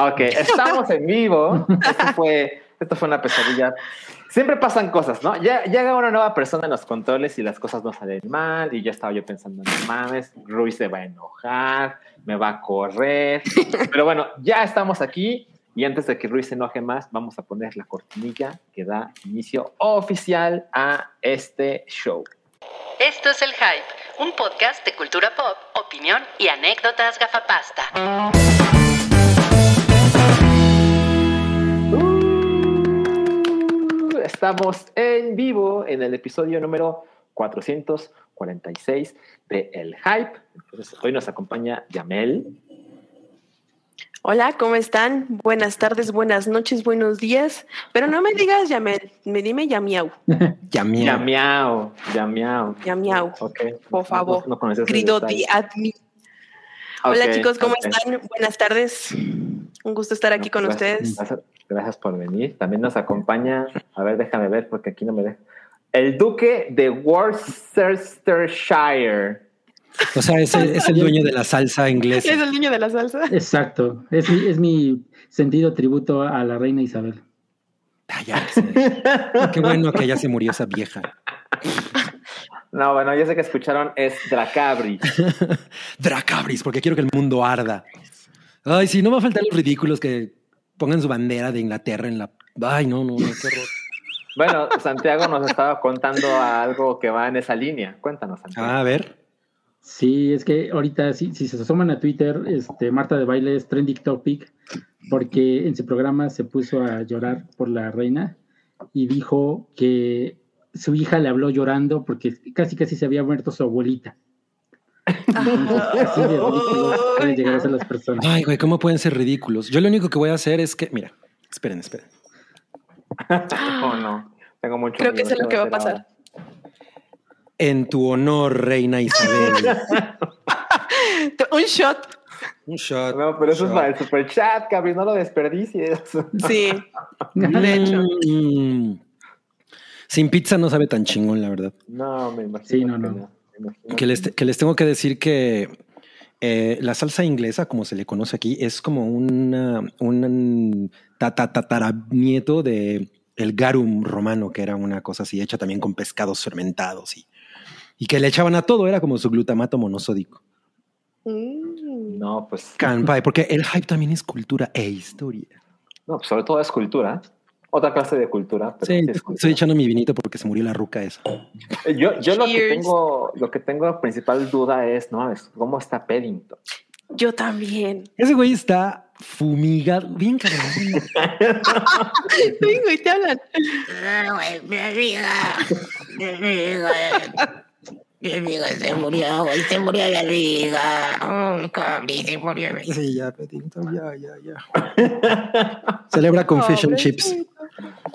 Ok, estamos en vivo. Esto fue, esto fue una pesadilla. Siempre pasan cosas, ¿no? Ya llega una nueva persona en los controles y las cosas no salen mal. Y ya estaba yo pensando, no mames, Ruiz se va a enojar, me va a correr. Pero bueno, ya estamos aquí. Y antes de que Ruiz se enoje más, vamos a poner la cortinilla que da inicio oficial a este show. Esto es El Hype, un podcast de cultura pop, opinión y anécdotas gafapasta. Estamos en vivo en el episodio número 446 de El Hype. Entonces, hoy nos acompaña Yamel. Hola, ¿cómo están? Buenas tardes, buenas noches, buenos días. Pero no me digas Yamel, me dime Yamiau. Yamiao. Yamiao. Yamiau, Ok. por favor. No, no admi. Hola chicos, ¿cómo están? Buenas tardes. Un gusto estar aquí con Gracias- ustedes. Gracias, gracias por venir. También nos acompaña, a ver, déjame ver porque aquí no me deja. El duque de Worcestershire. O sea, es el, es el dueño de la salsa inglesa. Es el niño de la salsa. Exacto. Es mi, es mi sentido tributo a la reina Isabel. Ah, ya. Qué bueno que ya se murió esa vieja. No, bueno, ya sé que escucharon, es Dracabri. Dracabris, porque quiero que el mundo arda. Ay, sí, no me faltan los ridículos que pongan su bandera de Inglaterra en la. Ay, no, no, no, qué horror. Bueno, Santiago nos estaba contando algo que va en esa línea. Cuéntanos, Santiago. Ah, a ver. Sí, es que ahorita, si, si se asoman a Twitter, este, Marta de Baile es trending topic porque en su programa se puso a llorar por la reina y dijo que su hija le habló llorando porque casi casi se había muerto su abuelita. Así de ridículos pueden llegar a ser las personas. Ay, güey, ¿cómo pueden ser ridículos? Yo lo único que voy a hacer es que. Mira, esperen, esperen. Oh, no. Tengo mucho Creo que eso es lo ¿Qué que va a pasar. En tu honor, reina Isabel. Un shot. Un shot. No, pero eso es para el super chat, Cabri, no lo desperdicies. Sí. De hecho. Mm. Sin pizza no sabe tan chingón, la verdad. No, me imagino. Sí, no, que no. Que les, que les tengo que decir que eh, la salsa inglesa, como se le conoce aquí, es como una, un tata- tataranieto de el garum romano, que era una cosa así hecha también con pescados fermentados y, y que le echaban a todo, era como su glutamato monosódico. Mm. No, pues. Canpai, porque el hype también es cultura e historia. No, pues sobre todo es cultura. Otra clase de cultura. Pero Sí, sí es cultura. estoy echando mi vinito porque se murió la ruca esa. Eh, Yo, yo lo que tengo, lo que tengo principal duda es, no mames, ¿cómo está Paddington? Yo también. Ese güey está fumigado, bien cabrón. Vengo y te hablan. Mi amiga, mi amiga, mi amiga se murió, güey, se murió mi amiga. Oh, Cabri, se murió mi Sí, ya, Paddington, ya, ya, ya. Celebra con fish and chips.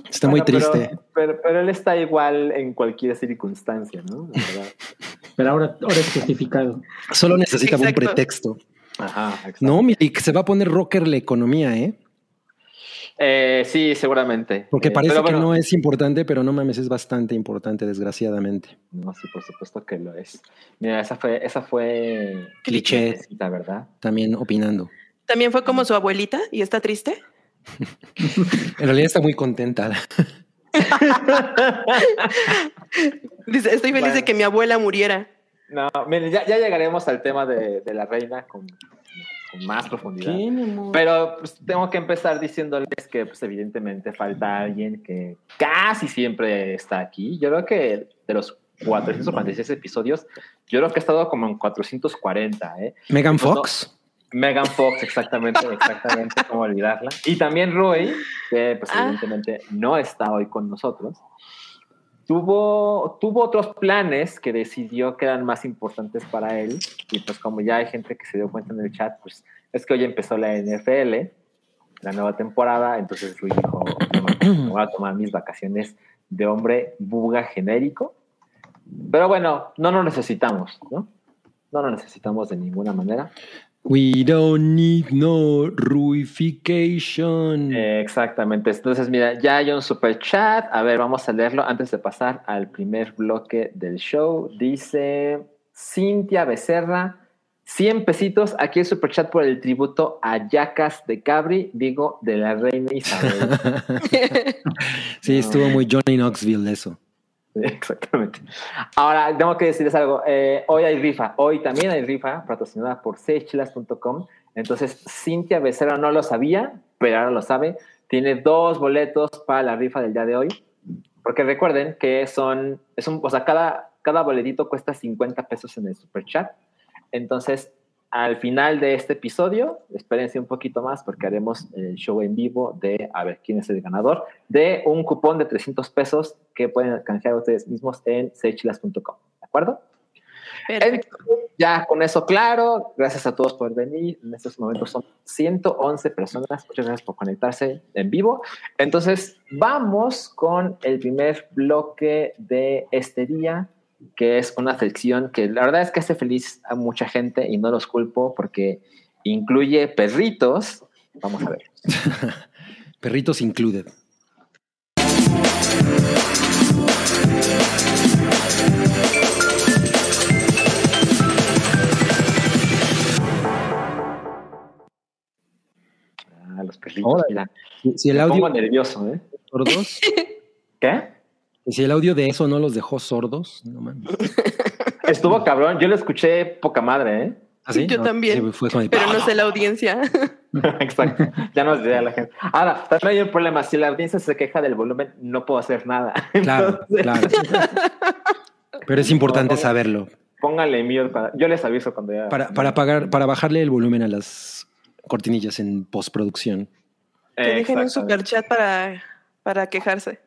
Está muy Bueno, triste. Pero, pero él está igual en cualquier circunstancia, ¿no? La verdad. Pero ahora, ahora es justificado. Solo necesitaba un pretexto. Ajá, exacto. No, Milik, se va a poner rocker la economía, ¿eh? Eh, sí, seguramente. Porque Eh, parece que bueno, no es importante, pero no mames, es bastante importante, desgraciadamente. No, sí, por supuesto que lo es. Mira, esa fue, esa fue Cliché, la ¿verdad? también opinando. También fue como su abuelita y está triste. En realidad está muy contenta. Dice, estoy feliz Bueno. de que mi abuela muriera. No, miren, ya, ya llegaremos al tema de, de la reina con, con más profundidad. Pero pues, tengo que empezar diciéndoles que pues, evidentemente falta alguien que casi siempre está aquí. Yo creo que de los 446 episodios, yo creo que he estado como en 440, ¿eh? Megan Pues no. Fox. Megan Fox, exactamente, exactamente, cómo olvidarla. Y también Roy, que pues Ah. evidentemente no está hoy con nosotros. Tuvo, tuvo otros planes que decidió que eran más importantes para él. Y pues como ya hay gente que se dio cuenta en el chat, pues es que hoy empezó la NFL, la nueva temporada. Entonces Rui dijo, "No, me voy a tomar mis vacaciones de hombre buga genérico. Pero bueno, no lo necesitamos, ¿no? No lo necesitamos de ninguna manera. We don't need no ruification. Exactamente. Entonces, mira, ya hay un super chat. A ver, vamos a leerlo antes de pasar al primer bloque del show. Dice Cintia Becerra. 100 pesitos aquí el superchat por el tributo a Yacas de Cabri, digo, de la reina Isabel. sí, estuvo muy Johnny Knoxville eso. Exactamente. Ahora, tengo que decirles algo. Eh, hoy hay rifa. Hoy también hay rifa patrocinada por sechilas.com. Entonces, Cintia Becerra no lo sabía, pero ahora lo sabe. Tiene dos boletos para la rifa del día de hoy. Porque recuerden que son, es un, o sea, cada, cada boletito cuesta 50 pesos en el super chat. Entonces, al final de este episodio, espérense un poquito más porque haremos el show en vivo de a ver quién es el ganador de un cupón de 300 pesos que pueden canjear ustedes mismos en sechilas.com. ¿De acuerdo? Perfecto. Ya con eso claro, gracias a todos por venir. En estos momentos son 111 personas. Muchas gracias por conectarse en vivo. Entonces, vamos con el primer bloque de este día, que es una sección que la verdad es que hace feliz a mucha gente y no los culpo porque incluye perritos. Vamos a ver. Perritos included. Ah, los perritos. Si, si el Me audio pongo nervioso, ¿eh? sordos, ¿Qué? Si el audio de eso no los dejó sordos, no mames. Estuvo cabrón. Yo lo escuché poca madre, ¿eh? ¿Ah, sí? Yo No, también. fue como Pero no sé la audiencia. Exacto. Ya nos dirá la gente. Ahora, también hay un problema. Si la audiencia se queja del volumen, no puedo hacer nada. Claro, Entonces, claro. Pero es importante No, saberlo. Pónganle mute para. Yo les aviso cuando ya. Para, para, pagar, para bajarle el volumen a las cortinillas en postproducción. Que dejen un Exactamente. super chat para, para quejarse.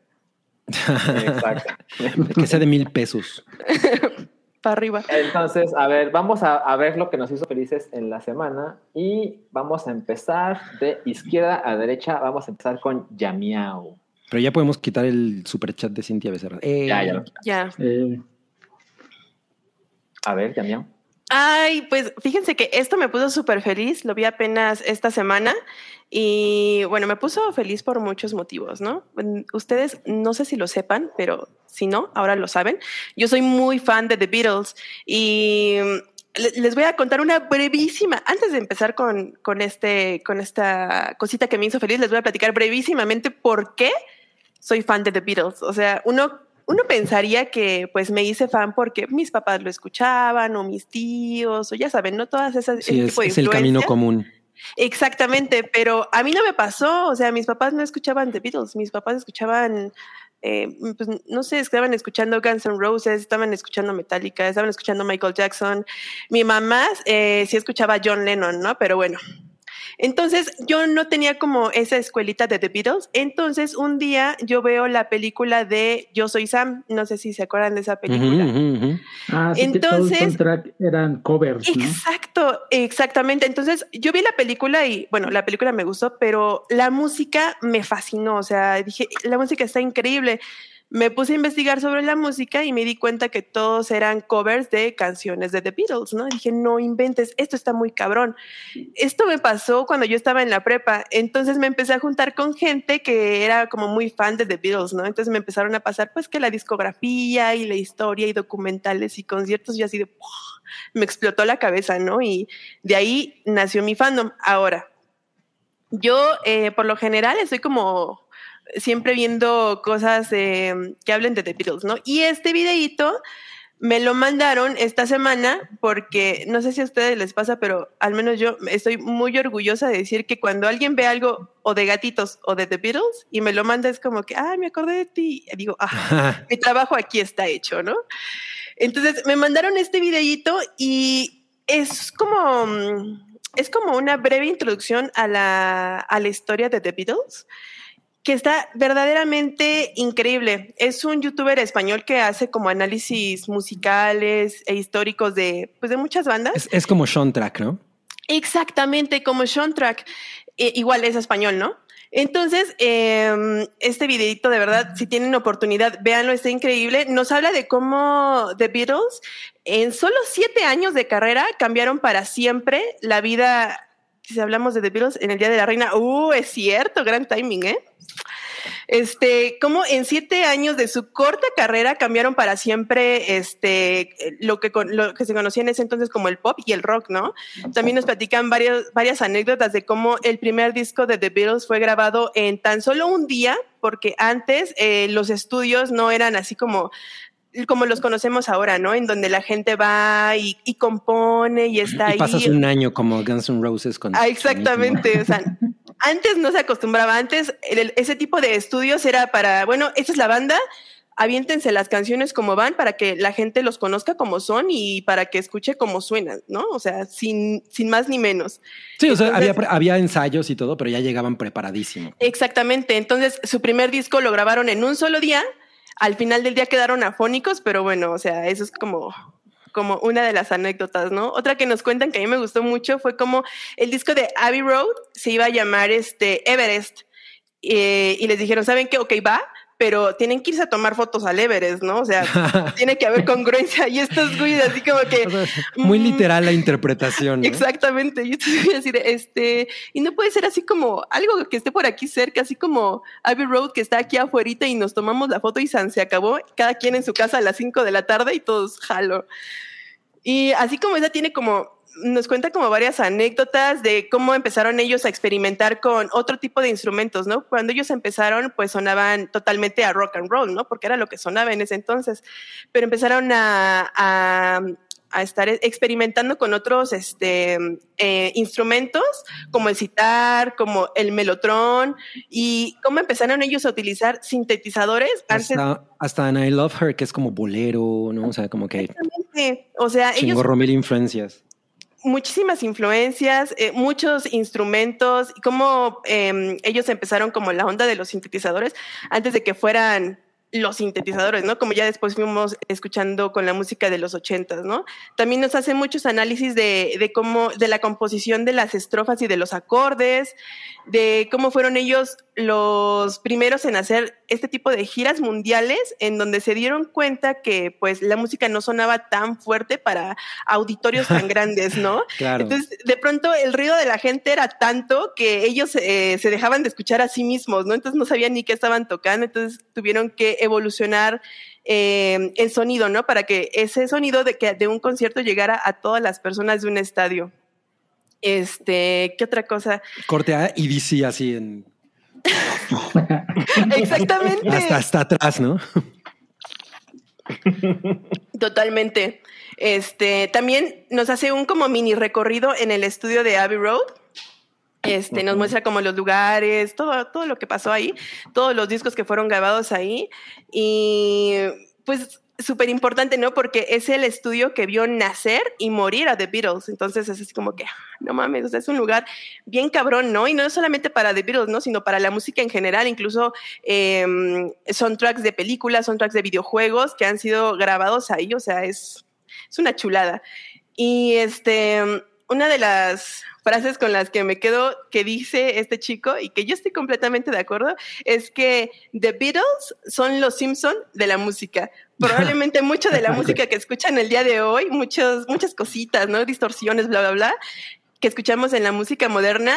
Exacto. Que sea de mil pesos. Para arriba. Entonces, a ver, vamos a, a ver lo que nos hizo felices en la semana y vamos a empezar de izquierda a derecha. Vamos a empezar con Yamiao. Pero ya podemos quitar el superchat de Cintia Becerra. Eh, Ya, ya lo Ya. Eh, A ver, Yamiao. Ay, pues fíjense que esto me puso súper feliz, lo vi apenas esta semana y bueno, me puso feliz por muchos motivos, ¿no? Mm, Ustedes no sé si lo sepan, pero si no, ahora lo saben. Yo soy muy fan de The Beatles y mm, le- les voy a contar una brevísima, antes de empezar con, con, este, con esta cosita que me hizo feliz, les voy a platicar brevísimamente por qué soy fan de The Beatles. O sea, uno, uno pensaría que pues me hice fan porque mis papás lo escuchaban o mis tíos o ya saben, ¿no? Todas esas... Sí, ese es, tipo de es el camino común. Exactamente, pero a mí no me pasó, o sea, mis papás no escuchaban The Beatles, mis papás escuchaban, eh, pues no sé, estaban escuchando Guns N' Roses, estaban escuchando Metallica, estaban escuchando Michael Jackson, mi mamá eh, sí escuchaba John Lennon, ¿no? Pero bueno. Entonces yo no tenía como esa escuelita de The Beatles. Entonces un día yo veo la película de Yo Soy Sam. No sé si se acuerdan de esa película. Ah, sí que todo el Entonces- soundtrack eran covers, ¿no? Exacto, exactamente. Entonces, yo vi la película y, bueno, la película me gustó, pero la música me fascinó. O sea, dije, la música está increíble. Me puse a investigar sobre la música y me di cuenta que todos eran covers de canciones de The Beatles, ¿no? Dije, no inventes, esto está muy cabrón. Esto me pasó cuando yo estaba en la prepa. Entonces me empecé a juntar con gente que era como muy fan de The Beatles, ¿no? Entonces me empezaron a pasar, pues, que la discografía y la historia y documentales y conciertos y así de, me explotó la cabeza, ¿no? Y de ahí nació mi fandom. Ahora, yo eh, por lo general estoy como siempre viendo cosas eh, que hablen de The Beatles, ¿no? Y este videíto me lo mandaron esta semana porque no sé si a ustedes les pasa, pero al menos yo estoy muy orgullosa de decir que cuando alguien ve algo o de gatitos o de The Beatles y me lo manda es como que, ah, me acordé de ti. Y digo, ah, mi trabajo aquí está hecho, ¿no? Entonces me mandaron este videíto y es como, es como una breve introducción a la, a la historia de The Beatles que está verdaderamente increíble. Es un youtuber español que hace como análisis musicales e históricos de, pues de muchas bandas. Es, es como Sean Track, ¿no? Exactamente, como Sean Track. Eh, igual es español, ¿no? Entonces, eh, este videito de verdad, si tienen oportunidad, véanlo, está increíble. Nos habla de cómo The Beatles, en solo siete años de carrera, cambiaron para siempre la vida. Si hablamos de The Beatles en el Día de la Reina, uh, es cierto, gran timing, ¿eh? Este, como en siete años de su corta carrera cambiaron para siempre este, lo, que, lo que se conocía en ese entonces como el pop y el rock, ¿no? También nos platican varias, varias anécdotas de cómo el primer disco de The Beatles fue grabado en tan solo un día, porque antes eh, los estudios no eran así como como los conocemos ahora, ¿no? En donde la gente va y, y compone y está Y ahí. pasas un año como Guns N' Roses con. Ah, exactamente. O sea, antes no se acostumbraba. Antes el- ese tipo de estudios era para, bueno, esta es la banda, aviéntense las canciones como van para que la gente los conozca como son y para que escuche cómo suenan, ¿no? O sea, sin, sin más ni menos. Sí, o sea, Entonces- había, había ensayos y todo, pero ya llegaban preparadísimos. Exactamente. Entonces, su primer disco lo grabaron en un solo día. Al final del día quedaron afónicos, pero bueno, o sea, eso es como, como una de las anécdotas, ¿no? Otra que nos cuentan que a mí me gustó mucho fue como el disco de Abbey Road se iba a llamar este Everest. Eh, y les dijeron, ¿saben qué? Ok, va, pero tienen que irse a tomar fotos al Everest, ¿no? O sea, tiene que haber congruencia. Y estos güeyes así como que... Muy mm, literal la interpretación. ¿no? Exactamente. Voy a decir, este, y no puede ser así como algo que esté por aquí cerca, así como Abbey Road que está aquí afuera y nos tomamos la foto y san, se acabó, cada quien en su casa a las 5 de la tarde y todos jalo. Y así como esa tiene como, nos cuenta como varias anécdotas de cómo empezaron ellos a experimentar con otro tipo de instrumentos, ¿no? Cuando ellos empezaron, pues sonaban totalmente a rock and roll, ¿no? Porque era lo que sonaba en ese entonces. Pero empezaron a, a, a estar experimentando con otros este, eh, instrumentos, como el sitar, como el melotrón, y cómo empezaron ellos a utilizar sintetizadores antes Hasta, hasta en I Love Her, que es como bolero, ¿no? O sea, como que Exactamente. O sea, ellos chingorro mil influencias. Muchísimas influencias, eh, muchos instrumentos, y cómo eh, ellos empezaron como la onda de los sintetizadores antes de que fueran los sintetizadores, ¿no? Como ya después fuimos escuchando con la música de los ochentas, ¿no? También nos hace muchos análisis de, de cómo, de la composición de las estrofas y de los acordes, de cómo fueron ellos los primeros en hacer este tipo de giras mundiales en donde se dieron cuenta que pues la música no sonaba tan fuerte para auditorios tan grandes, ¿no? Claro. Entonces, de pronto el ruido de la gente era tanto que ellos eh, se dejaban de escuchar a sí mismos, ¿no? Entonces no sabían ni qué estaban tocando, entonces tuvieron que evolucionar eh, el sonido, ¿no? Para que ese sonido de, que, de un concierto llegara a todas las personas de un estadio. Este, ¿qué otra cosa? Corte A y DC así en Exactamente. hasta, hasta atrás, ¿no? Totalmente. Este, también nos hace un como mini recorrido en el estudio de Abbey Road. Este, nos muestra como los lugares, todo, todo lo que pasó ahí, todos los discos que fueron grabados ahí. Y pues súper importante, ¿no? Porque es el estudio que vio nacer y morir a The Beatles. Entonces es así como que, ah, no mames, o sea, es un lugar bien cabrón, ¿no? Y no solamente para The Beatles, ¿no? Sino para la música en general, incluso eh, soundtracks de películas, soundtracks de videojuegos que han sido grabados ahí, o sea, es, es una chulada. Y este, una de las frases con las que me quedo que dice este chico y que yo estoy completamente de acuerdo es que The Beatles son los Simpson de la música. Probablemente mucho de la música que escuchan el día de hoy, muchos, muchas cositas, ¿no? Distorsiones, bla, bla, bla, que escuchamos en la música moderna,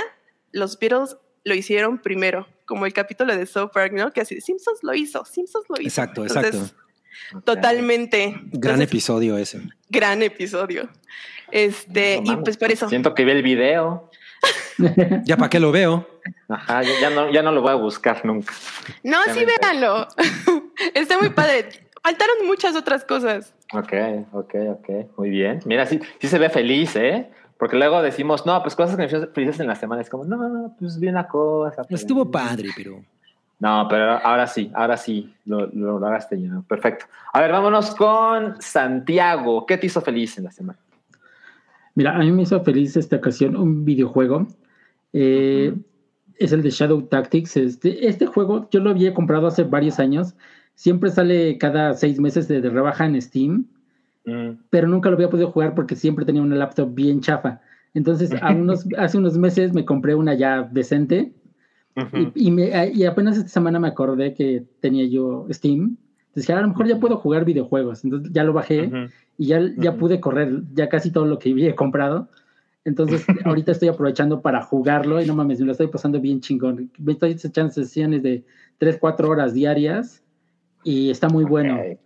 los Beatles lo hicieron primero, como el capítulo de South Park, ¿no? Que así, Simpsons lo hizo, Simpsons lo hizo. Exacto, Entonces, exacto. Totalmente. Gran Entonces, episodio ese. gran episodio. Este, No y pues por eso. Siento que vi el video. Ya para qué lo veo. Ajá, ya, ya no, ya no lo voy a buscar nunca. No, Ya sí, véanlo. Está muy padre. Faltaron muchas otras cosas. Ok, ok, ok. Muy bien. Mira, sí, sí se ve feliz, ¿eh? Porque luego decimos, no, pues cosas que me hicieron felices en la semana. Es como, no, no, pues vi una cosa. pero- Estuvo padre, pero. No, pero ahora sí, ahora sí, lo, lo lograste ya. Perfecto. A ver, vámonos con Santiago. ¿Qué te hizo feliz en la semana? Mira, a mí me hizo feliz esta ocasión un videojuego. Eh, Es el de Shadow Tactics. Este, este juego yo lo había comprado hace varios años. Siempre sale cada seis meses de, de rebaja en Steam, Mm, pero nunca lo había podido jugar porque siempre tenía una laptop bien chafa. Entonces, a unos, hace unos meses me compré una ya decente ujú. y, y me- y apenas esta semana me acordé que tenía yo Steam. Entonces, dije, a lo mejor ya puedo jugar videojuegos. Entonces, ya lo bajé Ujú. y ya, ya Ujú. pude correr ya casi todo lo que había comprado. Entonces, ahorita estoy aprovechando para jugarlo y no mames, me lo estoy pasando bien chingón. Me estoy echando sesiones de 3, 4 horas diarias y está muy bueno. Ok.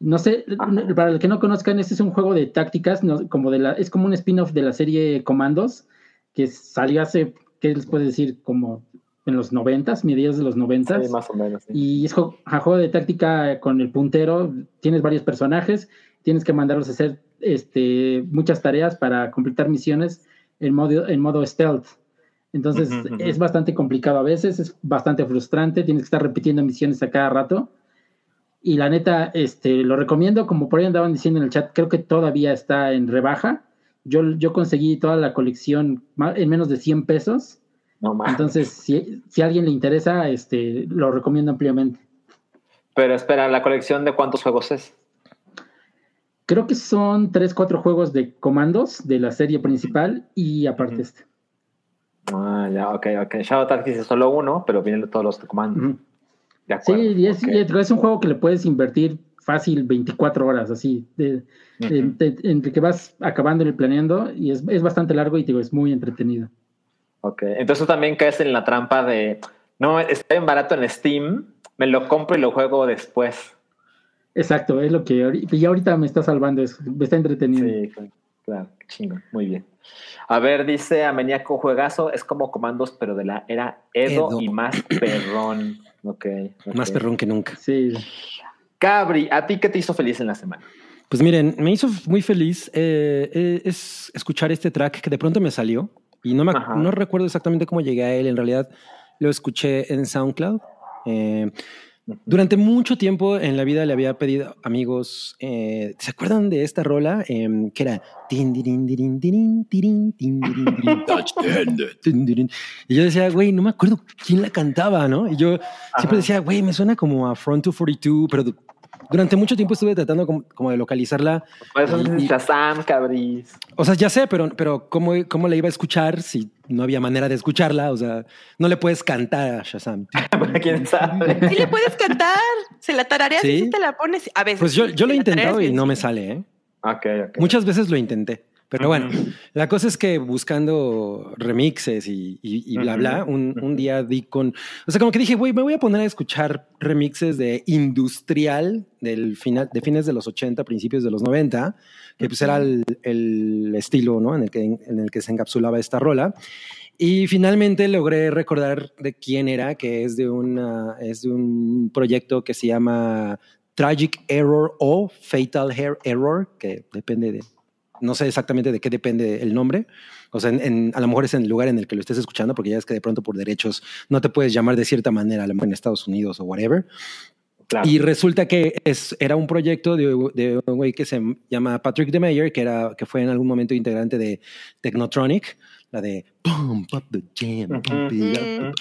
No sé, Ajá. para los que no conozcan, este es un juego de tácticas, no- como de la, es como un spin-off de la serie Comandos, que salió hace, ¿qué les puedo decir? Como en los noventas, mediados de los noventas. Sí, más o menos. sí. Y es a juego de táctica con el puntero, tienes varios personajes, tienes que mandarlos a hacer este, muchas tareas para completar misiones en modo, en modo stealth. Entonces Ujú, ujú. es bastante complicado a veces, es bastante frustrante, tienes que estar repitiendo misiones a cada rato. Y la neta, este, lo recomiendo, como por ahí andaban diciendo en el chat, creo que todavía está en rebaja. Yo, yo conseguí toda la colección en menos de 100 pesos. No. Entonces, si, si a alguien le interesa, este, lo recomiendo ampliamente. Pero espera, ¿la colección de cuántos juegos es? Creo que son 3, 4 juegos de comandos de la serie principal y aparte este. Ah, ya, ok, ok. Shadow Tactics es solo uno, pero vienen todos los comandos. De Sí, acuerdo. y es, ok. y es un juego que le puedes invertir fácil 24 horas, así, de- de- entre que vas acabando y planeando, y es, es bastante largo y digo, es muy entretenido. Ok, entonces tú también caes en la trampa de, no, está bien barato en Steam, me lo compro y lo juego después. Exacto, es lo que ahori- y ahorita me está salvando eso, me está entretenido. Sí, claro, claro, qué chingo, muy bien. A ver, dice Ameniaco Juegazo, es como comandos, pero de la era Edo, Edo. y más perrón. Ok. ok. Más perrón que nunca. Sí. Cabri, ¿a ti qué te hizo feliz en la semana? Pues miren, me hizo muy feliz eh, eh, es escuchar este track que de pronto me salió y no, me, Ajá. no recuerdo exactamente cómo llegué a él. En realidad lo escuché en SoundCloud. Eh, durante mucho tiempo en la vida le había pedido amigos, eh, ¿se acuerdan de esta rola? Em, que era... Y yo decía, güey, no me acuerdo quién la cantaba, ¿no? Y yo siempre decía, güey, me suena como a Front 242, pero durante mucho tiempo estuve tratando como, como de localizarla. Por eso Y- Shazam, Cabris. O sea, ya sé, pero, pero ¿cómo, ¿cómo la iba a escuchar si no había manera de escucharla? O sea, no le puedes cantar a Shazam. ¿Quién sabe? Sí le puedes cantar. Se la tarareas y ¿Sí? sí te la pones. A veces. Pues yo, yo lo he intentado y no me sale, ¿eh? Ok, ok. Muchas veces lo intenté. Pero bueno, la cosa es que buscando remixes y, y- y bla, bla, un, día di con... O sea, como que dije, güey, me voy a poner a escuchar remixes de industrial del final, de fines de los 80, principios de los 90, que pues era el, el estilo, ¿no? En el, que, en el que se encapsulaba esta rola. Y finalmente logré recordar de quién era, que es de, una, es de un proyecto que se llama Tragic Error o Fatal Hair Error, que depende de, no sé exactamente de qué depende el nombre. O sea, en- en- a lo mejor es en el lugar en el que lo estés escuchando, porque ya es que de pronto por derechos no te puedes llamar de cierta manera, a lo mejor en Estados Unidos o whatever. Claro. Y resulta que es, era un proyecto de, de un güey que se llama Patrick DeMeyer, que, era, que fue en algún momento integrante de Technotronic, la de Pump Up the Jam. pump it up.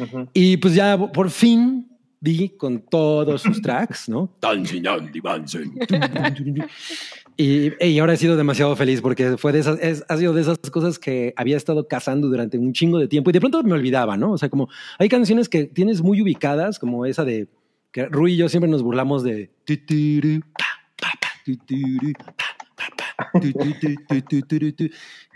Ujú. Ujú. Y pues ya por fin vi con todos sus tracks, ¿no? Y, y ahora he sido demasiado feliz porque fue de esas, es- ha sido de esas cosas que había estado cazando durante un chingo de tiempo y de pronto me olvidaba, ¿no? O sea, como hay canciones que tienes muy ubicadas, como esa de que Rui y yo siempre nos burlamos de.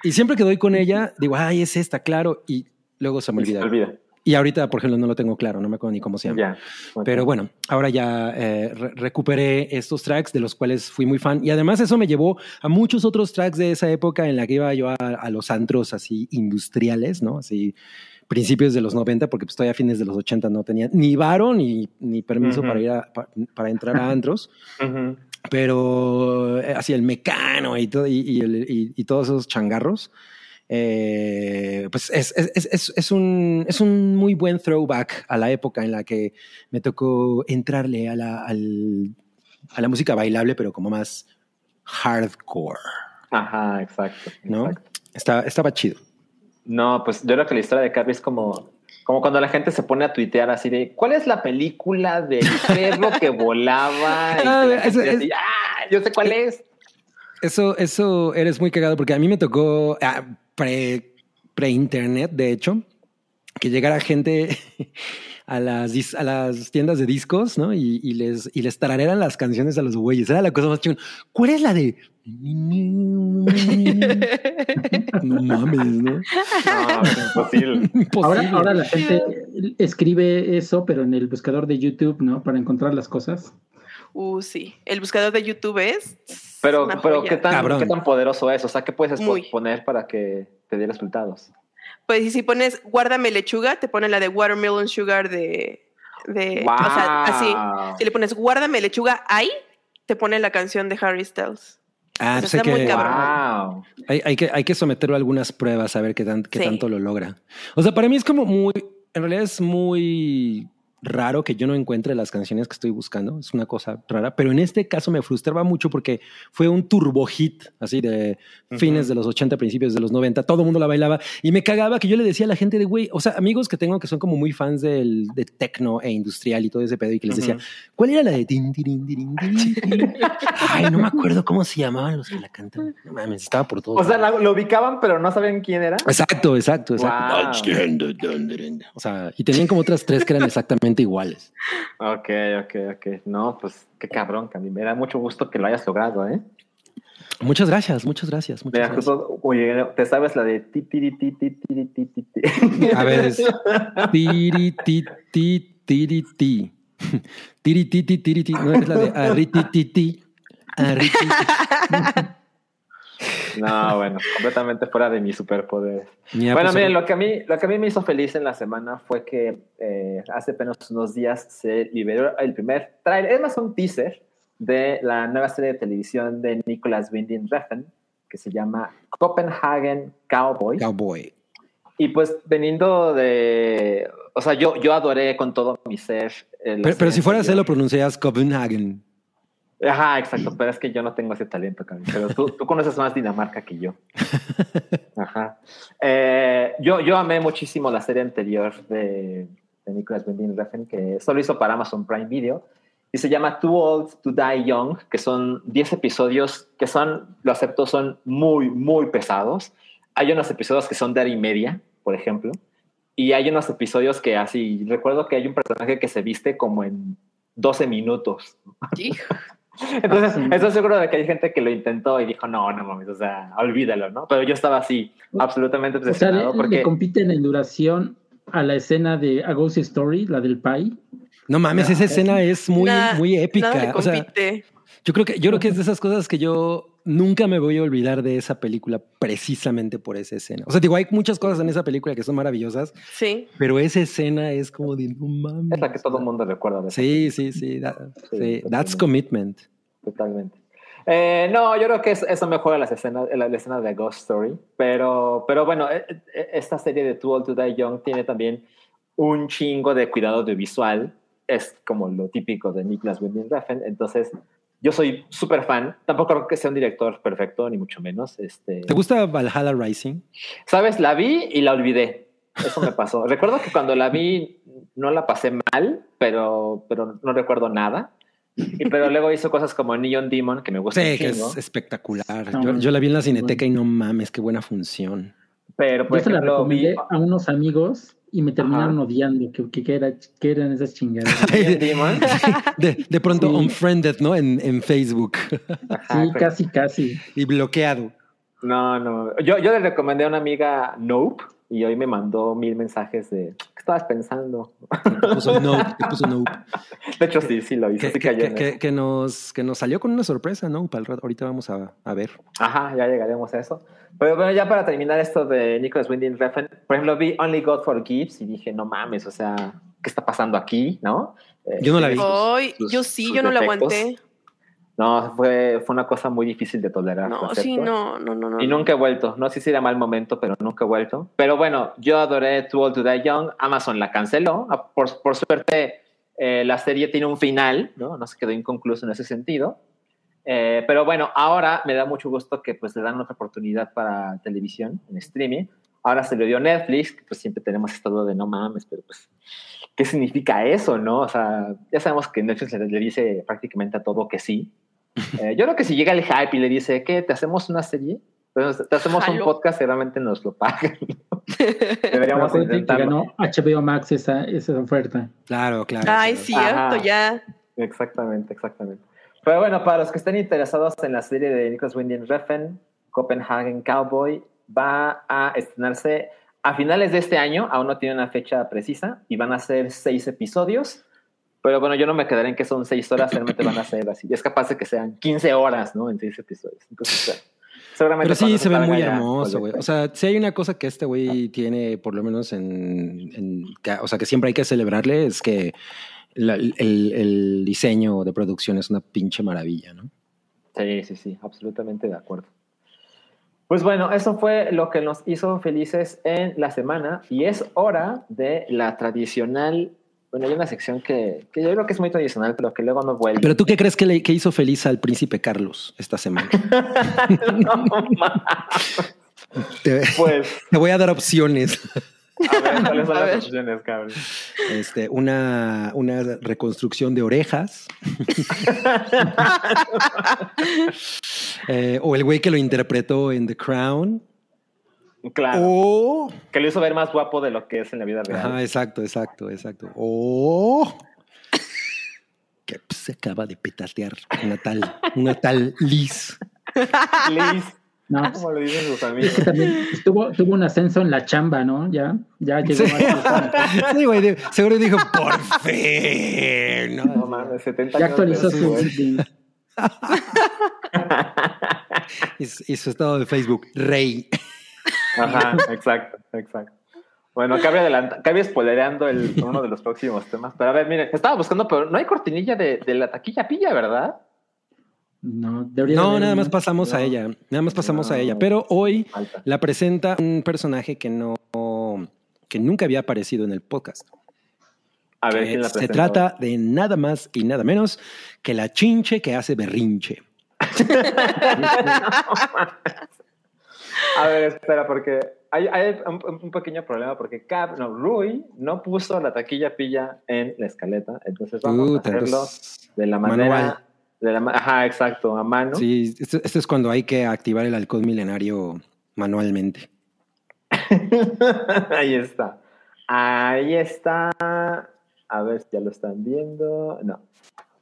Y siempre que doy con ella, digo, ay, es esta, claro. Y luego se me Se olvida. Y ahorita, por ejemplo, no lo tengo claro, no me acuerdo ni cómo se llama. Ya. ok. Pero bueno, ahora ya eh, re- recuperé estos tracks de los cuales fui muy fan. Y además eso me llevó a muchos otros tracks de esa época en la que iba yo a, a los antros así industriales, ¿no? Así principios de los 90, porque pues todavía a fines de los 80 no tenía ni varo ni, ni permiso Ujú. para ir a, pa- para entrar a antros. Ujú. pero eh, así el mecano y, todo, y, y y- y todos esos changarros, eh, pues es, es- es- es- un, es un muy buen throwback a la época en la que me tocó entrarle a la, al- a la música bailable, pero como más hardcore, Ajá, exacto. ¿no? exacto. Está, estaba chido. No, pues yo creo que la historia de Carrie es como, como cuando la gente se pone a tuitear así de ¿cuál es la película del perro que volaba? Y Ah, que eso así, ¡Ah! Yo sé cuál es. Eso, eso eres muy cagado porque a mí me tocó ah, pre, pre-internet, de hecho. que llegara gente a las, a las tiendas de discos, ¿no? Y, y les, y les tarareran las canciones a los güeyes. Era la cosa más chingona. ¿Cuál es la de? No mames, ¿no? No, es imposible. Ahora, ahora la gente escribe eso, pero en el buscador de YouTube, ¿no? Para encontrar las cosas. Uh, sí. El buscador de YouTube es. Pero, una pero joya. ¿qué, tan. ¿qué tan poderoso es? O sea, ¿qué puedes Muy. poner para que te dé resultados? Pues y si pones guárdame lechuga, te pone la de Watermelon Sugar de. de o sea, así. Wow. Si le pones guárdame lechuga ahí, te pone la canción de Harry Styles. Ah, pues hay que, cabrón. Wow. hay, hay que, hay que someterlo a algunas pruebas a ver qué, tan- qué Sí. tanto lo logra. O sea, para mí es como muy, en realidad es muy raro que yo no encuentre las canciones que estoy buscando. Es una cosa rara, pero en este caso me frustraba mucho porque fue un turbo hit, así de fines de los 80, principios de los 90. Todo el mundo la bailaba y me cagaba que yo le decía a la gente de güey, o sea, amigos que tengo que son como muy fans del, de tecno e industrial y todo ese pedo y que les decía. ¿cuál era la de tirin, tirin, tirin? Ay, no me acuerdo cómo se llamaban los que la cantan. No mames, estaba por todo. O sea, la- lo ubicaban, pero no sabían quién era. Exacto, exacto, exacto. Wow. O sea, y tenían como otras tres que eran exactamente iguales. Ok, ok, ok. No, pues qué cabrón, mí me da mucho gusto que lo hayas logrado, ¿eh? Muchas gracias, muchas gracias. Muchas Mira, gracias. justo, oye, ¿te sabes la de ti, ti, ti, ti, ti, ti, ti, ti? A ver, es tiri, ti, ti, tiri, ti. Tiri, ti, ti, tiri, ti. No es la de ariti, ti, ti. Ti. No, bueno, completamente fuera de mis superpoderes. Mira, bueno, pues, miren, lo que, a mí, lo que a mí me hizo feliz en la semana fue que eh, hace apenas unos días se liberó el primer trailer, es más un teaser de la nueva serie de televisión de Nicolas Winding Refn, que se llama Copenhagen Cowboy. Cowboy. Y pues veniendo de, o sea, yo, yo adoré con todo mi ser. eh, Pero, pero si fuera a anterior. hacerlo, pronunciarías Copenhagen. Ajá, exacto, pero es que yo no tengo ese talento, Cami, pero tú, tú conoces más Dinamarca que yo. Ajá. Eh, yo, yo amé muchísimo la serie anterior de, de Nicolas Winding Refn, que solo hizo para Amazon Prime Video, y se llama Too Old to Die Young, que son 10 episodios que son, lo acepto, son muy, muy pesados. Hay unos episodios que son de hora y media, por ejemplo, y hay unos episodios que así, recuerdo que hay un personaje que se viste como en 12 minutos. Entonces, Ah, sí. estoy seguro de que hay gente que lo intentó y dijo, no, no mames, o sea, olvídalo, ¿no? Pero yo estaba así, absolutamente O sea, le, obsesionado, porque... le compiten en duración a la escena de A Ghost Story, la del Pai. No mames, esa escena es muy, Nada- muy Nada le épica. O sea, compite. yo creo que, yo creo que es de esas cosas que yo nunca me voy a olvidar de esa película precisamente por esa escena. O sea, digo, hay muchas cosas en esa película que son maravillosas, sí. pero esa escena es como de no mames. Es la que todo el mundo recuerda. de esa Sí, sí, sí. that- Sí, sí, That's commitment. Totalmente. Eh, no, yo creo que es- eso mejora las escenas, la, la escena de Ghost Story, pero, pero bueno, eh, eh, esta serie de Too Old to Die Young tiene también un chingo de cuidado audiovisual, es como lo típico de Nicholas Winding Refn, entonces yo soy súper fan, tampoco creo que sea un director perfecto, ni mucho menos. Este, ¿Te gusta Valhalla Rising? ¿Sabes? La vi y la olvidé. Eso me pasó. recuerdo que cuando la vi no la pasé mal, pero, pero no recuerdo nada. Y, pero luego hizo cosas como Neon Demon, que me gusta Sí, que es espectacular. No, Yo, yo la vi en la cineteca y no mames, qué buena función. Pero, por Yo se la vi recomendé a unos amigos y me terminaron Ajá. odiando. que que, que era, que eran esas Demon. De, de pronto Sí. unfriended, ¿no? En, en Facebook Ajá, Sí, pero- casi, casi. y bloqueado. No, no. Yo, yo le recomendé a una amiga Nope y hoy me mandó mil mensajes de ¿qué estabas pensando? Te puso no, te puso no. De hecho, sí, sí lo hizo. Que, que- que- que- que nos, que nos salió con una sorpresa, ¿no? Para el rato. Ahorita vamos a, a ver. Ajá, ya llegaremos a eso. Pero bueno, ya para terminar esto de Nicholas Winding Refn, por ejemplo, vi Only God Forgives y dije, no mames, o sea, ¿qué está pasando aquí? ¿No? Eh, Yo no la vi. sus- Ay, sus- yo sí, yo no la aguanté. No, fue, fue una cosa muy difícil de tolerar. No, lo sí, no, no, no, no. Y nunca he vuelto. No sé si era mal momento, pero nunca he vuelto. Pero bueno, yo adoré Too Old to Die Young. Amazon la canceló. Ah, Por, por suerte, eh, la serie tiene un final, ¿no? No se quedó inconcluso en ese sentido. Eh, pero bueno, ahora me da mucho gusto que pues le dan otra oportunidad para televisión, en streaming. Ahora se le dio Netflix, que pues siempre tenemos esta duda de no mames, pero pues, ¿qué significa eso, no? O sea, ya sabemos que Netflix le dice prácticamente a todo que sí. Eh, yo creo que si llega el hype y le dice, ¿qué? ¿Te hacemos una serie? Entonces, te hacemos un podcast y realmente nos lo pagan. Deberíamos intentarlo. ganó HBO Max esa, esa oferta. Claro, claro. Ay, claro. cierto, Ajá. ya. Exactamente, exactamente. Pero bueno, para los que estén interesados en la serie de Nicholas Winding Refn, Copenhagen Cowboy, va a estrenarse a finales de este año, aún no tiene una fecha precisa, y van a ser seis episodios. Pero bueno, yo no me quedaré en que son seis horas, realmente van a ser así. Es capaz de que sean 15 horas, ¿no? En seis episodios. Entonces, seguramente Pero sí, cuando se ve muy hermoso, güey. O sea, si hay una cosa que este güey tiene, por lo menos en, en- o sea, que siempre hay que celebrarle, es que la- el, el diseño de producción es una pinche maravilla, ¿no? Sí, sí, sí, absolutamente de acuerdo. Pues bueno, eso fue lo que nos hizo felices en la semana y es hora de la tradicional, bueno, hay una sección que, que yo creo que es muy tradicional, pero que luego no vuelve. Pero tú qué crees que, le, que hizo feliz al príncipe Carlos esta semana? No, te, pues, te voy a dar opciones. a ver, ¿cuáles son A las ver. opciones, cabrón? Este, una, una reconstrucción de orejas. Eh, o el güey que lo interpretó en The Crown. Claro, O que lo hizo ver más guapo de lo que es en la vida real. Ajá, exacto, exacto, exacto. O que pues, se acaba de petatear una tal, una tal Liz. Liz, No, como lo dicen sus es amigos. que también tuvo, tuvo un ascenso en la chamba, ¿no? Ya, ya llegó Sí. a Sí, güey, de- seguro dijo, por fin. ¿no? No mames, 70 Ya años actualizó su LinkedIn. Y, su- y su estado de Facebook, rey. Ajá, exacto, exacto. Bueno, cabe, adelanta- cabe spoilereando el, uno de los próximos temas. Pero a ver, miren, estaba buscando, pero no hay cortinilla de, de la taquilla pilla, ¿verdad? No, debería No, haber nada más pasamos a ella. Nada más pasamos a ella. Pero hoy Falta. la presenta un personaje que no, que nunca había aparecido en el podcast. A ver quién la se trata de nada más y nada menos que la chinche que hace berrinche. A ver, espera, porque hay, hay un, un pequeño problema, porque Cap, no, Rui no puso la taquilla pilla en la escaleta, entonces vamos a hacerlo de la manera... manual. De la, ma- ajá, exacto, a mano. Sí, esto, esto es cuando hay que activar el halcón milenario manualmente. Ahí está. Ahí está. A ver si ya lo están viendo. No.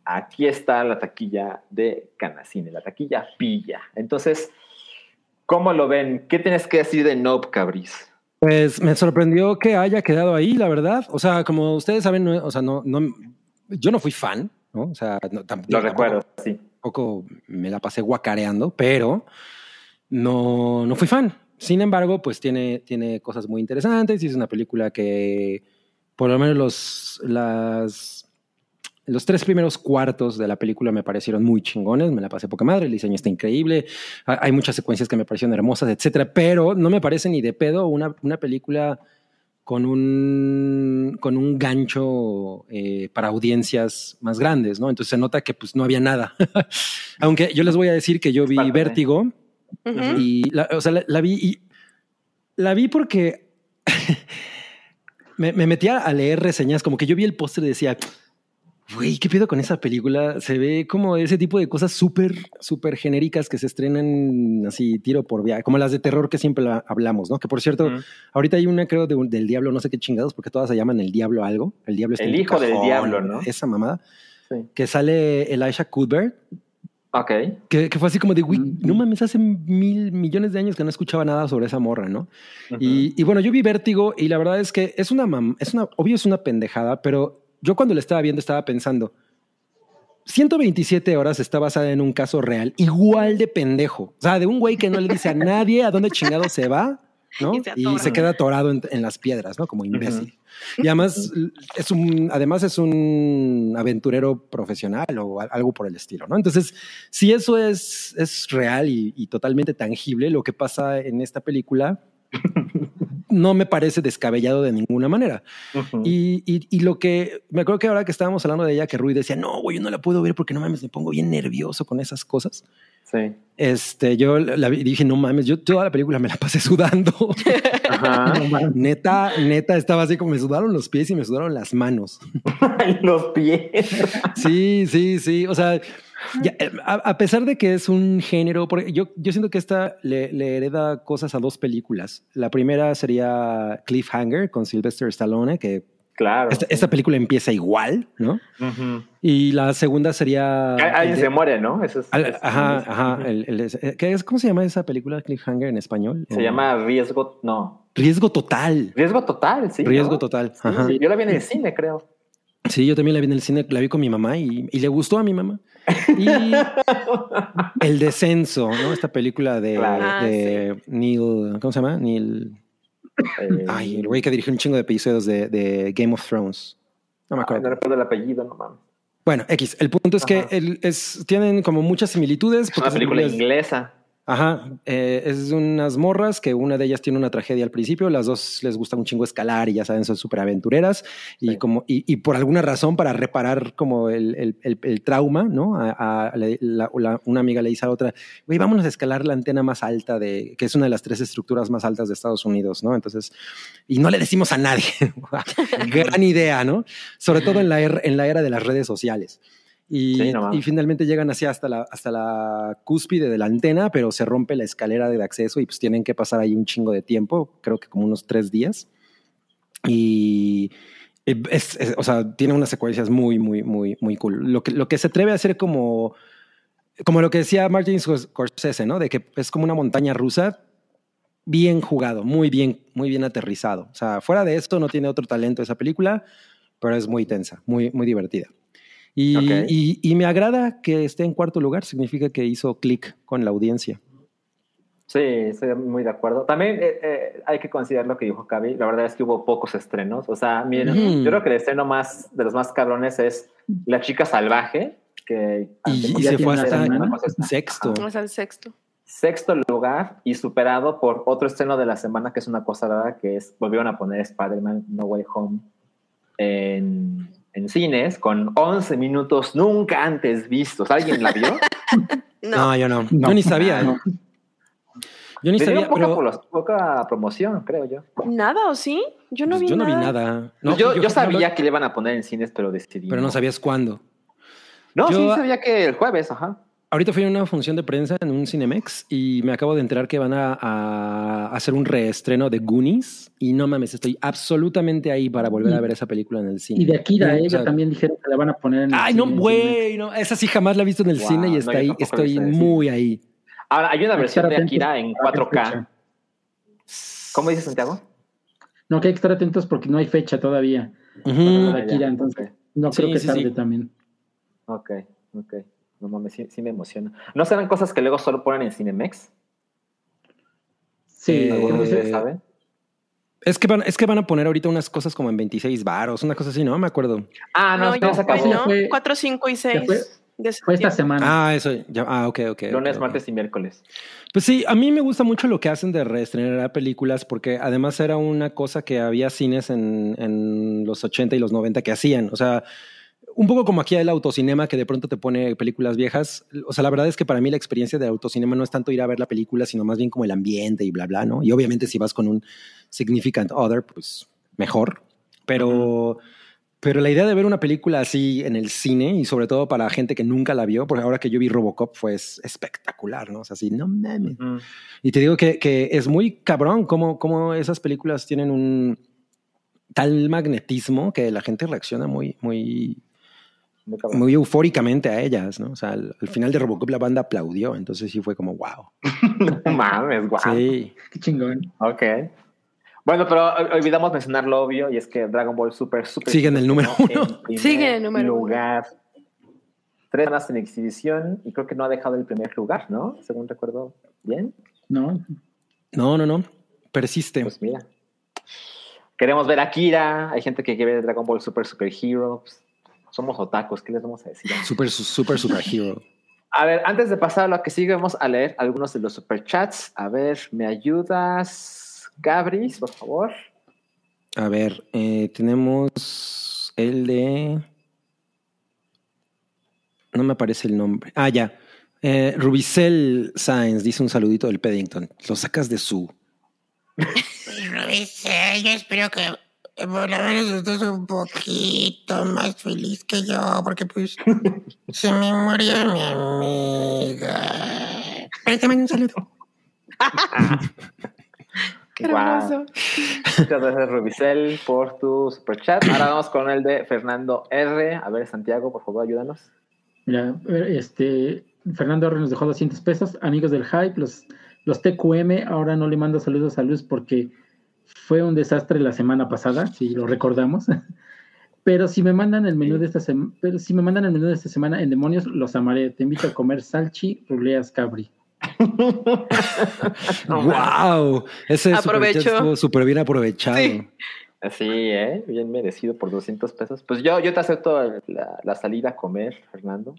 Aquí está la taquilla de Canacine, la taquilla pilla. Entonces, ¿cómo lo ven? ¿Qué tienes que decir de Nope, Cabris? Pues me sorprendió que haya quedado ahí, la verdad. O sea, como ustedes saben, no, o sea, no, no, yo no fui fan, ¿no? O sea, no, tam- Lo tampoco- recuerdo, sí. Tampoco me la pasé guacareando, pero no, no fui fan. Sin embargo, pues tiene, tiene cosas muy interesantes y es una película que por lo menos los, las, los tres primeros cuartos de la película me parecieron muy chingones, me la pasé poca madre, el diseño está increíble, ha- hay muchas secuencias que me parecieron hermosas, etcétera, pero no me parece ni de pedo una, una película con un, con un gancho eh, para audiencias más grandes, ¿no? Entonces se nota que pues no había nada. Aunque yo les voy a decir que yo vi Vértigo y la, o sea, la, la vi y la vi porque me, me metía a leer reseñas, como que yo vi el póster y decía, güey, ¿qué pido con esa película? Se ve como ese tipo de cosas súper, súper genéricas que se estrenan así tiro por viaje, como las de terror que siempre la- hablamos, ¿no? Que por cierto, ahorita hay una creo de un- del diablo, no sé qué chingados, porque todas se llaman el diablo algo. El diablo está El en hijo del diablo, ¿no? Esa mamada. Sí. Que sale Elisha Cuthbert, Ok. que, que fue así como de, güey, Ujú. no mames, hace mil millones de años que no escuchaba nada sobre esa morra, ¿no? Y, y bueno, yo vi Vértigo y la verdad es que es una, mam- es una, obvio es una pendejada, pero yo cuando la estaba viendo estaba pensando, 127 horas está basada en un caso real, igual de pendejo. O sea, de un güey que no le dice a nadie a dónde chingado se va, ¿no? Y se Y atora. se queda atorado en, en las piedras, ¿no? Como imbécil. Y además es un, además es un aventurero profesional o algo por el estilo, ¿no? Entonces, si eso es, es real y, y totalmente tangible, lo que pasa en esta película no me parece descabellado de ninguna manera. Y, y- y lo que me acuerdo que ahora que estábamos hablando de ella, que Rui decía, no, güey, yo no la puedo ver porque no mames, me pongo bien nervioso con esas cosas. Sí. Este, yo la dije, no mames, yo toda la película me la pasé sudando. Ajá. No neta, neta, estaba así como me sudaron los pies y me sudaron las manos. Los pies. Sí, sí, sí. O sea, ya, eh, a, a pesar de que es un género, porque yo, yo siento que esta le, le hereda cosas a dos películas. La primera sería Cliffhanger con Sylvester Stallone, que Claro. esta, esta película empieza igual, ¿no? Y la segunda sería... Al- Alguien se muere, ¿no? Eso es, al- es- ajá, es- ajá. el- el- es- eh, ¿qué es, ¿Cómo se llama esa película Cliffhanger en español? Se Eh, llama riesgo, no. Riesgo Total. Riesgo total, sí. Riesgo ¿no? Total. Sí, Ajá. sí, Yo la vi en el cine, creo. Sí, yo también la vi en el cine, la vi con mi mamá y, y le gustó a mi mamá. Y El Descenso, ¿no? Esta película de, Claro. Ah, Neil, ¿cómo se llama? Neil, Eh, ay, el güey que dirigió un chingo de episodios de, de Game of Thrones. No me ay, acuerdo. no recuerdo el apellido, no mames. Bueno, X, el punto es que Ajá. el- es, tienen como muchas similitudes. Es una película es- inglesa. Ajá, eh, es unas morras que una de ellas tiene una tragedia al principio, las dos les gusta un chingo escalar y ya saben, son súper aventureras y, Sí. como, y, y por alguna razón para reparar como el, el- el- el trauma, ¿no? A, a- le- la- la- una amiga le dice a otra, güey, vámonos a escalar la antena más alta de, que es una de las tres estructuras más altas de Estados Unidos, ¿no? Entonces, y no le decimos a nadie, gran idea, ¿no? Sobre todo en la, er- en la era de las redes sociales. Y, Sí, no y finalmente llegan así hasta la, hasta la cúspide de la antena, pero se rompe la escalera de acceso y pues tienen que pasar ahí un chingo de tiempo, creo que como unos tres días. Y es, es- o sea, tiene unas secuencias muy, muy, muy, muy cool. Lo que, lo que se atreve a hacer como, como lo que decía Martin Scorsese, ¿no? De que es como una montaña rusa bien jugado, muy bien, muy bien aterrizado. O sea, fuera de esto no tiene otro talento esa película, pero es muy tensa, muy, muy divertida. Y, Ok. y, y me agrada que esté en cuarto lugar, significa que hizo clic con la audiencia. Sí, estoy muy de acuerdo. También eh, eh, hay que considerar lo que dijo Cavi. La verdad es que hubo pocos estrenos. O sea, miren, yo creo que el estreno más de los más cabrones es La chica salvaje, que Y, se fue hasta está- sexto. O sea, el sexto. sexto lugar y superado por otro estreno de la semana que es una cosa rara que es volvieron a poner Spider-Man No Way Home en, en cines con 11 minutos nunca antes vistos. ¿Alguien la vio? No. No, yo no. No. Yo ni sabía. No. Yo ni Le sabía, poca, pero poca promoción, creo yo. ¿Nada o sí? Yo no pues, vi yo no nada. vi nada. No, yo, yo, no- sabía que le iban a poner en cines, pero decidí. pero no sabías cuándo. No, Yo- sí sabía que el jueves, ajá. Ahorita fui a una función de prensa en un Cinemex y me acabo de enterar que van a, a hacer un reestreno de Goonies y no mames, estoy absolutamente ahí para volver a ver esa película en el cine. Y de Akira, eh, o sea, también dijeron que la van a poner en el Ay, cine, no, güey, no, esa sí jamás la he visto en el Wow, cine y está ahí, estoy muy ahí. Ahora, hay una versión de Akira en para qué 4K. fecha. ¿Cómo dice Santiago? No, que hay que estar atentos porque no hay fecha todavía. Ujú. de Ah, Akira, entonces no Sí, creo que sí, tarde sí. también. Ok, ok. No mames, sí, sí me emociona. ¿No serán cosas que luego solo ponen en Cinemex? Sí, Eh, ¿Alguno de porque- ustedes sabe? Es que, van, es que van a poner ahorita unas cosas como en 26 varos, una cosa así, ¿no? Me acuerdo. Ah, no, No, ya se fue, acabó. ¿no? fue- 4, 5 y 6 fue- de Fue esta semana. Ah, eso, ya, ah, ok, ok. Lunes, ok, ok. martes y miércoles. Pues sí, a mí me gusta mucho lo que hacen de reestrenar películas porque además era una cosa que había cines en, en los 80 y los 90 que hacían. O sea, un poco como aquí el autocinema que de pronto te pone películas viejas. O sea, la verdad es que para mí la experiencia de autocinema no es tanto ir a ver la película, sino más bien como el ambiente y bla, bla, ¿no? Y obviamente si vas con un significant other, pues mejor. Pero... Pero la idea de ver una película así en el cine y sobre todo para gente que nunca la vio, porque ahora que yo vi Robocop fue es- espectacular, ¿no? O sea, así, no mames. Y te digo que, que es muy cabrón cómo, cómo esas películas tienen un tal magnetismo que la gente reacciona muy, muy, Muy eufóricamente a ellas, ¿no? O sea, al, al final de Robocop la banda aplaudió, entonces sí fue como wow. No mames, guau. Sí. Qué chingón. Ok. Bueno, pero ol- olvidamos mencionar lo obvio y es que Dragon Ball Super Super Sigue en el número uno. en Sigue en el número uno. lugar. Tres semanas en exhibición y creo que no ha dejado el primer lugar, ¿no? Según recuerdo bien. ¿No? No, no, no. Persiste. Pues mira. Queremos ver a Akira. Hay gente que quiere ver Dragon Ball Super Super Hero. Somos otakus. ¿Qué les vamos a decir? Super, super, super hero. A ver, antes de pasar a lo que sigue, vamos a leer algunos de los superchats. A ver, ¿me ayudas, Gabris, por favor? A ver, eh, tenemos el de. No me aparece el nombre. Ah, ya. Eh, Rubicel Sainz dice un saludito del Paddington. Lo sacas de su. Rubicel, yo espero que por lo menos estés un poquito más feliz que yo, porque pues se me murió mi amiga. Mando un saludo. Qué Guau. hermoso. Muchas gracias, Rubicel, por tu super chat. Ahora vamos con el de Fernando R. A ver, Santiago, por favor, ayúdanos. Mira, este, Fernando R nos dejó 200 pesos. Amigos del Hype, los, los TQM, ahora no le mando saludos a Luz porque fue un desastre la semana pasada, si lo recordamos. Pero si me mandan el menú de esta semana, pero si me mandan el menú de esta semana en demonios, los amaré. Te invito a comer salchi, ruleas cabri. ¡Wow! Ese estuvo súper bien aprovechado. Sí. Así, ¿eh? Bien merecido por 200 pesos. Pues yo, yo te acepto la, la salida a comer, Fernando,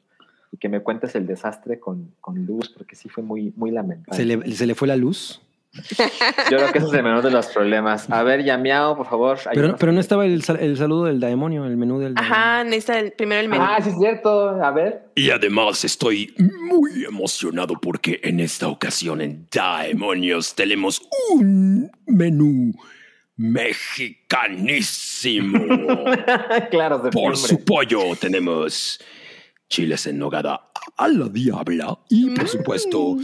y que me cuentes el desastre con, con Luz, porque sí fue muy, muy lamentable. ¿Se le, se le fue la luz. Yo creo que ese es el menor de los problemas. A ver, Yamiao, por favor. Pero, no estaba el, sal- el saludo del demonio, el menú del demonio. Ajá, necesita el, primero el menú. Ah, sí es cierto. A ver. Y además estoy muy emocionado porque en esta ocasión en Demonios tenemos un menú mexicanísimo. claro, de Por su pollo tenemos chiles en nogada a la diabla y por supuesto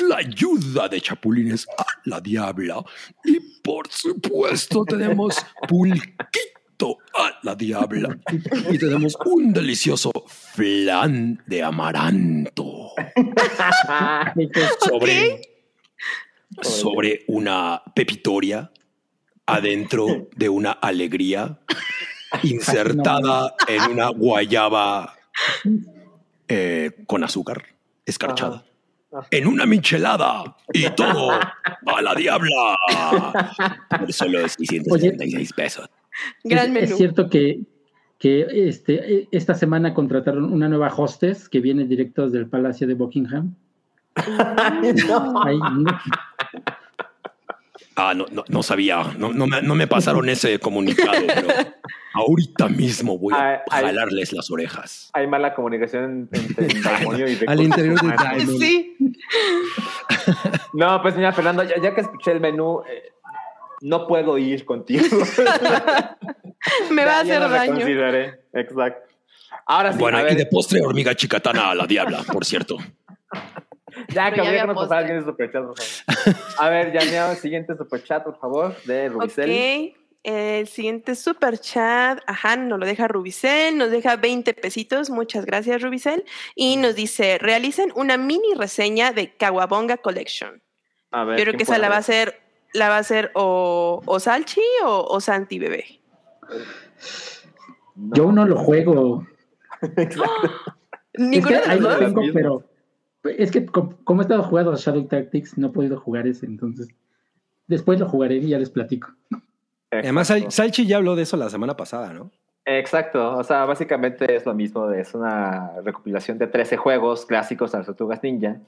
la ayuda de chapulines a la diabla. Y por supuesto tenemos pulquito a la diabla. Y tenemos un delicioso flan de amaranto. Sobre sobre una pepitoria adentro de una alegría insertada en una guayaba eh, con azúcar escarchada. Ajá. En una michelada y todo a la diabla. Por solo 676 pesos. Gran es, menú. es cierto que, que este, eh, esta semana contrataron una nueva hostess que viene directo del Palacio de Buckingham. No. Ahí, no, Ah, no, no, no sabía. No, no me, no me pasaron ese comunicado, pero ahorita mismo voy a ay. jalarles las orejas. Hay mala comunicación entre el demonio y Al interior de. Diamond. Sí. No, pues mira, Fernando, ya, ya que escuché el menú, eh, no puedo ir contigo. Me va a Ya- ya hacer lo daño. Exacto. Ahora sí, Bueno, a ver, y de postre hormiga chicatana a la diabla, por cierto. ya que ya postre. pasara alguien el superchat, por favor. A ver, ya me siguiente superchat, por favor, de Rubicel. Ok. El siguiente super chat, ajá, nos lo deja Rubicel, nos deja 20 pesitos, muchas gracias Rubicel, y nos dice, realicen una mini reseña de Kawabonga Collection. A ver, Yo creo ¿quién que esa la va a hacer? la va a hacer o, o Salchi o, o Santi Bebé. No. yo no lo juego. Exacto. Ninguno es que de ahí lo dos. tengo, pero es que com- como he estado jugando a Shadow Tactics, no he podido jugar ese, entonces después lo jugaré y ya les platico. Además, Exacto. Salchi ya habló de eso la semana pasada, ¿no? Exacto, o sea, básicamente es lo mismo, es una recopilación de 13 juegos clásicos de las Tortugas Ninja.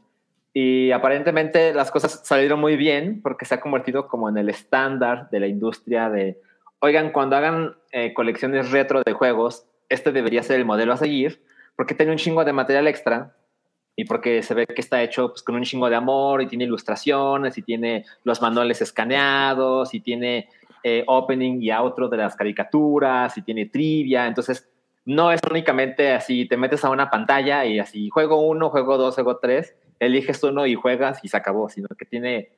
Y aparentemente las cosas salieron muy bien porque se ha convertido como en el estándar de la industria de, oigan, cuando hagan eh, colecciones retro de juegos, este debería ser el modelo a seguir porque tiene un chingo de material extra y porque se ve que está hecho pues, con un chingo de amor y tiene ilustraciones y tiene los manuales escaneados y tiene eh, opening y outro de las caricaturas y tiene trivia. Entonces, no es únicamente así, te metes a una pantalla y así, juego uno, juego dos, juego tres, eliges uno y juegas y se acabó, sino que tiene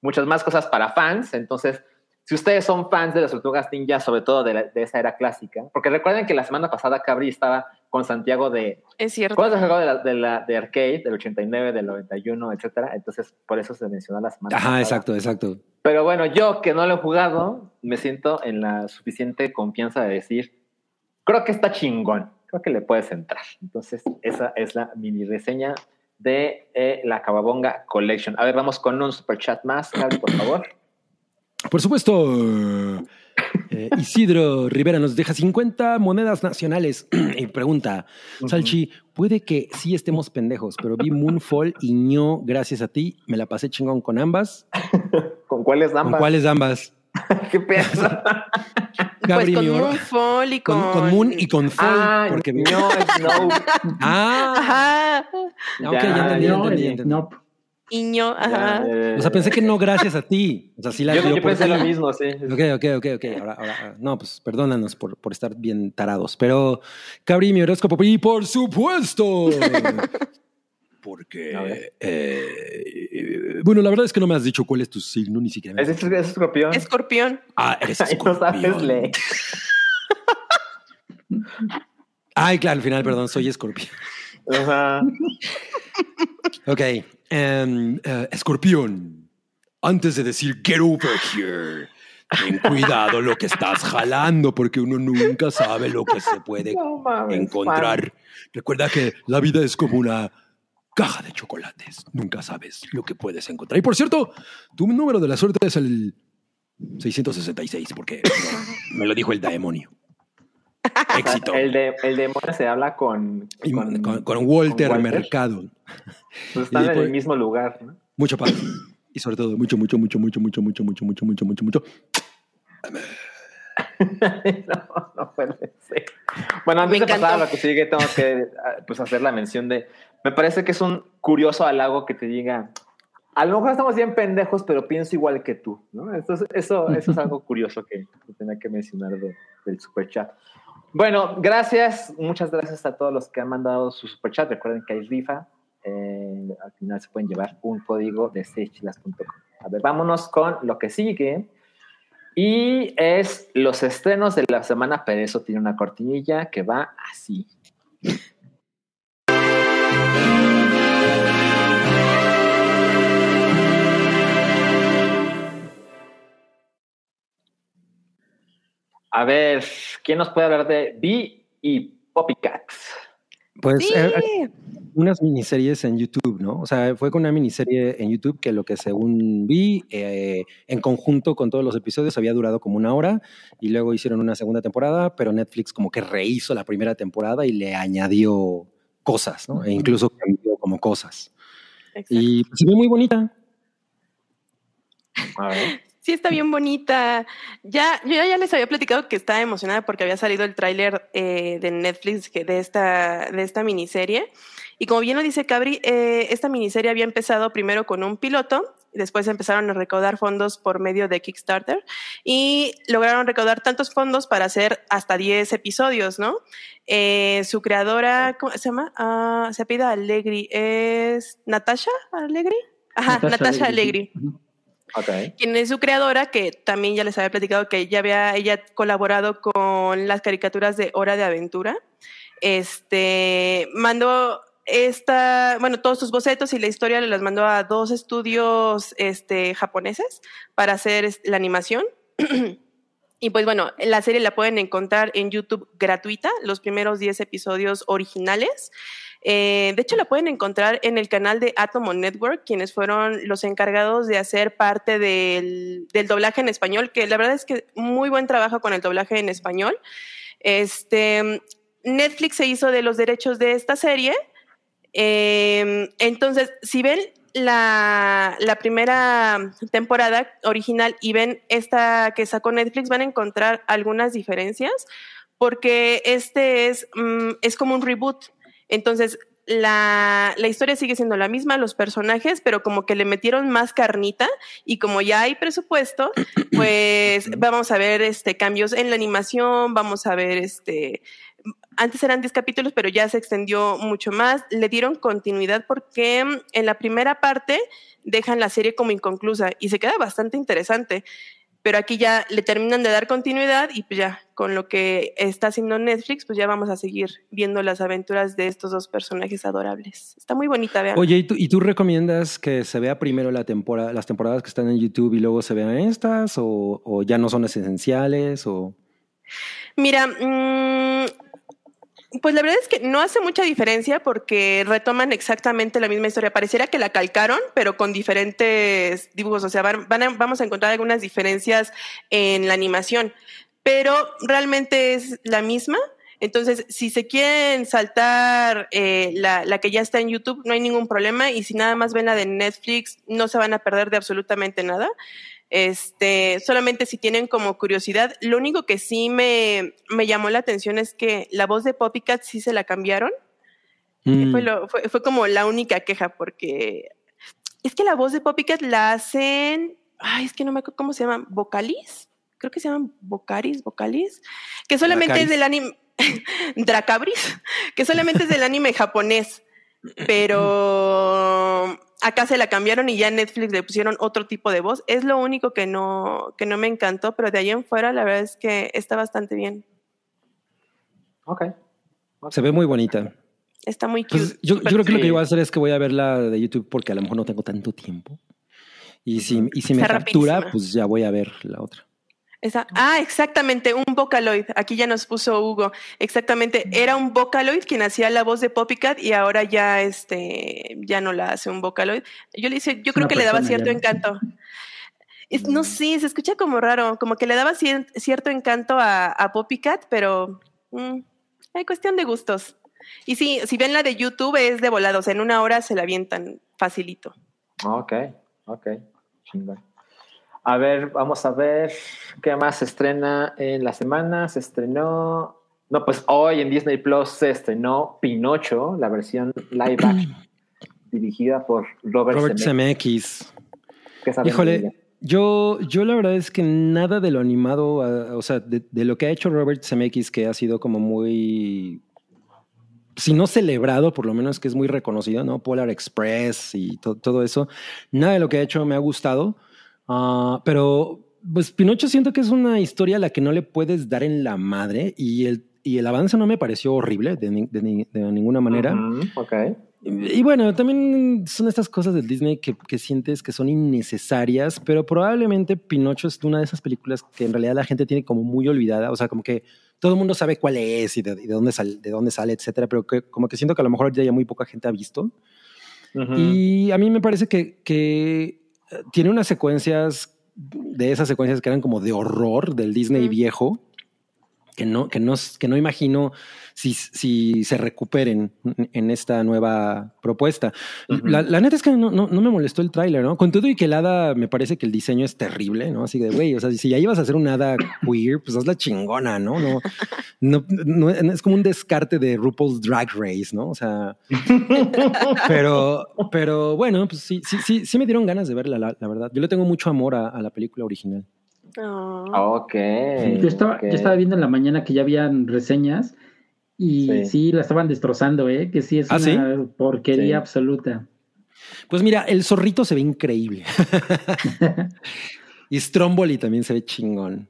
muchas más cosas para fans. Entonces, si ustedes son fans de las Tortugas Ninja, sobre todo de, la- de esa era clásica, porque recuerden que la semana pasada Cabri estaba con Santiago de Es cierto. ¿Cuál es el juego de, la, de, la- de arcade del 89, del 91, etcétera? Entonces, por eso se mencionó la semana Ajá, pasada. exacto, exacto. Pero bueno, yo que no lo he jugado, me siento en la suficiente confianza de decir, creo que está chingón, creo que le puedes entrar. Entonces, esa es la mini reseña de eh, la Cababonga Collection. A ver, vamos con un super chat más, Javi, por favor. Por supuesto, eh, Isidro Rivera nos deja 50 monedas nacionales y pregunta, Salchi, puede que sí estemos pendejos, pero vi Moonfall y ño, gracias a ti, me la pasé chingón con ambas. ¿Con cuáles ¿Con ambas? cuáles ambas? ¿Qué pedo? Gabri pues con. Moonfall y con... Con, con Moon y con Fall. Ah, porque no, Snow. Ah, Ajá, ok, ya, Ya, entendí, ya No, entendí, ya el entendí. Nope. Iño, ajá. Ya, O sea, pensé que no gracias a ti. O sea, sí la Yo, dio yo por pensé ti. lo mismo, sí. Ok, ok, ok, ok. Ahora, ahora, no, pues perdónanos por, por estar bien tarados. Pero, Cabri, mi horóscopo. Y por supuesto. Porque, eh, bueno, la verdad es que no me has dicho cuál es tu signo, ni siquiera. me ¿Es, es, escorpión? Escorpión. Ah, eres Ay, no sabes escorpión. leer. Ay, claro, al final, perdón, soy escorpión. Ajá. Ok. Em, Eh, escorpión, antes de decir get over here, ten cuidado lo que estás jalando, porque uno nunca sabe lo que se puede No mames, encontrar. Recuerda que la vida es como una caja de chocolates. Nunca sabes lo que puedes encontrar. Y por cierto, tu número de la suerte es el 666, porque me lo dijo el demonio. Éxito. El, de, el demonio se habla con, y con, con, con Walter, con Mercado. Pues están y en el mismo lugar, ¿no? Mucho paz. Y sobre todo, mucho, mucho, mucho, mucho, mucho, mucho, mucho, mucho, mucho, mucho, mucho. no, no puede ser. Bueno, antes Me de pasar a lo que sigue, tengo que ah, pues, hacer la mención de. Me parece que es un curioso halago que te diga. A lo mejor estamos bien pendejos, pero pienso igual que tú, ¿no? Eso, es- eso, eso es algo curioso que, que tenía que mencionar de- del superchat. Bueno, gracias, muchas gracias a todos los que han mandado su superchat. Recuerden que hay rifa. eh, al final se pueden llevar un código de seichilas.com. A ver, vámonos con lo que sigue. Y es los estrenos de la semana, pero eso tiene una cortinilla que va así. A ver, ¿quién nos puede hablar de Vi y Poppycats? Pues Sí. eh, unas miniseries en YouTube, ¿no? O sea, fue con una miniserie en YouTube que lo que según vi, eh, en conjunto con todos los episodios, había durado como una hora y luego hicieron una segunda temporada, pero Netflix como que rehizo la primera temporada y le añadió cosas, ¿no? E incluso cambió como cosas. Exacto. Y pues, se ve muy bonita. A ver. Sí, está bien bonita. Ya, yo ya les había platicado que estaba emocionada porque había salido el tráiler eh, de Netflix de esta, de esta miniserie. Y como bien lo dice Cabri, eh, esta miniserie había empezado primero con un piloto, y después empezaron a recaudar fondos por medio de Kickstarter y lograron recaudar tantos fondos para hacer hasta 10 episodios, ¿no? Eh, su creadora, ¿cómo se llama? Ah, se Allegri, es Natasha Allegri. Ajá, Natasha, Allegri Ujú. Ok. quien es su creadora, que también ya les había platicado que ya había ella colaborado con las caricaturas de Hora de Aventura. Este mandó esta, bueno, todos sus bocetos y la historia le las mandó a dos estudios este, japoneses para hacer la animación. Y pues bueno, la serie la pueden encontrar en YouTube gratuita, los primeros 10 episodios originales. Eh, de hecho, la pueden encontrar en el canal de Atomo Network, quienes fueron los encargados de hacer parte del, doblaje en español, que la verdad es que muy buen trabajo con el doblaje en español. Este, Netflix se hizo de los derechos de esta serie. Eh, entonces, si ven la, la primera temporada original y ven esta que sacó Netflix, van a encontrar algunas diferencias, porque este es, mm, es como un reboot. Entonces, la, la historia sigue siendo la misma, los personajes, pero como que le metieron más carnita y como ya hay presupuesto, pues vamos a ver este, cambios en la animación, vamos a ver este... Antes eran 10 capítulos, pero ya se extendió mucho más. Le dieron continuidad porque mm, en la primera parte dejan la serie como inconclusa y se queda bastante interesante. Pero aquí ya le terminan de dar continuidad y pues ya con lo que está haciendo Netflix, pues ya vamos a seguir viendo las aventuras de estos dos personajes adorables. Está muy bonita, vean. Oye, ¿y tú, y tú recomiendas que se vea primero la temporada, las temporadas que están en YouTube y luego se vean estas? ¿O, o ya no son esenciales? O... Mira, mm, pues la verdad es que no hace mucha diferencia porque retoman exactamente la misma historia. Pareciera que la calcaron, pero con diferentes dibujos. O sea, van, a- vamos a encontrar algunas diferencias en la animación, pero realmente es la misma. Entonces, si se quieren saltar eh, la, la que ya está en YouTube, no hay ningún problema. Y si nada más ven la de Netflix, no se van a perder de absolutamente nada. Este, solamente si tienen como curiosidad, lo único que sí me, me llamó la atención es que la voz de Poppycat sí se la cambiaron. Mm. Fue, lo- fue- fue como la única queja, porque es que la voz de Poppycat la hacen, ay, es que no me acuerdo cómo se llaman, ¿Vocalis? Creo que se llaman Vocaris, Vocalis, que solamente Dracaris. es del anime, Dracabris, que solamente es del anime japonés, pero acá se la cambiaron y ya en Netflix le pusieron otro tipo de voz. Es lo único que no, que no me encantó, pero de ahí en fuera la verdad es que está bastante bien. Ok. Se ve muy bonita. Está muy cute. Pues yo, yo creo que lo que yo voy a hacer es que voy a ver la de YouTube porque a lo mejor no tengo tanto tiempo. Y si, y si me Está captura, rapidísima. pues ya voy a ver la otra. Esa- ah, exactamente, un Vocaloid. Aquí ya nos puso Hugo. Exactamente, era un Vocaloid quien hacía la voz de Poppycat y ahora ya este ya no la hace un Vocaloid. Yo le hice, yo creo que le daba cierto encanto. Es- no sé, se escucha como raro, como que le daba cier- cierto encanto a, a Poppycat, pero mm, hay cuestión de gustos. Y sí, si ven la de YouTube es de volados, en una hora se la avientan facilito. Ok, ok. Chingón. A ver, vamos a ver qué más se estrena en la semana. Se estrenó. No, pues hoy en Disney Plus se estrenó Pinocho, la versión live action, dirigida por Robert, Robert Zemeckis. Zemeckis. ¿Qué saben de Híjole, yo, yo la verdad es que nada de lo animado, o sea, de, de lo que ha hecho Robert Zemeckis, que ha sido como muy, si no celebrado, por lo menos que es muy reconocido, ¿no? Polar Express y to- todo eso, nada de lo que ha hecho me ha gustado, Ah, pero pues Pinocho siento que es una historia a la que no le puedes dar en la madre y el, y el avance no me pareció horrible de, ni- de ni- de ninguna manera. Ujú, ok. Y bueno, también son estas cosas del Disney que, que sientes que son innecesarias, pero probablemente Pinocho es una de esas películas que en realidad la gente tiene como muy olvidada, o sea, como que todo el mundo sabe cuál es y de, de dónde, sale, de dónde sale, etcétera, pero que como que siento que a lo mejor ya, muy poca gente ha visto. Ujú. Y a mí me parece que, que tiene unas secuencias de esas secuencias que eran como de horror del Disney viejo, que no, que no, que no imagino si, si se recuperen en esta nueva propuesta. La, la neta es que no, no, no me molestó el tráiler, ¿no? Con todo y que el hada me parece que el diseño es terrible, ¿no? Así de, güey, o sea, si ya ibas a hacer un hada queer, pues hazla chingona, ¿no? No, no, no- es como un descarte de RuPaul's Drag Race, ¿no? O sea, pero, pero bueno, pues sí, sí, sí, sí me dieron ganas de verla, la, la verdad. Yo le tengo mucho amor a, a la película original. Ah. Ok. Yo estaba, ok. yo estaba viendo en la mañana que ya habían reseñas y Sí. sí, la estaban destrozando, ¿eh? Que sí es ¿Ah, sí? una porquería Sí. absoluta. Pues mira, el zorrito se ve increíble. y Stromboli también se ve chingón.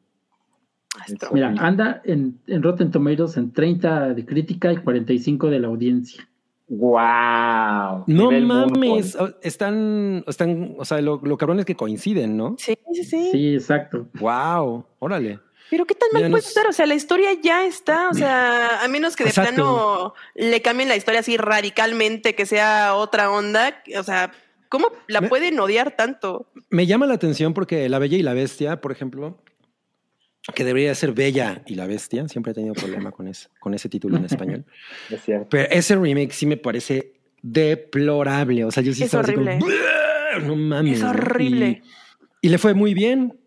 Astro. Mira, anda en, en Rotten Tomatoes en 30 de crítica y 45 de la audiencia. Wow. No mames, o- están, están, o sea, lo, lo cabrón es que coinciden, ¿no? Sí, sí, sí. Sí, exacto. Wow, órale. Pero qué tan mal puede estar, o sea, la historia ya está, o sea, a menos que de Exacto. plano le cambien la historia así radicalmente, que sea otra onda, o sea, ¿cómo la Me- pueden odiar tanto? Me llama la atención porque La Bella y la Bestia, por ejemplo, que debería ser Bella y la Bestia, siempre he tenido problema con ese, con ese título en español. Es cierto. Pero ese remake sí me parece deplorable. O sea, yo sí Es estaba así como, horrible. No mames. Es ¿no? horrible. Y, y le fue muy bien.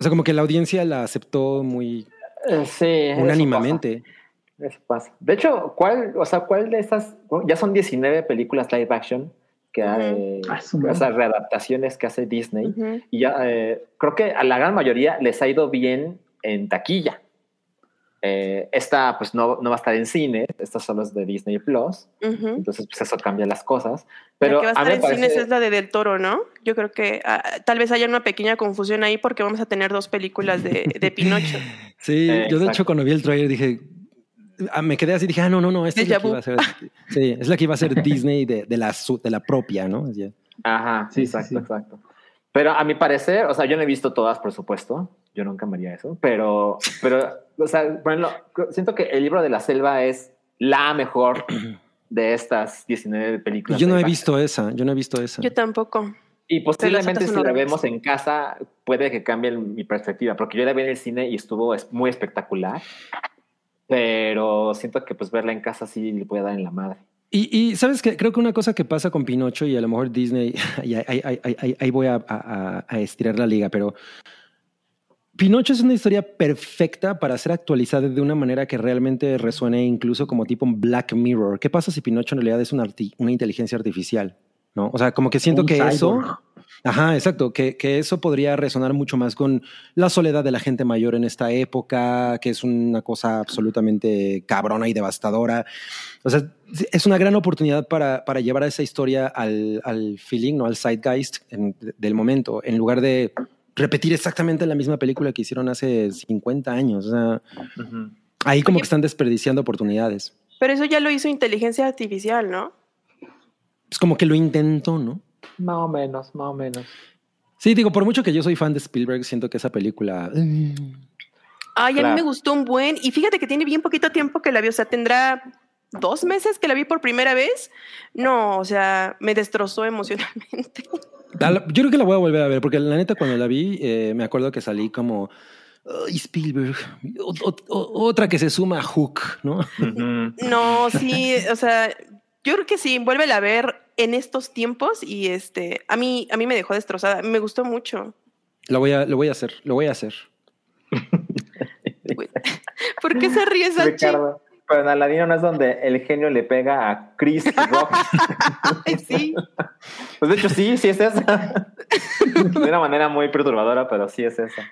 O sea, como que la audiencia la aceptó muy Eh, sí. eso unánimamente. pasa, Eso pasa. De hecho, ¿cuál, o sea, cuál de estas? bueno, ya son 19 películas live action que hay, Ah, o sea, readaptaciones que hace Disney. Y ya eh, creo que a la gran mayoría les ha ido bien en taquilla. Eh, esta pues no, no va a estar en cine, esta solo es de Disney Plus, entonces pues eso cambia las cosas. Pero la que va a estar en cines parece- es la de Del Toro, ¿no? Yo creo que ah, tal vez haya una pequeña confusión ahí porque vamos a tener dos películas de, de Pinocho. Sí, Eh, yo de exacto. hecho cuando vi el trailer dije, ah, me quedé así, dije, ah, no, no, no, esta es la que iba a ser, sí, es la que iba a ser Disney de, de la, su- de la propia, ¿no? Así. Ajá, Sí, sí, exacto, sí. exacto. Pero a mi parecer, o sea, yo no he visto todas, por supuesto. Yo nunca me haría eso. Pero, pero, o sea, bueno, siento que el libro de la selva es la mejor de estas 19 películas. Yo no he visto esa, yo no he visto esa. Yo tampoco. Y posiblemente si la vemos en casa, puede que cambie mi perspectiva, porque yo la vi en el cine y estuvo es- muy espectacular. Pero siento que pues verla en casa sí le puede dar en la madre. Y, sabes que creo que una cosa que pasa con Pinocho y a lo mejor Disney, ahí, voy a, estirar la liga, pero Pinocho es una historia perfecta para ser actualizada de una manera que realmente resuene incluso como tipo Black Mirror. ¿Qué pasa si Pinocho en realidad es una inteligencia artificial? ¿No? O sea, como que siento Un que cyborg. eso... Ajá, exacto, que, que eso podría resonar mucho más con la soledad de la gente mayor en esta época, que es una cosa absolutamente cabrona y devastadora. O sea, es una gran oportunidad para, para llevar a esa historia al, al feeling, ¿no? al zeitgeist en- del momento, en lugar de repetir exactamente la misma película que hicieron hace 50 años. O sea, Ujú. ahí como Oye. que están desperdiciando oportunidades. Pero eso ya lo hizo inteligencia artificial, ¿no? Es como que lo intentó, ¿no? Más o menos, más o menos. Sí, digo, por mucho que yo soy fan de Spielberg, siento que esa película... mm, Ay, a mí me gustó un buen. Y fíjate que tiene bien poquito tiempo que la vi. O sea, tendrá dos meses que la vi por primera vez. No, o sea, me destrozó emocionalmente. Yo creo que la voy a volver a ver, porque la neta cuando la vi, eh, me acuerdo que salí como, "Ay, Spielberg, o- o- o- otra que se suma a Hook, ¿no? No, sí, o sea, yo creo que sí, vuélvela a ver en estos tiempos y este, a mí, a mí me dejó destrozada, me gustó mucho. Lo voy a, lo voy a hacer, lo voy a hacer. ¿Por qué se ríe Sachi? Ricardo. Pero en Aladino no es donde el genio le pega a Chris Rock. Ay, sí. Pues de hecho sí, sí es esa. De una manera muy perturbadora, pero sí es esa.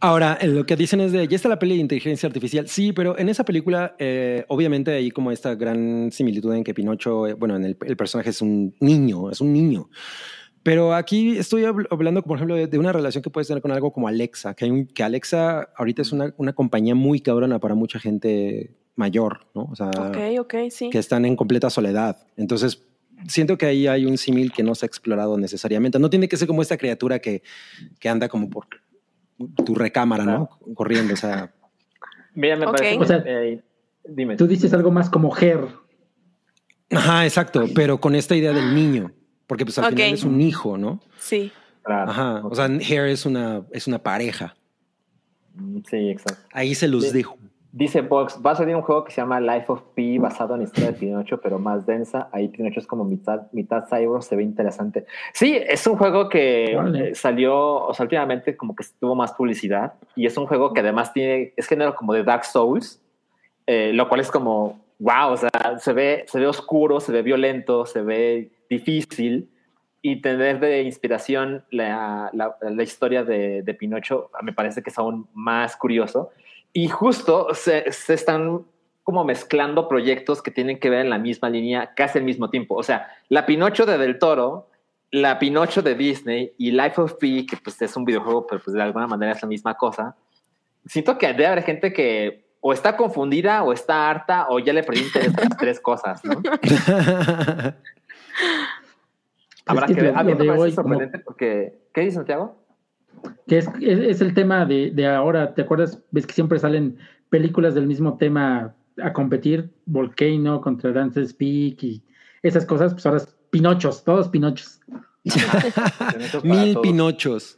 Ahora, eh, lo que dicen es de, ya está la peli de inteligencia artificial. Sí, pero en esa película, eh, obviamente hay como esta gran similitud en que Pinocho, eh, bueno, en el, el personaje es un niño, es un niño. Pero aquí estoy habl- hablando, por ejemplo, de, de una relación que puedes tener con algo como Alexa, que, hay un- que Alexa ahorita es una, una compañía muy cabrona para mucha gente mayor, ¿no? O sea, sí. que están en completa soledad. Entonces, siento que ahí hay un símil que no se ha explorado necesariamente. No tiene que ser como esta criatura que, que anda como por tu recámara, ¿no? Corriendo, o sea. Mira, me parece. O sea, eh, dime. Tú dices algo más como Her. Ajá, exacto, pero con esta idea del niño, porque pues al final es un hijo, ¿no? Sí. Claro. Ajá, o sea, Hair es una, es una pareja. Mm, Sí, exacto. Ahí se los Sí. dejo. Dice Box, va a salir un juego que se llama Life of Pi, basado en la historia de Pinocho, pero más densa. Ahí Pinocho es como mitad, mitad cyborg, se ve interesante. Sí, es un juego que Órale. eh, salió, o sea, últimamente como que tuvo más publicidad, y es un juego que además tiene, es género como de Dark Souls, eh, lo cual es como, wow, o sea, se ve, se ve oscuro, se ve violento, se ve difícil, y tener de inspiración la, la- la historia de, de Pinocho me parece que es aún más curioso. Y justo se, se están como mezclando proyectos que tienen que ver en la misma línea casi al mismo tiempo. O sea, la Pinocho de Del Toro, la Pinocho de Disney y Life of Pi, que pues es un videojuego, pero pues de alguna manera es la misma cosa. Siento que debe haber gente que o está confundida o está harta o ya le perdí las tres cosas, ¿no? Habrá Es que que ver. lo- A mí lo me parece como- sorprendente porque... ¿Qué dice Santiago? Que es, es, es el tema de, de ahora, ¿te acuerdas? Ves que siempre salen películas del mismo tema a competir, Volcano contra Dance Speak y esas cosas, pues ahora es Pinochos, todos Pinochos. Mil todos. pinochos.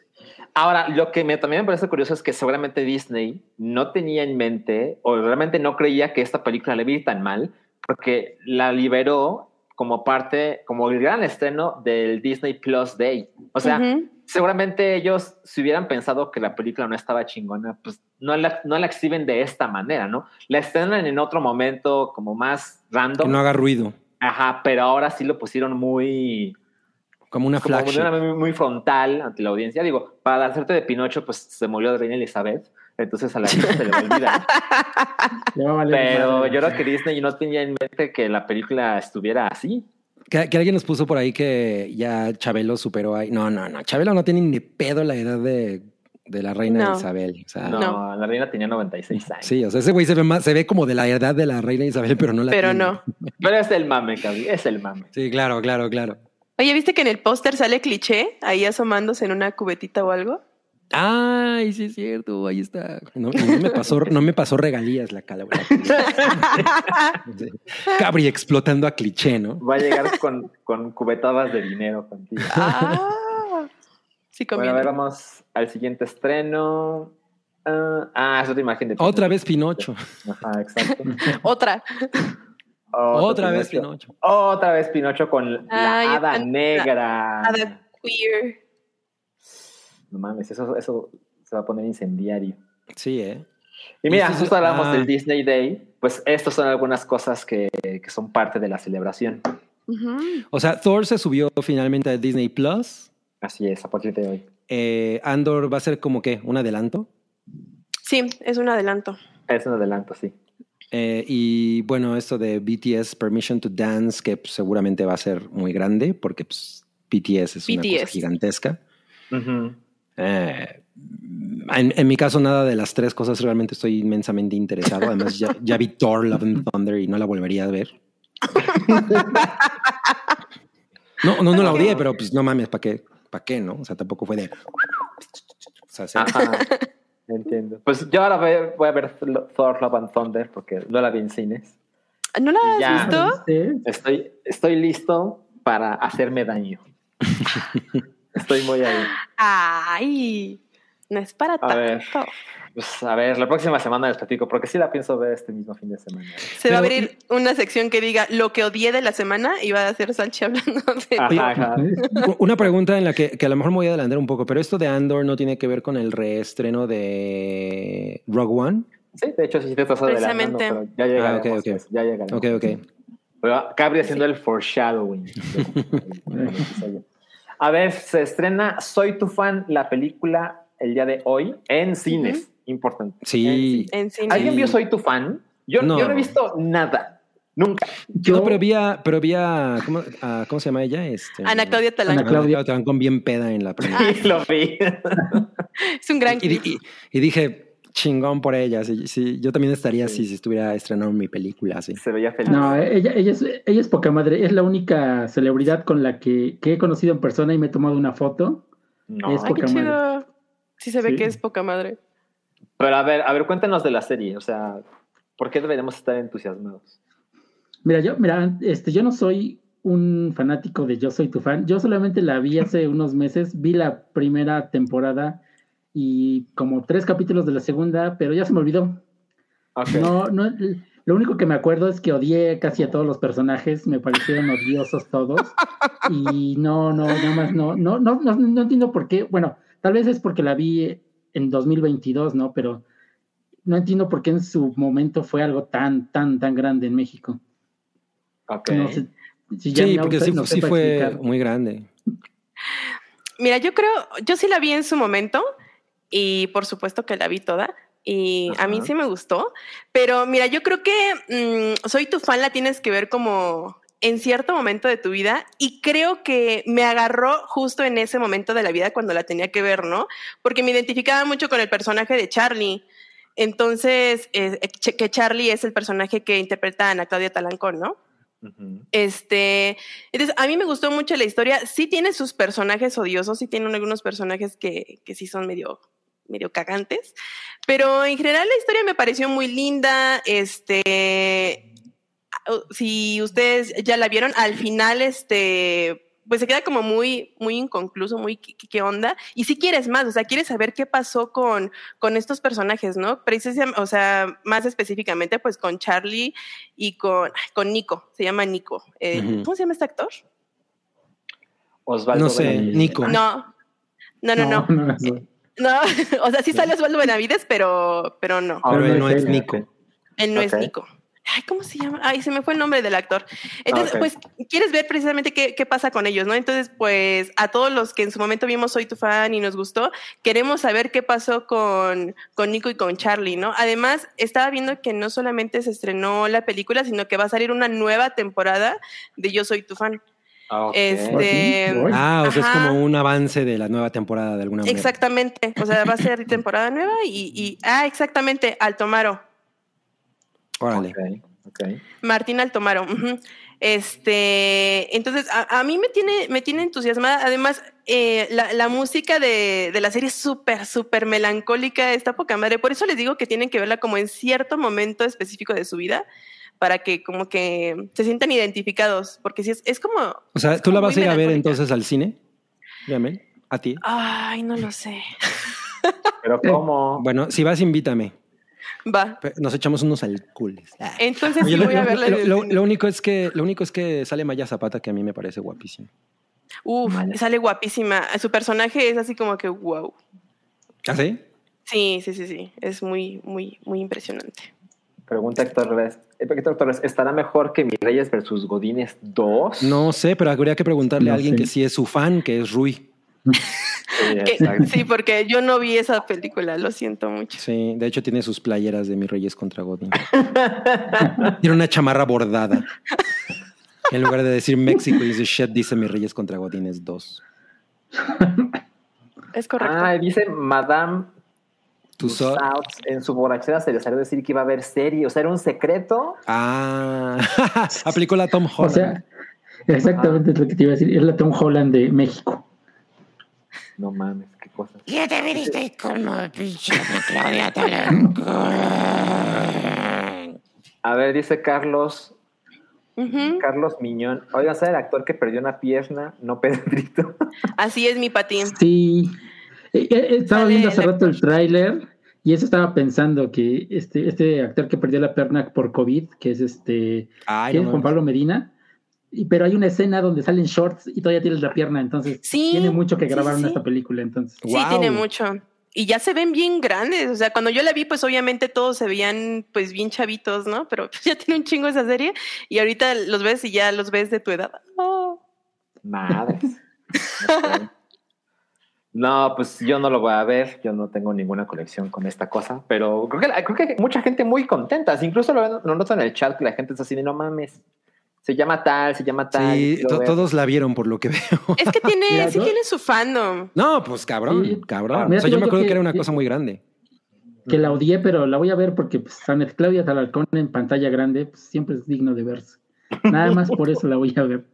Ahora, lo que me, también me parece curioso es que seguramente Disney no tenía en mente o realmente no creía que esta película le iba a ir tan mal porque la liberó como parte, como el gran estreno del Disney Plus Day. O sea. Seguramente ellos si hubieran pensado que la película no estaba chingona, pues no la, no la exhiben de esta manera, ¿no? La estrenan en otro momento como más random. Que no haga ruido. Ajá, pero ahora sí lo pusieron muy Como una como flagship. muy, muy frontal ante la audiencia. Digo, para hacerte de Pinocho, pues se murió de Reina Elizabeth, entonces a la gente se le va a olvidar. Le va a valer Pero yo creo que Disney no tenía en mente que la película estuviera así. Que, que alguien nos puso por ahí que ya Chabelo superó ahí. No, no, no. Chabelo no tiene ni pedo la edad de, de la reina No. Isabel. O sea, No, No. la reina tenía 96 años. Sí, o sea, ese güey se ve más, se ve como de la edad de la reina Isabel, pero no la Pero tiene. no. Pero es el mame, Cabi, es el mame. Sí, claro, claro, claro. Oye, ¿viste que en el póster sale cliché ahí asomándose en una cubetita o algo? Ay, sí es cierto, ahí está. No, no me pasó, no me pasó regalías la calabra. Cabri explotando a cliché, ¿no? Va a llegar con, con cubetadas de dinero contigo. ah, sí, Bueno, a ver, vamos al siguiente estreno. Ah, ah, es otra imagen de Otra vez Pinocho. Ajá, exacto. Otra. Otra vez Pinocho. Pinocho. Otra vez Pinocho con la Ay, hada negra. Hada queer. No mames, eso, eso se va a poner incendiario. Sí, ¿eh? Y mira, justo hablamos ah. del Disney Day, pues estas son algunas cosas que, que son parte de la celebración. O sea, Thor se subió finalmente a Disney Plus. Así es, a partir de hoy. Eh, Andor va a ser como que un adelanto. Sí, es un adelanto. Es un adelanto, sí. Eh, y bueno, esto de BTS Permission to Dance, que pues, seguramente va a ser muy grande, porque pues, BTS es una cosa gigantesca. Ujú. Eh, en, en mi caso, nada de las tres cosas realmente estoy inmensamente interesado. Además, ya, ya vi Thor, Love and Thunder y no la volvería a ver. No, no, no la odié, pero pues no mames, ¿para qué? ¿Para qué, no? O sea, tampoco fue de. O sea, sí. Ajá. Entiendo. Pues yo ahora voy, voy a ver Thor Love and Thunder porque no la vi en cines. ¿No la has Ya. visto? Estoy, estoy listo para hacerme daño. Estoy muy ahí. Ay, no es para A ver. tanto. Pues a ver, la próxima semana les platico, porque sí la pienso ver este mismo fin de semana. Se va a abrir una sección que diga lo que odié de la semana y va a ser Salchi hablando de Ajá, ajá. Una pregunta en la que, que a lo mejor me voy a adelantar un poco, pero esto de Andor no tiene que ver con el reestreno de Rogue One. Sí, de hecho sí te estás adelantando, Precisamente. pero ya llegaremos. Ah, ok, ok. a eso, Ya llegaremos. Ok, ok. Pero Cabri haciendo el foreshadowing. A ver, se estrena Soy tu fan, la película el día de hoy en cines. Importante. Sí. En en. ¿Alguien vio Soy tu fan? Yo No. yo no he visto nada. Nunca. Yo, No, pero vi a, pero vi a- ¿cómo, a- ¿cómo se llama ella? Este, Ana Claudia Talán. Ana Claudia. Talán con bien peda en la primera. Sí, lo vi. Es un gran y- y dije, chingón por ella. Sí, sí, yo también estaría así si estuviera estrenando mi película. Sí. Se veía feliz. no, ella, ella, es, ella es poca madre. Es la única celebridad con la que, que he conocido en persona y me he tomado una foto. No. es Ay, qué poca madre. chido. Sí se ve Sí. que es poca madre. Pero a ver, a ver, cuéntanos de la serie. O sea, ¿por qué deberíamos estar entusiasmados? Mira, yo, mira, este, yo no soy un fanático de Yo Soy Tu Fan. Yo solamente la vi hace unos meses. Vi la primera temporada y como tres capítulos de la segunda, pero ya se me olvidó. No, no, lo único que me acuerdo es que odié casi a todos los personajes, me parecieron odiosos todos. Y no, no, nada más no, no, no, no, no entiendo por qué. Bueno, tal vez es porque la vi en 2022, ¿no? Pero no entiendo por qué en su momento fue algo tan, tan, tan grande en México. Ok. No sé si ya Sí, porque sí, sí fue explicar. muy grande. Mira, yo creo, yo sí la vi en su momento y por supuesto que la vi toda y a mí sí me gustó, pero mira, yo creo que mm, soy tu fan, la tienes que ver como en cierto momento de tu vida y creo que me agarró justo en ese momento de la vida cuando la tenía que ver, ¿no? Porque me identificaba mucho con el personaje de Charlie. Entonces, eh, que Charlie es el personaje que interpreta a Ana Claudia Talancón, ¿no? Este, entonces a mí me gustó mucho la historia. Sí tiene sus personajes odiosos, sí tiene algunos personajes que, que sí son medio, medio cagantes, pero en general la historia me pareció muy linda. Este, si ustedes ya la vieron, al final, este, pues se queda como muy, muy inconcluso, muy qué, qué onda. Y si quieres más, o sea, quieres saber qué pasó con, con estos personajes, ¿no? Precisamente, o sea, más específicamente, pues con Charlie y con, con Nico, se llama Nico. Eh. ¿Cómo se llama este actor? Osvaldo No sé. Nico. No, no, no, no. no, no. No, o sea, sí sale Osvaldo Benavides, pero, pero no. Pero no él no es. Nico. Él no es Nico. Ay, ¿cómo se llama? Ay, se me fue el nombre del actor. Entonces, pues, quieres ver precisamente qué, qué pasa con ellos, ¿no? Entonces, pues, a todos los que en su momento vimos Soy tu fan y nos gustó, queremos saber qué pasó con, con Nico y con Charlie, ¿no? Además, estaba viendo que no solamente se estrenó la película, sino que va a salir una nueva temporada de Yo Soy tu fan. Ah, ok. Este. Ah, o sea, es como un avance de la nueva temporada de alguna manera. Exactamente. O sea, va a ser temporada nueva y, y ah, exactamente, Altomaro. Órale. Ok, ok. Martín Altomaro. Este, entonces, a, a mí me tiene, me tiene entusiasmada. Además, eh, la, la música de, de la serie es súper, súper melancólica, está poca madre. Por eso les digo que tienen que verla como en cierto momento específico de su vida, para que como que se sientan identificados, porque si es, es como... O sea, ¿tú la vas a ir a ver entonces al cine? Yamel, ¿A ti? Ay, no lo sé. Pero ¿cómo? Bueno, si vas, invítame. Va. Nos echamos unos alcoholes. Ah. Entonces Oye, sí lo, voy a verla. lo- lo- lo único es que lo único es que sale Maya Zapata que a mí me parece guapísimo. Uf, Vale. sale guapísima. Su personaje es así como que wow. ¿Ah, sí? Sí, sí, sí, sí. Es muy, muy, muy impresionante. Pregunta Héctor Torres. Héctor Torres, ¿estará mejor que Mis Reyes versus Godines 2? No sé, pero habría que preguntarle a alguien sé. que sí es su fan, que es Rui. Sí, Que- exacto. sí, porque yo no vi esa película, lo siento mucho. Sí, de hecho tiene sus playeras de mis Reyes contra Godín. tiene una chamarra bordada. En lugar de decir México dice shit, dice mis Reyes contra Godines 2. Es correcto. Ah, dice Madame Tussauds. Tussauds, en su borrachera se le salió decir que iba a haber serie. O sea, era un secreto. Ah, aplicó la Tom O Holland. sea, exactamente es lo que te iba a decir. Es la Tom Holland de México. No mames, qué cosas. Ya te viniste con la pinche de Claudia. A ver, dice Carlos. Carlos Miñón. Oiga, ¿sabe el actor que perdió una pierna? No Pedrito. Así es mi patín. Sí. Eh, eh, estaba Sale viendo hace rato el tráiler y eso estaba pensando que este, este actor que perdió la pierna por COVID, que es este Ay, que no es Juan. Pablo Medina, y, pero hay una escena donde salen shorts y todavía tienes la pierna, entonces Sí, tiene mucho que grabar sí, en sí. esta película, entonces. Sí, Wow. tiene mucho. Y ya se ven bien grandes. O sea, cuando yo la vi, pues obviamente todos se veían pues bien chavitos, ¿no? Pero pues, ya tiene un chingo esa serie. Y ahorita los ves y ya los ves de tu edad. Oh. Madres. No, pues yo no lo voy a ver. Yo no tengo ninguna conexión con esta cosa. Pero creo que, creo que hay mucha gente muy contenta. Incluso lo, lo noto en el chat que la gente está así de no mames. Se llama tal, se llama tal. Sí, quiero to- ver". todos la vieron por lo que veo. Es que tiene, Mira, sí tiene su fandom. No, pues cabrón, Sí. cabrón. Mira, o sea, yo me acuerdo que, que- era una que- cosa muy grande. Que la odié, pero la voy a ver porque pues, Sanet Claudia Talarcón en pantalla grande pues, siempre es digno de verse. Nada más por eso la voy a ver.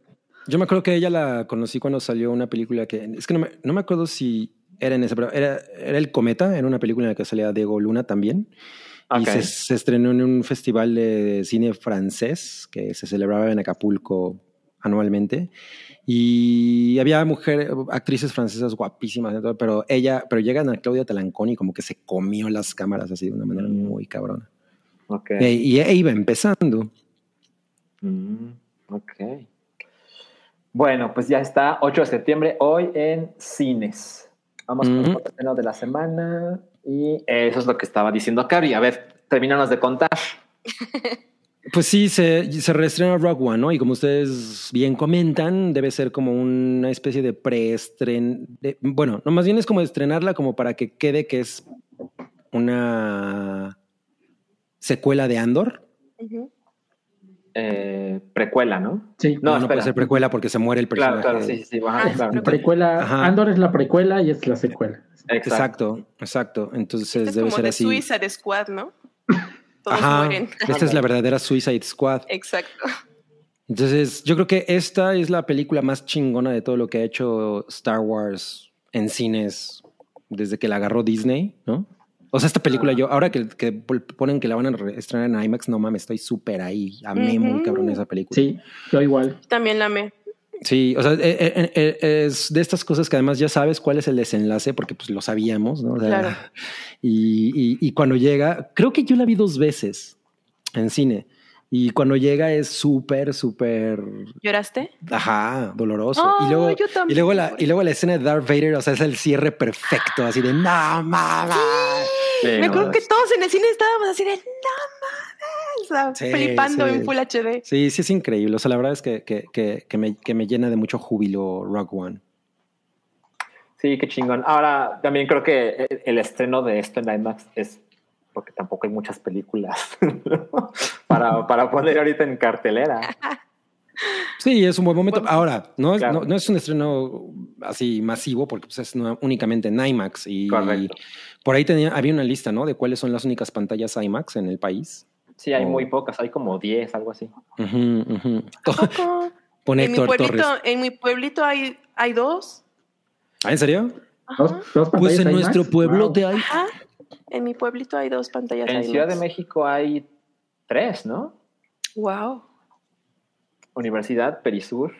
Yo me acuerdo que ella la conocí cuando salió una película que es que no me, no me acuerdo si era en esa, pero era, era El Cometa, era una película en la que salía Diego Luna también. Y se, se estrenó en un festival de cine francés que se celebraba en Acapulco anualmente. Y había mujeres, actrices francesas guapísimas, y pero ella, pero llegan a Claudia Talancón y como que se comió las cámaras así de una manera Mm. muy cabrona. Ok. E- y e iba empezando. Mm, ok. Bueno, pues ya está, 8 de septiembre, hoy en cines. Vamos con el estreno de la semana y eso es lo que estaba diciendo Cari. A ver, termínanos de contar. Pues sí, se, se reestrena Rock One, ¿no? Y como ustedes bien comentan, debe ser como una especie de preestren... de- bueno, no, más bien es como estrenarla como para que quede que es una secuela de Andor. Eh, precuela, ¿no? Sí. No, No, puede ser precuela porque se muere el personaje. claro, sí, sí, sí. ajá, Ah, claro. precuela. Precuela, Ajá. Andor es la precuela y es la secuela. Exacto. Exacto, exacto. Entonces Este es debe como ser de así. Suicide Squad, ¿no? Todos Ajá. mueren. Esta es la verdadera Suicide Squad. Exacto. Entonces, yo creo que esta es la película más chingona de todo lo que ha hecho Star Wars en cines desde que la agarró Disney, ¿no? O sea, esta película yo, ahora que, que ponen que la van a re- estrenar en IMAX, no mames, estoy súper ahí. Amé muy Ujú. cabrón esa película. Sí, yo igual. También la amé. Sí, o sea, eh, eh, eh, es de estas cosas que además ya sabes cuál es el desenlace, porque pues lo sabíamos, ¿no? O sea, Claro. Y, y- y cuando llega, creo que yo la vi dos veces en cine. Y cuando llega es súper, súper, ¿Lloraste? ajá, doloroso. Y, luego, yo también, y, luego la, y luego la escena de Darth Vader, o sea, es el cierre perfecto, así de, no, mames. Sí, Me no, acuerdo que todos en el cine estábamos así de no mames, o sea, Sí, flipando sí. en Full HD. Sí, sí es increíble. O sea, la verdad es que, que, que, que me, que me llena de mucho júbilo Rock One. Sí, qué chingón. Ahora, también creo que el, el estreno de esto en IMAX es porque tampoco hay muchas películas para, para poner ahorita en cartelera. Sí, es un buen momento. Ahora, no es, Claro. no, no es un estreno así masivo porque pues, es no- únicamente en IMAX. Y Correcto. Por ahí tenía, había una lista, ¿no? De cuáles son las únicas pantallas IMAX en el país. Sí, hay Oh. muy pocas, hay como 10, algo así. Pone En mi pueblito, Torres. en mi pueblito hay, hay dos. ¿Ah, en serio? Dos, dos Pues en IMAX. nuestro pueblo Wow. te hay. Ajá. En mi pueblito hay dos pantallas. En IMAX. Ciudad de México hay tres, ¿no? Wow. Universidad, Perisur.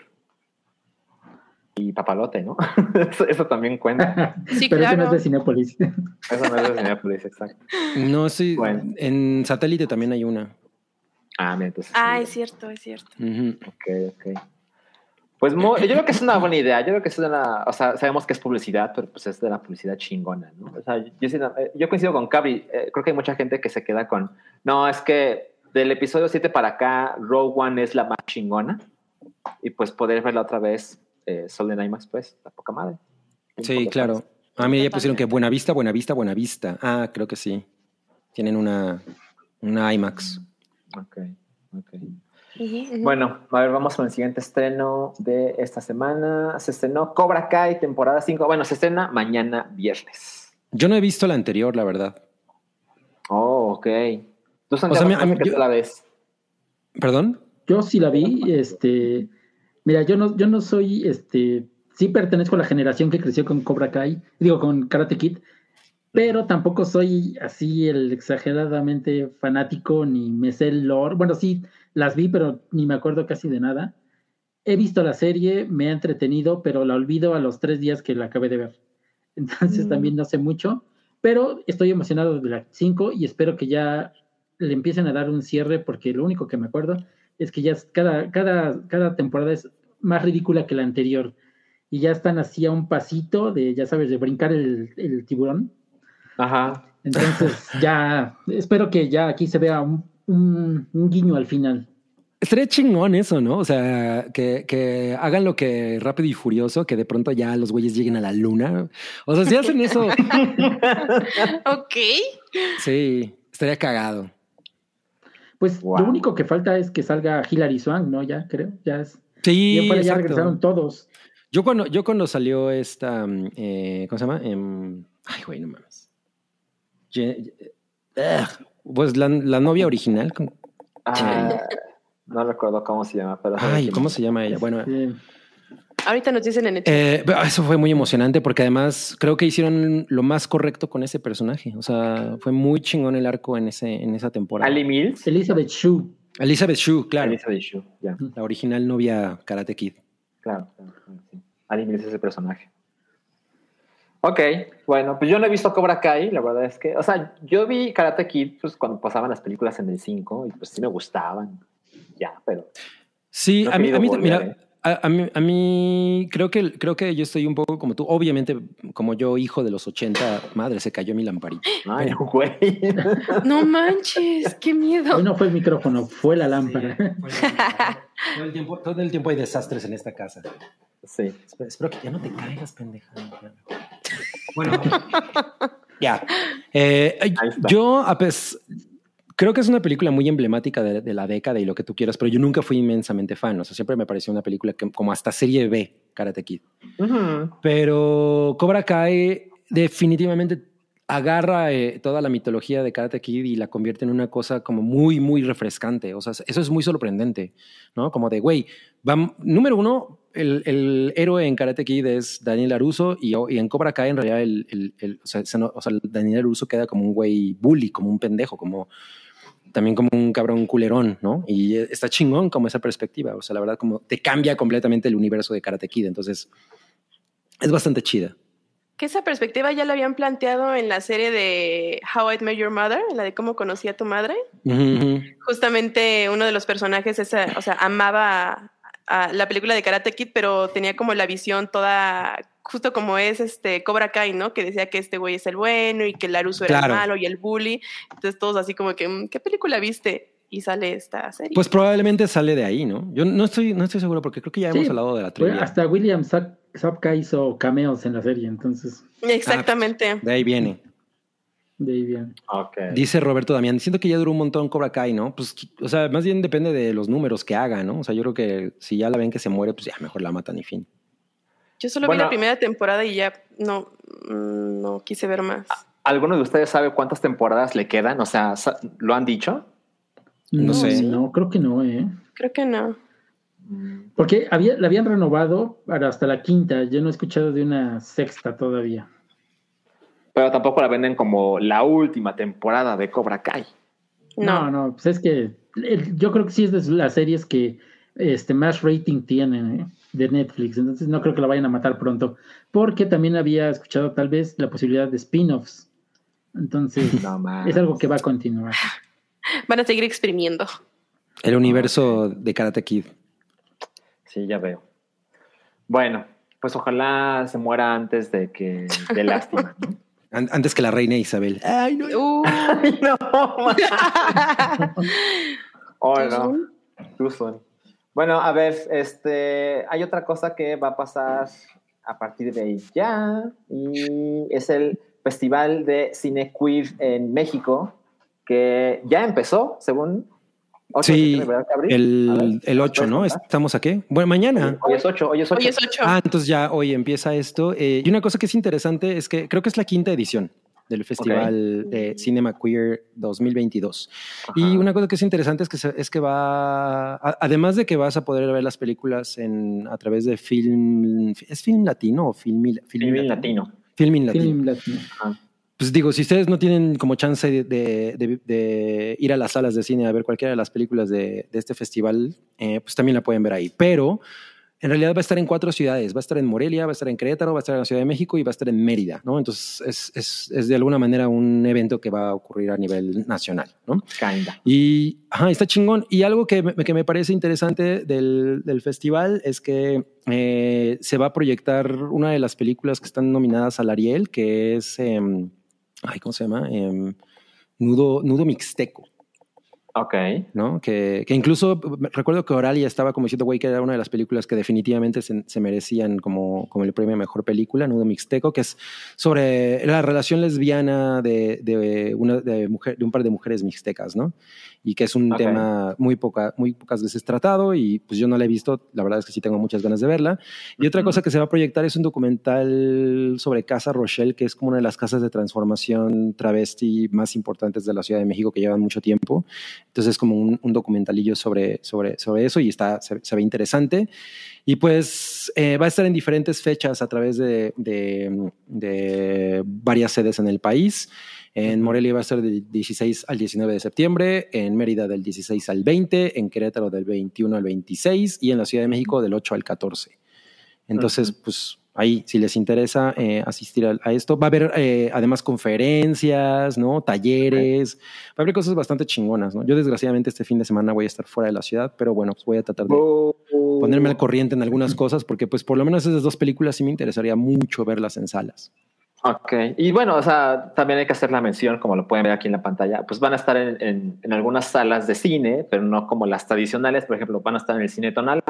Y Papalote, ¿no? eso, eso también cuenta. Sí, Pero eso no es claro. de Cinépolis. Eso no es de Cinépolis, exacto. No, sí. Bueno. En satélite también hay una. Ah, mira, entonces. Ah, sí. es cierto, es cierto. Ujú. Ok, ok. Pues yo creo que es una buena idea. Yo creo que es una. O sea, sabemos que es publicidad, pero pues es de la publicidad chingona, ¿no? O sea, yo, sí- eh, yo coincido con Cabri. eh, creo que hay mucha gente que se queda con. No, es que del episodio 7 para acá, Rogue One es la más chingona. Y pues poder verla otra vez eh, solo en IMAX, pues, la poca madre. Sí, poco claro. A mí ya pusieron que Buena Vista, Buena Vista, Buena Vista. Ah, creo que sí. Tienen una, una IMAX. Ok, ok. Bueno, a ver, vamos con el siguiente estreno de esta semana. Se estrenó Cobra Kai, temporada 5. Bueno, se estrena mañana viernes. Yo no he visto la anterior, la verdad. Oh, ok. Tú, O sea, Santiago, a mí- ¿qué yo- tal la ves? ¿Perdón? Yo sí la vi, este, mira, yo no, yo no soy, este, sí pertenezco a la generación que creció con Cobra Kai, digo, con Karate Kid, pero tampoco soy así el exageradamente fanático, ni me sé el lore, bueno, sí, las vi, pero ni me acuerdo casi de nada. He visto la serie, me ha entretenido, pero la olvido a los tres días que la acabé de ver. Entonces Mm. también no sé mucho, pero estoy emocionado de la 5 y espero que ya le empiecen a dar un cierre, porque lo único que me acuerdo es que ya es- cada, cada, cada temporada es más ridícula que la anterior. Y ya están así a un pasito de, ya sabes, de brincar el, el tiburón. Ajá. Entonces, ya, espero que ya aquí se vea un, un- un guiño al final. Estaría chingón eso, ¿no? O sea, que, que hagan lo que rápido y furioso, que de pronto ya los güeyes lleguen a la luna. O sea, si hacen eso, Ok. sí, estaría cagado. Pues Wow. lo único que falta es que salga Hilary Swank, ¿no? Ya creo, ya es. Sí, ya, exacto. regresaron todos. Yo cuando, yo cuando salió esta, mm, eh, ¿cómo se llama? Em, ay, güey, no mames. Ugh, pues la, la novia original. Ah, no recuerdo cómo se llama, pero. Ay, ¿cómo se llama ella? Bueno, Eh, Ahorita nos dicen en el chat. eh, eso fue muy emocionante porque además creo que hicieron lo más correcto con ese personaje. O sea, fue muy chingón el arco en, ese, en esa temporada. Ali Mills. Elizabeth Shue. Elizabeth Shue, claro. Elizabeth Shue, ya. La original novia Karate Kid. Claro, claro, claro, sí. Ali Mills es el personaje. Ok, bueno, pues yo no he visto Cobra Kai, la verdad es que, o sea, yo vi Karate Kid pues cuando pasaban las películas en el 5 y pues sí me gustaban, ya, pero Sí, No a mí, a mí, volver, mira, ¿eh? A, a mí, a mí creo que, creo que yo estoy un poco como tú. Obviamente, como yo, hijo de los 80, madre, se cayó mi lamparita. ay, güey. No manches, qué miedo. Hoy no fue el micrófono, fue la lámpara. todo, el tiempo, todo el tiempo hay desastres en esta casa. Sí. Espero, espero que ya no te caigas, pendeja. Bueno, ya. Eh, yo, a pes- creo que es una película muy emblemática de, de la década y lo que tú quieras, pero yo nunca fui inmensamente fan. O sea, siempre me pareció una película que, como hasta serie B, Karate Kid. Ujú. Pero Cobra Kai definitivamente agarra eh, toda la mitología de Karate Kid y la convierte en una cosa como muy, muy refrescante. O sea, eso es muy sorprendente, ¿no? Como de, güey, número uno, el, el héroe en Karate Kid es Daniel Aruso y, y en Cobra Kai en realidad el, el- el- o sea, se no- o sea, Daniel Aruso queda como un güey bully, como un pendejo, como también como un cabrón culerón, ¿no? Y está chingón como esa perspectiva. O sea, la verdad, como te cambia completamente el universo de Karate Kid. Entonces, es bastante chida. Que esa perspectiva ya la habían planteado en la serie de How I Met Your Mother, la de cómo conocí a tu madre. Justamente uno de los personajes, esa, o sea, amaba a la película de Karate Kid, pero tenía como la visión toda, justo como es este Cobra Kai, ¿no? Que decía que este güey es el bueno y que el Aruso era Claro. el malo y el bully. Entonces todos así como que, "Mm, ¿qué película viste? Y sale esta serie. Pues probablemente sale de ahí, ¿no? Yo no estoy, no estoy seguro porque creo que ya Sí, hemos hablado de la trivia. hasta William Zap- Zapka hizo cameos en la serie, entonces, Exactamente. De ahí viene. De ahí bien. Ok. Dice Roberto Damián, siento que ya duró un montón Cobra Kai, ¿no? Pues, o sea, más bien depende de los números que haga, ¿no? O sea, yo creo que si ya la ven que se muere, pues ya mejor la matan y fin. Yo solo Bueno. vi la primera temporada y ya no, mm, no quise ver más. ¿Alguno de ustedes sabe cuántas temporadas le quedan? O sea, ¿lo han dicho? No sé. No, creo que no, ¿eh? Creo que no. Porque había, la habían renovado para hasta la quinta. Yo no he escuchado de una sexta todavía. Pero tampoco la venden como la última temporada de Cobra Kai. No, No. no, pues es que el- yo creo que sí es de las series que este, más rating tienen. ¿eh? de Netflix, entonces no creo que la vayan a matar pronto, porque también había escuchado tal vez la posibilidad de spin-offs, entonces No es algo que va a continuar. Van a seguir exprimiendo. El universo de Karate Kid. Sí, ya veo. Bueno, pues ojalá se muera antes de que de lástima. ¿no? An- antes que la reina Isabel. Ay, no. Uh, Ay, no. oh, no. Bueno, a ver, este, hay otra cosa que va a pasar a partir de ya y es el Festival de Cine Queer en México que ya empezó, según. Sí, el, el 8, ¿no? ¿Estamos a qué? Bueno, mañana. Hoy es 8, hoy es 8. Hoy es ocho. Ah, entonces ya hoy empieza esto. Eh, y una cosa que es interesante es que creo que es la quinta edición del Festival de Cinema Queer 2022. Y una cosa que es interesante es que, se- es que va, a- además de que vas a poder ver las películas en, a través de film, ¿es film latino o film, Film latino. Filmin latino. Film latino. Pues digo, si ustedes no tienen como chance de, de- de- de ir a las salas de cine a ver cualquiera de las películas de, este festival, eh, pues también la pueden ver ahí. Pero en realidad va a estar en cuatro ciudades. Va a estar en Morelia, va a estar en Querétaro, va a estar en la Ciudad de México y va a estar en Mérida, ¿no? Entonces es, es- es de alguna manera un evento que va a ocurrir a nivel nacional, ¿no? Kinda. Y ajá, está chingón. Y algo que me, que me parece interesante del, del festival es que eh, se va a proyectar una de las películas que están nominadas al Ariel, que es, em, ay, ¿cómo se llama? Em, Nudo, Nudo Mixteco. Ok. ¿no? Que, que incluso recuerdo que Oralia estaba como diciendo, güey, que era una de las películas que definitivamente se, se merecían como, como el premio a mejor película, Nudo Mixteco, que es sobre la relación lesbiana de, de, una, de, mujer, de un par de mujeres mixtecas, ¿no? Y que es un Ok. tema muy, poca, muy pocas veces tratado y pues yo no la he visto, la verdad es que sí tengo muchas ganas de verla. Y otra cosa que se va a proyectar es un documental sobre Casa Rochelle, que es como una de las casas de transformación travesti más importantes de la Ciudad de México que llevan mucho tiempo. Entonces es como un, un documentalillo sobre, sobre, sobre eso y está, se, se ve interesante. Y pues eh, va a estar en diferentes fechas a través de, de, de varias sedes en el país. En Morelia va a ser del 16 al 19 de septiembre, en Mérida del 16 al 20, en Querétaro del 21 al 26 y en la Ciudad de México del 8 al 14. Entonces, pues ahí, si les interesa eh, asistir a, a esto, va a haber eh, además conferencias, ¿no? Talleres, va a haber cosas bastante chingonas, ¿no? Yo desgraciadamente este fin de semana voy a estar fuera de la ciudad, pero bueno, pues voy a tratar de ponerme al corriente en algunas cosas porque pues por lo menos esas dos películas sí me interesaría mucho verlas en salas. Ok, y bueno, o sea, también hay que hacer la mención, como lo pueden ver aquí en la pantalla, pues van a estar en, en- en algunas salas de cine, pero no como las tradicionales, por ejemplo, van a estar en el Cine Tonalá,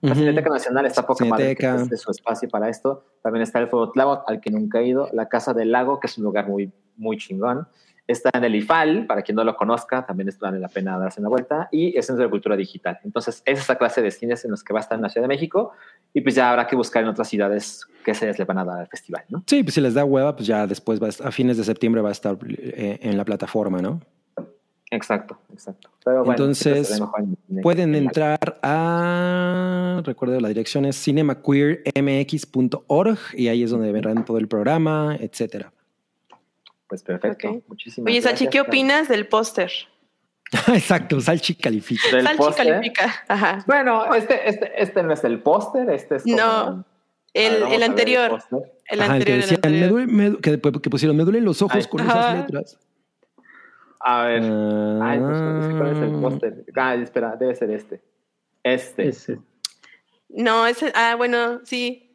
la Ujú. Cineteca Nacional está poca madre que Cineteca. es de su espacio para esto, también está el Fuego Tláhuac, al que nunca he ido, la Casa del Lago, que es un lugar muy, muy chingón, está en el IFAL, para quien no lo conozca, también es- vale la pena darse una vuelta, y el Centro de Cultura Digital. Entonces, es esa clase de cines en los que va a estar en la Ciudad de México, y pues ya habrá que buscar en otras ciudades qué se les le van a dar al festival, ¿no? Sí, pues si les da hueva, pues ya después va a, estar- a fines de septiembre va a estar eh, en la plataforma, ¿no? Exacto, exacto. Pero bueno, Entonces, en- Pueden entrar a, recuerdo la dirección es cinemaqueermx.org y ahí es donde verán todo el programa, etcétera. Pues perfecto. Ok. Muchísimas Oye, gracias. ¿qué opinas del póster? Exacto, Salchi califica. Del Salchi califica. Ajá. Bueno, este, este, este no es el póster, este es como- No, ver, El, vamos a el ver anterior. póster. El Ajá, el que anterior, el decían, me anterior. duele- me du- que, que pusieron, me duelen los ojos Ay, con ajá. esas letras. A ver. Ah. Ay, pues, ¿cuál es el póster? Ah, espera, debe ser este. Este. Ese. No, ese, ah, bueno, sí.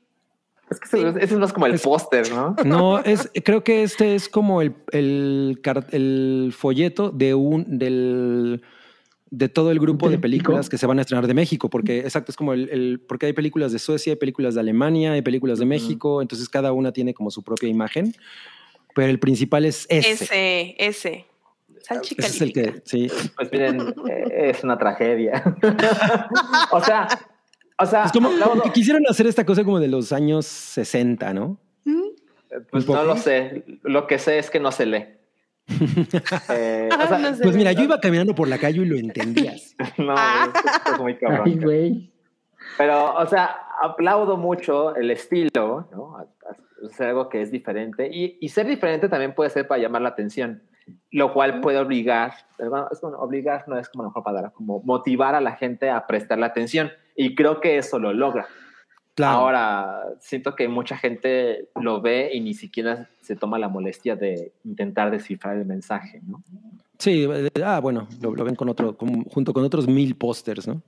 Que ese, ese es más como el Es- póster, ¿no? No, es, creo que este es como el, el, el folleto de un del de todo el grupo de ¿Un películas que se van a estrenar de México, porque exacto, es como el, el- porque hay películas de Suecia, hay películas de Alemania, hay películas de. México, entonces cada una tiene como su propia imagen, pero el principal es ese. Ese, ese. Ese es el que, sí. Pues miren, eh, es una tragedia. o sea, o sea, Es como que quisieron hacer esta cosa como de los años 60, ¿no? Pues no lo sé. Lo que sé es que no se lee. Eh, o sea, No sé. Pues mira, yo iba caminando por la calle y lo entendías. no, Ah. esto es muy cabrón. Ay, güey. Pero, o sea, aplaudo mucho el estilo, ¿no? Es algo que es diferente. Y, y ser diferente también puede ser para llamar la atención, lo cual puede obligar, bueno, es obligar no es como la mejor palabra, como motivar a la gente a prestarle atención. Y creo que eso lo logra. Claro. Ahora, siento que mucha gente lo ve y ni siquiera se toma la molestia de intentar descifrar el mensaje, ¿no? Sí, eh, ah, bueno, lo, lo ven con otro, con- junto con otros mil pósters, ¿no?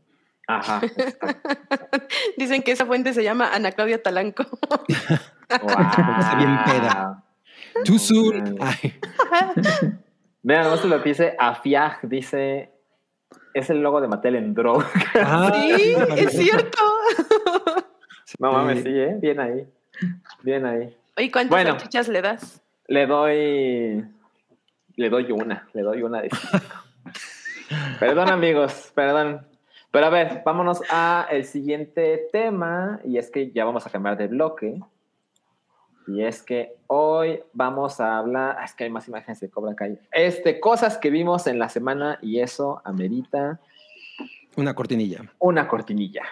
Ajá. Dicen que esa fuente se llama Ana Claudia Talanco. Está bien peda. Too soon. Vean, no se lo que dice Afiag, dice, es el logo de Mattel en Draw. ah, Sí, es cierto. no mames, sí, ¿eh? Bien ahí. Bien ahí. Oye, ¿cuántas Bueno. salchichas le das? Le doy. Le doy una. Le doy una de cinco. perdón, amigos. Perdón. Pero a ver, vámonos a el siguiente tema. Y es que ya vamos a cambiar de bloque. Y es que hoy vamos a hablar. ah, Es que hay más imágenes de Cobra Kai. Este, cosas que vimos en la semana. Y eso amerita una cortinilla. una cortinilla.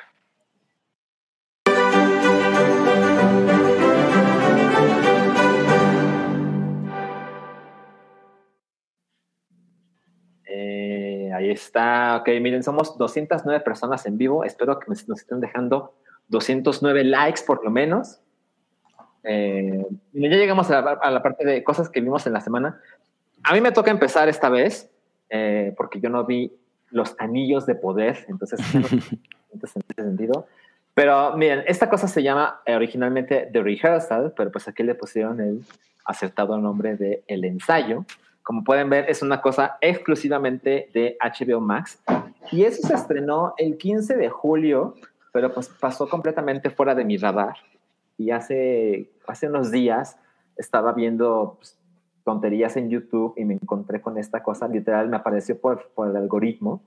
Eh, ahí está. Ok, miren, somos 209 personas en vivo. Espero que nos nos estén dejando 209 likes por lo menos. Eh, ya llegamos a la, a la parte de cosas que vimos en la semana. A mí me toca empezar esta vez, eh, porque yo no vi los anillos de poder, entonces, entonces en ese sentido. Pero miren, esta cosa se llama eh, originalmente The Rehearsal, pero pues aquí le pusieron el acertado nombre de El Ensayo. Como pueden ver, es una cosa exclusivamente de HBO Max. Y eso se estrenó el 15 de julio, pero pues pasó completamente fuera de mi radar. Y hace, hace unos días estaba viendo pues, tonterías en YouTube y me encontré con esta cosa, literal, me apareció por, por el algoritmo.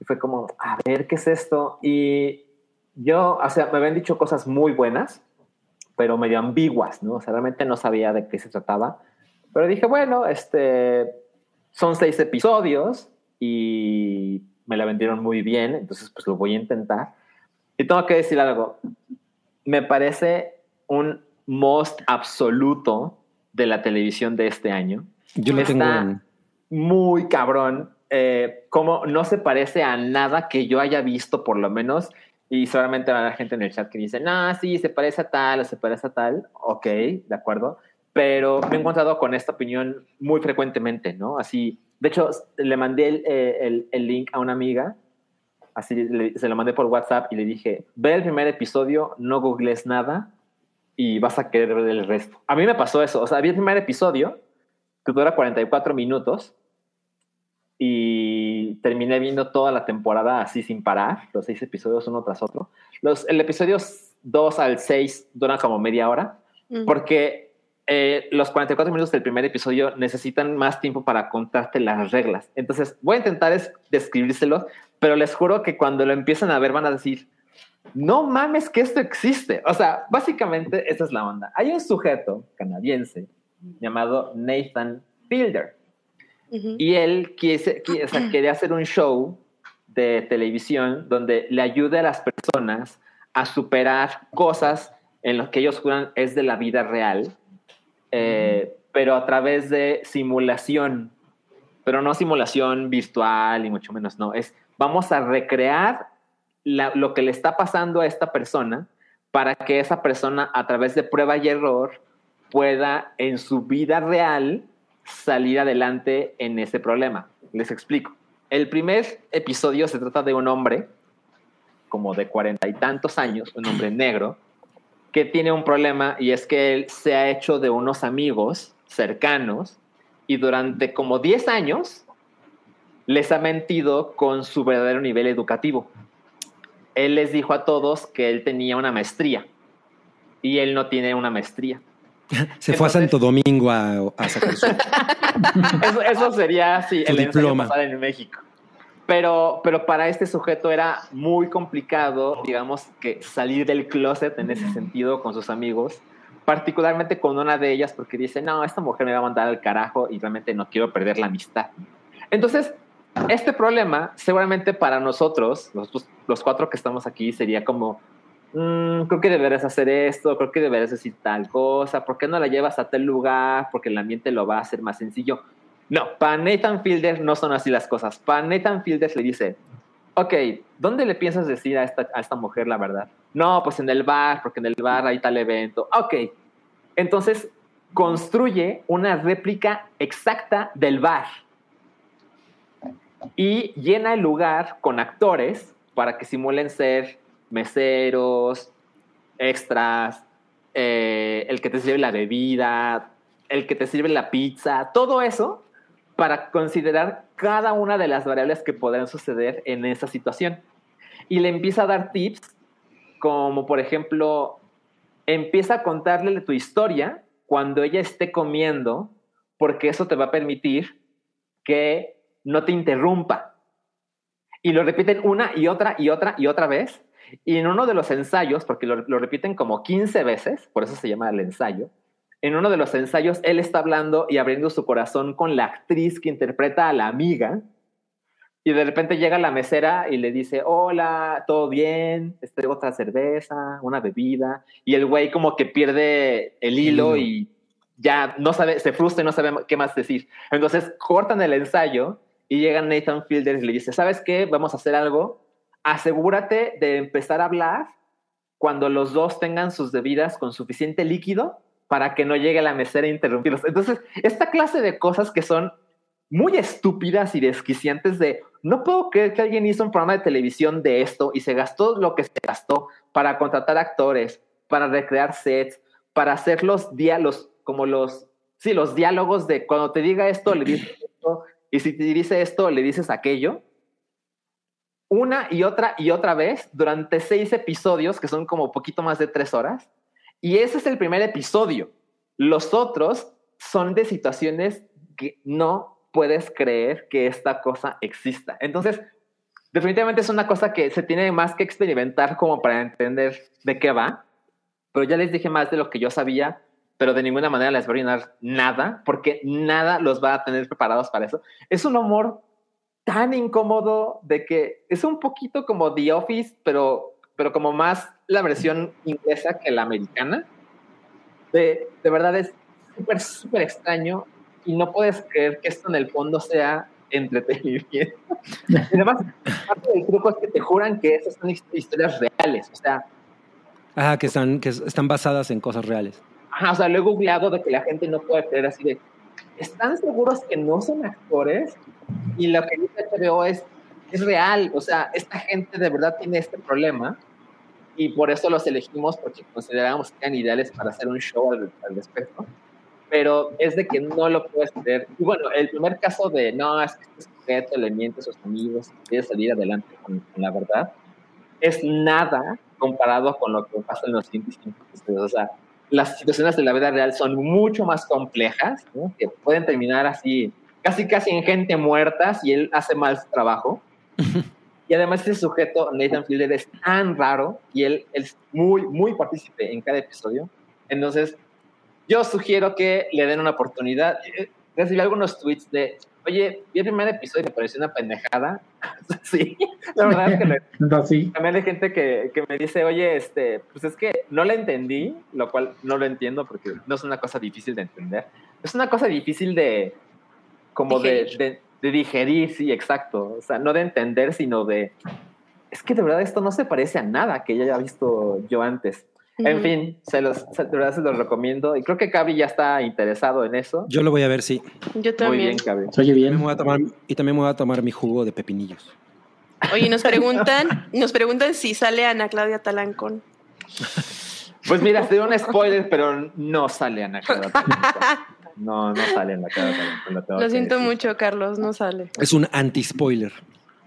Y fue como, a ver, ¿qué es esto? Y yo, o sea, me habían dicho cosas muy buenas, pero medio ambiguas, ¿no? O sea, realmente no sabía de qué se trataba. Pero dije, bueno, este, son seis episodios y me la vendieron muy bien, entonces pues lo voy a intentar. Y tengo que decir algo, me parece un most absoluto de la televisión de este año. Yo lo Está tengo en. muy cabrón, eh, como no se parece a nada que yo haya visto por lo menos, y solamente va a haber gente en el chat que dice, no, sí, se parece a tal o se parece a tal, ok, de acuerdo, pero me he encontrado con esta opinión muy frecuentemente, ¿no? Así, de hecho, le mandé el, eh, el- el link a una amiga, así le- se lo mandé por WhatsApp y le dije, ve el primer episodio, no googles nada y vas a querer ver el resto. A mí me pasó eso, o sea, vi el primer episodio, que dura 44 minutos, y terminé viendo toda la temporada así sin parar, los seis episodios uno tras otro. Los, el episodio 2 al 6 duran como media hora, porque eh, los 44 minutos del primer episodio necesitan más tiempo para contarte las reglas. Entonces, voy a intentar es describírselos, pero les juro que cuando lo empiezan a ver van a decir, no mames que esto existe. O sea, básicamente esa es la onda. Hay un sujeto canadiense llamado Nathan Fielder Ujú. y él quiere, quiere- o sea, quería hacer un show de televisión donde le ayude a las personas a superar cosas en lo que ellos juran es de la vida real, eh, pero a través de simulación, pero no simulación virtual y mucho menos, no, es vamos a recrear la- lo que le está pasando a esta persona para que esa persona a través de prueba y error pueda en su vida real salir adelante en ese problema. Les explico. El primer episodio se trata de un hombre como de cuarenta y tantos años, un hombre negro, que tiene un problema y es que él se ha hecho de unos amigos cercanos y durante como 10 años les ha mentido con su verdadero nivel educativo. Él les dijo a todos que él tenía una maestría y él no tiene una maestría. Se fue a Entonces- Santo Domingo a, a sacar su. Eso, eso sería, sí, Su el diploma. en México. Pero, pero para este sujeto era muy complicado, digamos, que salir del closet en ese sentido con sus amigos, particularmente con una de ellas, porque dice, no, esta mujer me va a mandar al carajo y realmente no quiero perder la amistad. Entonces, este problema, seguramente para nosotros, los, cuatro que estamos aquí, sería como, "Mm, creo que deberías hacer esto, creo que deberías decir tal cosa, ¿por qué no la llevas a tal lugar? Porque el ambiente lo va a hacer más sencillo. No, para Nathan Fielder no son así las cosas. Para Nathan Fielder le dice, ok, ¿dónde le piensas decir a esta, a esta mujer la verdad? No, pues en el bar, porque en el bar hay tal evento. Ok. Entonces construye una réplica exacta del bar y llena el lugar con actores para que simulen ser meseros, extras, eh, el que te sirve la bebida, el que te sirve la pizza, todo eso para considerar cada una de las variables que podrán suceder en esa situación. Y le empieza a dar tips como por ejemplo, empieza a contarle tu historia cuando ella esté comiendo, porque eso te va a permitir que no te interrumpa. Y lo repiten una y otra y otra y otra vez. Y en uno de los ensayos, porque lo, lo repiten como 15 veces, por eso se llama el ensayo, en uno de los ensayos él está hablando y abriendo su corazón con la actriz que interpreta a la amiga. Y de repente llega la mesera y le dice, hola, ¿todo bien? Este, otra cerveza, una bebida. Y el güey como que pierde el hilo y ya no sabe, se frustra y no sabe qué más decir. Entonces cortan el ensayo y llega Nathan Fielder y le dice, ¿sabes qué? Vamos a hacer algo. Asegúrate de empezar a hablar cuando los dos tengan sus bebidas con suficiente líquido para que no llegue la mesera a interrumpirlos. Entonces, esta clase de cosas que son muy estúpidas y desquiciantes de, no puedo creer que alguien hizo un programa de televisión de esto y se gastó lo que se gastó para contratar actores, para recrear sets, para hacer los diálogos, como los, sí, los diálogos de cuando te diga esto, le dices esto, y si te dice esto, le dices aquello. Una y otra y otra vez durante seis episodios, que son como poquito más de tres horas. Y ese es el primer episodio. Los otros son de situaciones que no puedes creer que esta cosa exista. Entonces, definitivamente es una cosa que se tiene más que experimentar como para entender de qué va. Pero ya les dije más de lo que yo sabía, pero de ninguna manera les voy a orinar nada, porque nada los va a tener preparados para eso. Es un humor tan incómodo de que es un poquito como The Office, pero, pero como más la versión inglesa que la americana. De, de verdad es súper, súper extraño y no puedes creer que esto en el fondo sea entretenimiento. y además, parte del truco es que te juran que esas son historias reales, o sea, Ajá, que están, que están basadas en cosas reales. Ajá, o sea, lo he googleado de que la gente no puede creer así de, ¿están seguros que no son actores? Y lo que dice HBO es, es real, o sea, esta gente de verdad tiene este problema y por eso los elegimos porque consideramos que eran ideales para hacer un show al, al respecto, pero es de que no lo puedes creer. Y bueno, el primer caso de, no, es que este sujeto le miente a sus amigos, quiere salir adelante con, con la verdad, es nada comparado con lo que pasa en los siguientes. O sea, las situaciones de la vida real son mucho más complejas, ¿no? que pueden terminar así, casi casi en gente muerta si él hace mal su trabajo. y además ese sujeto, Nathan Fielder, es tan raro y él, él es muy, muy partícipe en cada episodio. Entonces, yo sugiero que le den una oportunidad. Eh, Recibí algunos tweets de, oye, vi el primer episodio y me pareció una pendejada. sí, la verdad es que le, No, sí. también hay gente que, que me dice, oye, este, pues es que no la entendí, lo cual no lo entiendo porque no es una cosa difícil de entender. Es una cosa difícil de, como de, Digerir. de, de digerir, sí, exacto. O sea, no de entender, sino de, es que de verdad esto no se parece a nada que ya haya visto yo antes. En fin, se los, se- de verdad se los recomiendo. Y creo que Cabri ya está interesado en eso. Yo lo voy a ver, sí. Yo Muy también. bien, Cabri. Se oye bien. me voy a tomar- y también me voy a tomar mi jugo de pepinillos. Oye, nos preguntan, nos preguntan si sale Ana Claudia Talancón. Pues mira, te doy un spoiler, pero no sale Ana Clara Talanco. No, no sale Ana Clara Talanco, lo siento decir. mucho, Carlos, no sale. Es un anti-spoiler.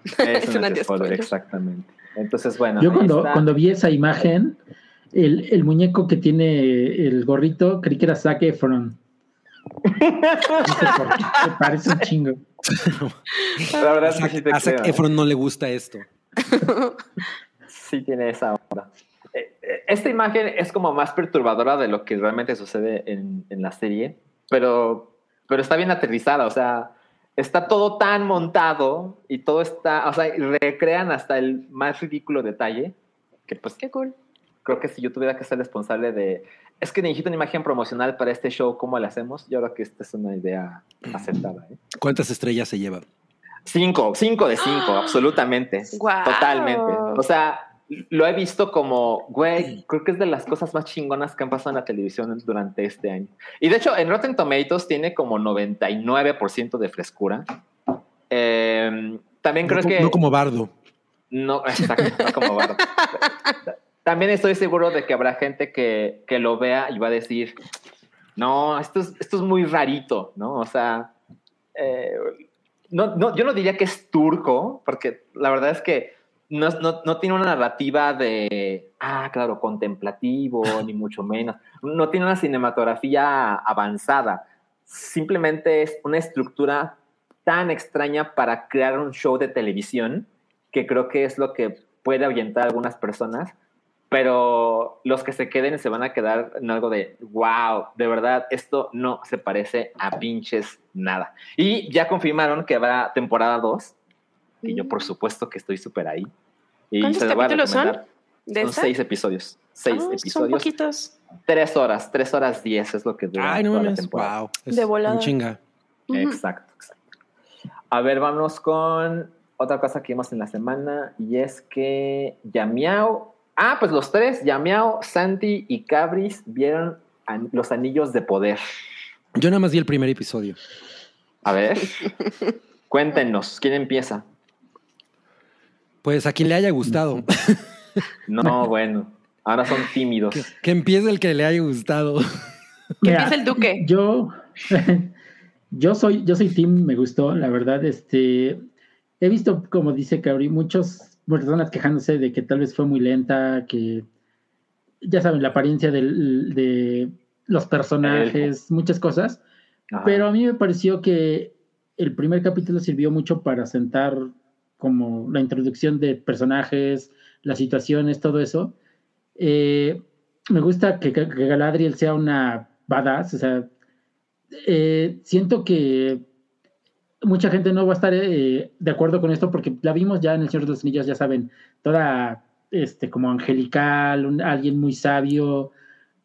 Es, Es un un anti-spoiler, exactamente. Entonces, bueno. Yo cuando, cuando vi esa imagen, el, el muñeco que tiene el gorrito, creí que era Zac Efron. No sé por qué, me parece un chingo. La verdad es que Zac, sí te a Zac creo, ¿eh? Efron no le gusta esto. Sí tiene esa onda. Eh, eh, Esta imagen es como más perturbadora de lo que realmente sucede en, en la serie, pero, pero está bien aterrizada, o sea, está todo tan montado y todo está, o sea, recrean hasta el más ridículo detalle, que pues Qué cool. Creo que si yo tuviera que ser responsable de, es que necesito una imagen promocional para este show, ¿cómo la hacemos? Yo creo que esta es una idea aceptada. ¿eh? ¿Cuántas estrellas se lleva? Cinco, cinco de cinco, absolutamente. Guau. Totalmente. O sea, lo he visto como, güey, creo que es de las cosas más chingonas que han pasado en la televisión durante este año. Y de hecho, en Rotten Tomatoes tiene como 99% de frescura. Eh, también creo no, que... no como bardo. No, exacto, no como Bardo. También estoy seguro de que habrá gente que, que lo vea y va a decir, no, esto es, esto es muy rarito, ¿no? O sea, eh, no, no, yo no diría que es turco, porque la verdad es que no, no, no tiene una narrativa de, ah, claro, contemplativo, ni mucho menos. No tiene una cinematografía avanzada. Simplemente es una estructura tan extraña para crear un show de televisión que creo que es lo que puede ahuyentar a algunas personas, pero los que se queden se van a quedar en algo de, wow, de verdad, esto no se parece a pinches nada. Y ya confirmaron que habrá temporada 2, y yo por supuesto que estoy súper ahí. Y ¿Cuántos capítulos son? ¿De Son esta? seis episodios. Seis Son episodios. poquitos. Tres horas, tres horas diez es lo que dura Ay, no toda la temporada. Wow. Es De volada. un chinga. Exacto, exacto. A ver, vamos con otra cosa que vimos en la semana y es que Yamiao, ah, pues los tres, Yamiao, Santi y Cabris vieron an- los anillos de poder. Yo nada más vi el primer episodio. A ver, cuéntenos, ¿quién empieza? Pues a quien le haya gustado. No, bueno, ahora son tímidos. que, que empiece el que le haya gustado. Que empiece el duque. Yo, yo soy, yo soy Tim, me gustó, la verdad. Este, he visto, como dice Cabri, muchas personas quejándose de que tal vez fue muy lenta, que ya saben, la apariencia del- de los personajes, muchas cosas. Ajá. Pero a mí me pareció que el primer capítulo sirvió mucho para sentar como la introducción de personajes, las situaciones, todo eso. Eh, me gusta que, que Galadriel sea una badass, o sea, eh, siento que mucha gente no va a estar eh, de acuerdo con esto porque la vimos ya en El Señor de los Anillos, ya saben, toda este, como angelical, alguien muy sabio,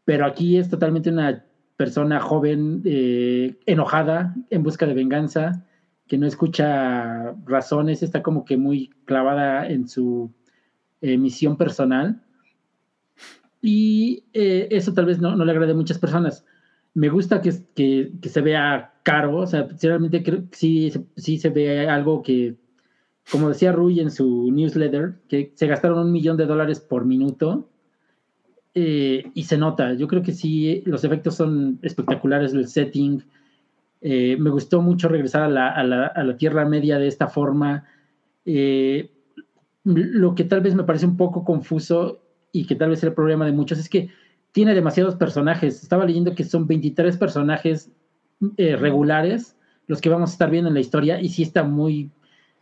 pero aquí es totalmente una persona joven, eh, enojada, en busca de venganza, que no escucha razones, está como que muy clavada en su eh, misión personal. Y eh, eso tal vez no, no le agrade a muchas personas. Me gusta que, que se vea caro, o sea, realmente creo que sí, sí se ve algo que, como decía Rui en su newsletter, que se gastaron un millón de dólares por minuto eh, y se nota. Yo creo que sí, los efectos son espectaculares, el setting. Eh, me gustó mucho regresar a la, a la- a la Tierra Media de esta forma. Eh, lo que tal vez me parece un poco confuso y que tal vez es el problema de muchos es que tiene demasiados personajes. Estaba leyendo que son 23 personajes eh, regulares los que vamos a estar viendo en la historia y sí está muy...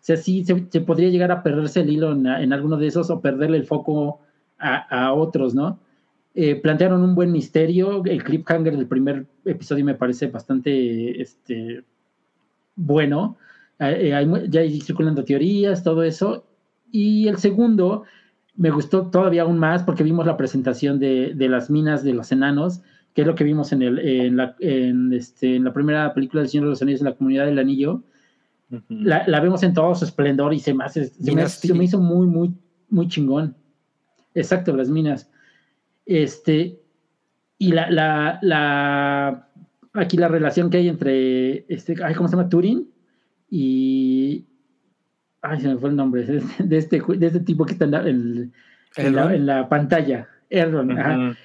O sea, sí se, se podría llegar a perderse el hilo en, en alguno de esos o perderle el foco a, a otros, ¿no? Eh, plantearon un buen misterio. El cliffhanger del primer episodio me parece bastante este, bueno. Eh, eh, hay ya hay circulando teorías, todo eso. Y el segundo me gustó todavía aún más porque vimos la presentación de, de las minas de los enanos, que es lo que vimos en, el, en, la, en, este, en la primera película del Señor de los Anillos, en la comunidad del anillo. La, la vemos en todo su esplendor y se me, hace- se me, se hizo muy, muy, muy chingón. Exacto, las minas. Este, y la, la, la, aquí la relación que hay entre, este, ay, ¿cómo se llama? Turing y, ay, se me fue el nombre, de este, de este, tipo que está en la, en- en la- Elrond. en la pantalla. Erron, ajá Ujú.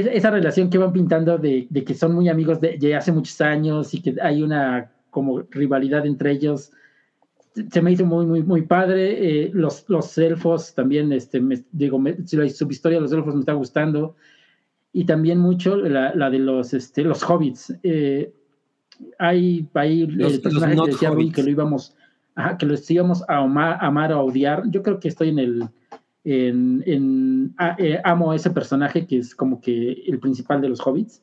Es- esa relación que van pintando de, de que son muy amigos de, de hace muchos años y que hay una como rivalidad entre ellos, se- me hizo muy, muy, muy padre. Eh, los, los elfos también, este, me- digo, me- si la subhistoria de los elfos me está gustando. Y también mucho la, la de los, este, los hobbits. Eh, hay, hay Los- el personaje los que decía que lo íbamos, ajá, que los íbamos a amar, amar o a odiar. Yo creo que estoy en el, en, en- a- eh, amo a ese personaje que es como que el principal de los hobbits.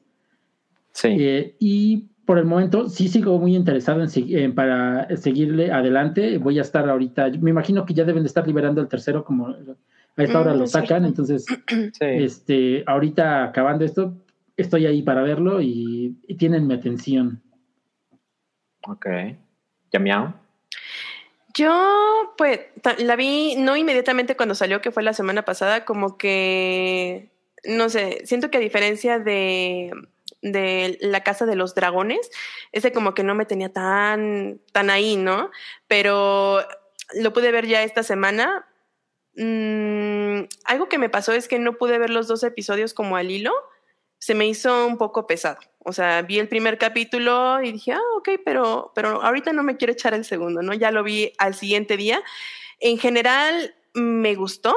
Sí. Eh, y por el momento sí sigo muy interesado en, en para seguirle adelante. Voy a estar ahorita, me imagino que ya deben de estar liberando el tercero, como a esta hora Mm, lo sacan. cierto. Entonces, sí. este, ahorita acabando esto, estoy ahí para verlo y, y tienen mi atención. Ok. Yamiao. Yo, pues, la vi no inmediatamente cuando salió, que fue la semana pasada, como que, no sé, siento que a diferencia de, de La Casa de los Dragones, ese como que no me tenía tan, tan ahí, ¿no? Pero lo pude ver ya esta semana. Mm, algo que me pasó es que no pude ver los dos episodios como al hilo. Se me hizo un poco pesado. O sea, vi el primer capítulo y dije, ah, ok, pero, pero ahorita no me quiero echar el segundo, ¿no? Ya lo vi al siguiente día. En general, me gustó.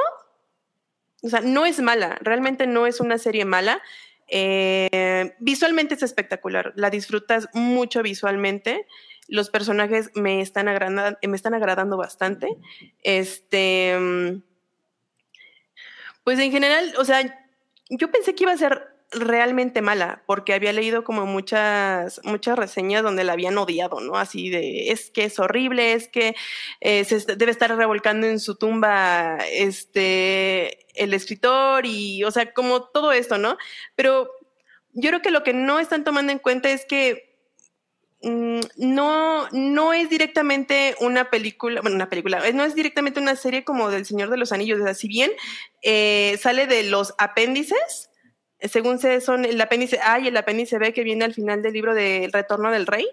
O sea, no es mala, realmente no es una serie mala. Eh, visualmente es espectacular, la disfrutas mucho visualmente. Los personajes me están, agrada- me están agradando bastante. Este, mm, pues en general, o sea, yo pensé que iba a ser realmente mala, porque había leído como muchas, muchas reseñas donde la habían odiado, ¿no? Así de, es que es horrible, es que eh, se debe estar revolcando en su tumba este, el escritor y, o sea, como todo esto, ¿no? Pero yo creo que lo que no están tomando en cuenta es que mm, no, no es directamente una película, bueno, una película, no es directamente una serie como del Señor de los Anillos, o sea, si bien eh, sale de los apéndices, según sé, son el apéndice A y el apéndice B que viene al final del libro de El Retorno del Rey,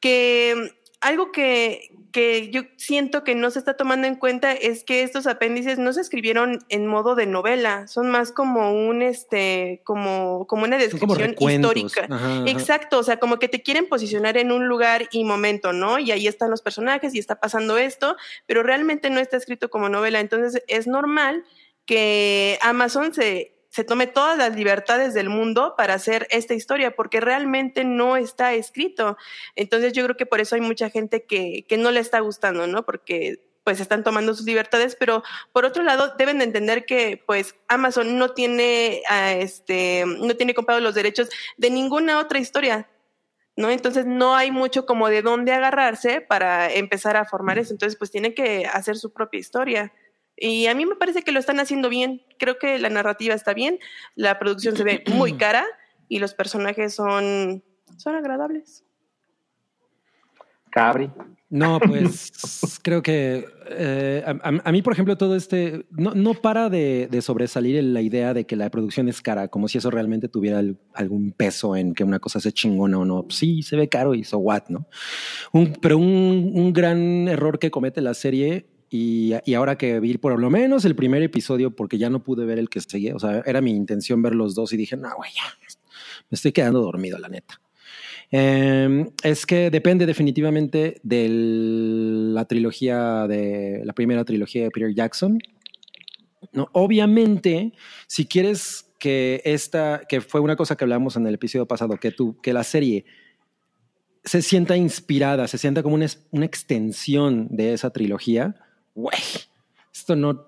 que algo que, que yo siento que no se está tomando en cuenta es que estos apéndices no se escribieron en modo de novela, son más como un este, como, como una como descripción histórica. Ajá, ajá. Exacto, o sea, como que te quieren posicionar en un lugar y momento, ¿no? Y ahí están los personajes y está pasando esto, pero realmente no está escrito como novela. Entonces es normal que Amazon se, se tome todas las libertades del mundo para hacer esta historia, porque realmente no está escrito. Entonces yo creo que por eso hay mucha gente que, que no le está gustando, ¿no? Porque pues están tomando sus libertades, pero por otro lado deben de entender que pues Amazon no tiene ah, este no tiene comprado los derechos de ninguna otra historia, ¿no? Entonces no hay mucho como de dónde agarrarse para empezar a formar eso. Entonces pues tienen que hacer su propia historia. Y a mí me parece que lo están haciendo bien. Creo que la narrativa está bien, la producción se ve muy cara y los personajes son, son agradables. Cabri. No, pues creo que eh, a, mí, por ejemplo, todo este no, no para de, de sobresalir la idea de que la producción es cara, como si eso realmente tuviera al- algún peso en que una cosa sea chingona o no. Sí, se ve caro y so what, ¿no? Un- pero un, un gran error que comete la serie y, ahora que vi por lo menos el primer episodio, porque ya no pude ver el que seguía, o sea, era mi intención ver los dos y dije, no, güey, ya, me estoy quedando dormido, la neta. Eh, es que depende definitivamente de la trilogía de la primera trilogía de Peter Jackson. No, obviamente, si quieres que esta, que fue una cosa que hablamos en el episodio pasado, que tú, que la serie se sienta inspirada, se sienta como una, una extensión de esa trilogía, güey, esto no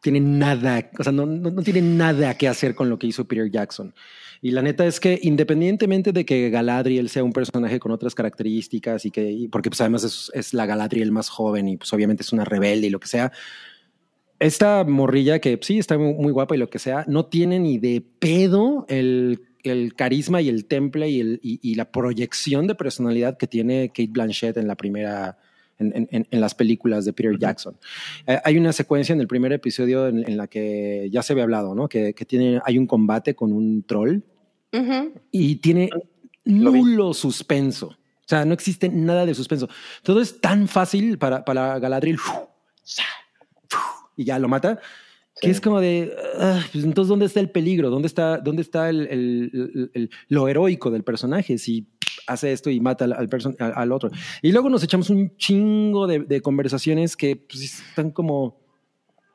tiene nada, o sea, no, no, no tiene nada que hacer con lo que hizo Peter Jackson. Y la neta es que independientemente de que Galadriel sea un personaje con otras características y que, porque pues además es, es la Galadriel más joven y pues obviamente es una rebelde y lo que sea, esta morrilla que sí está muy, guapa y lo que sea, no tiene ni de pedo el, el carisma y el temple y, el, y la proyección de personalidad que tiene Kate Blanchett en la primera, en, en- en las películas de Peter Jackson. Eh, hay una secuencia en el primer episodio en, en la que ya se había hablado, ¿no? Que, que tiene, hay un combate con un troll Ujú. y tiene nulo suspenso. O sea, no existe nada de suspenso. Todo es tan fácil para, para Galadriel. Y ya lo mata. Que Sí. es como de, ah, pues entonces, ¿dónde está el peligro? ¿Dónde está, dónde está el, el- el- el- lo heroico del personaje? Si hace esto y mata al, al, person- al- al otro. Y luego nos echamos un chingo de, de conversaciones que pues, están como,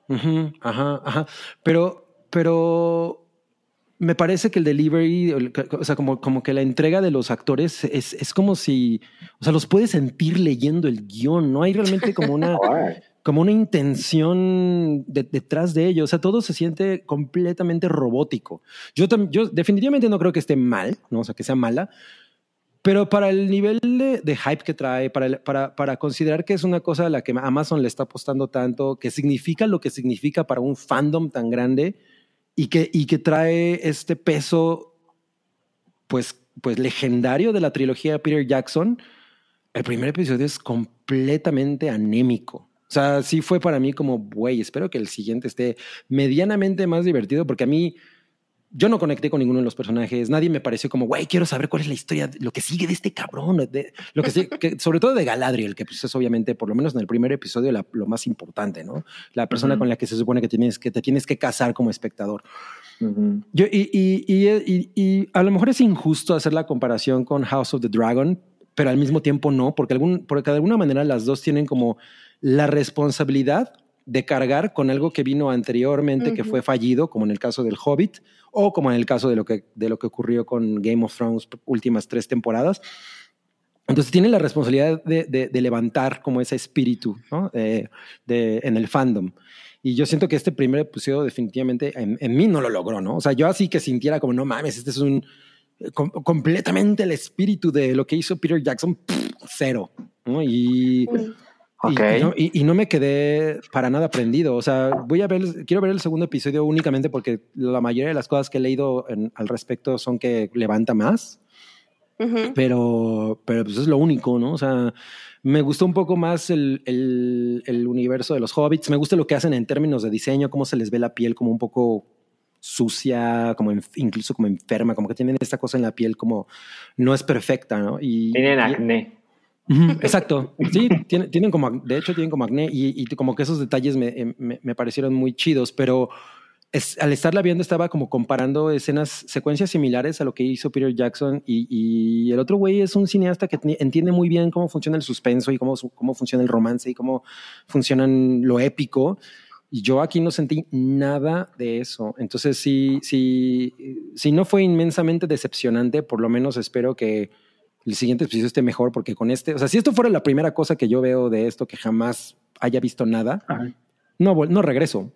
ujú, ajá, ajá. Pero, pero me parece que el delivery, o sea, como, como que la entrega de los actores es, es como si, o sea, los puedes sentir leyendo el guion, no hay realmente como una, como una intención de- detrás de ello, o sea, todo se siente completamente robótico. Yo, yo definitivamente no creo que esté mal, ¿no? o sea, que sea mala, pero para el nivel de, de hype que trae, para, el- para, para considerar que es una cosa a la que Amazon le está apostando tanto, que significa lo que significa para un fandom tan grande y que, y que trae este peso, pues, pues legendario de la trilogía de Peter Jackson, el primer episodio es completamente anémico. O sea, sí fue para mí como, güey, espero que el siguiente esté medianamente más divertido, porque a mí, yo no conecté con ninguno de los personajes, nadie me pareció como, güey, quiero saber cuál es la historia, lo que sigue de este cabrón, de, lo que, sigue- que- sobre todo de Galadriel, que pues es obviamente, por lo menos en el primer episodio, la- lo más importante, ¿no? La persona con la que se supone que, tienes, que te tienes que casar como espectador. Yo, y, y, y, y- y a lo mejor es injusto hacer la comparación con House of the Dragon, pero al mismo tiempo no, porque, algún, porque de alguna manera las dos tienen como la responsabilidad de cargar con algo que vino anteriormente que fue fallido, como en el caso del Hobbit, o como en el caso de lo que, de lo que ocurrió con Game of Thrones últimas tres temporadas. Entonces tienen la responsabilidad de, de- de levantar como ese espíritu ¿no? de, de- en el fandom. Y yo siento que este primer episodio definitivamente en, en mí no lo logró, ¿no? O sea, yo así que sintiera como, no mames, este es un com- completamente el espíritu de lo que hizo Peter Jackson, pff, cero, ¿no? Y, y- Ok. y no, y- y no me quedé para nada prendido. O sea, voy a ver, quiero ver el segundo episodio únicamente porque la mayoría de las cosas que he leído en- al respecto son que levanta más pero, pero pues es lo único, ¿no? O sea, me gustó un poco más el, el, el universo de los hobbits, me gusta lo que hacen en términos de diseño, cómo se les ve la piel como un poco sucia, como incluso como enferma, como que tienen esta cosa en la piel como no es perfecta, ¿no? Y, Tienen y- acné. Exacto, sí, tienen, tienen como, de hecho tienen como acné y, y como que esos detalles me, em, me, me parecieron muy chidos, pero es- al estarla viendo estaba como comparando escenas, secuencias similares a lo que hizo Peter Jackson y, y el otro güey es un cineasta que entiende muy bien cómo funciona el suspenso y cómo, cómo funciona el romance y cómo funcionan lo épico. Y yo aquí no sentí nada de eso. Entonces, sí, sí, si no fue inmensamente decepcionante, por lo menos espero que el siguiente episodio esté mejor, porque con este, o sea, si esto fuera la primera cosa que yo veo de esto que jamás haya visto nada, Ajá. no, no regreso.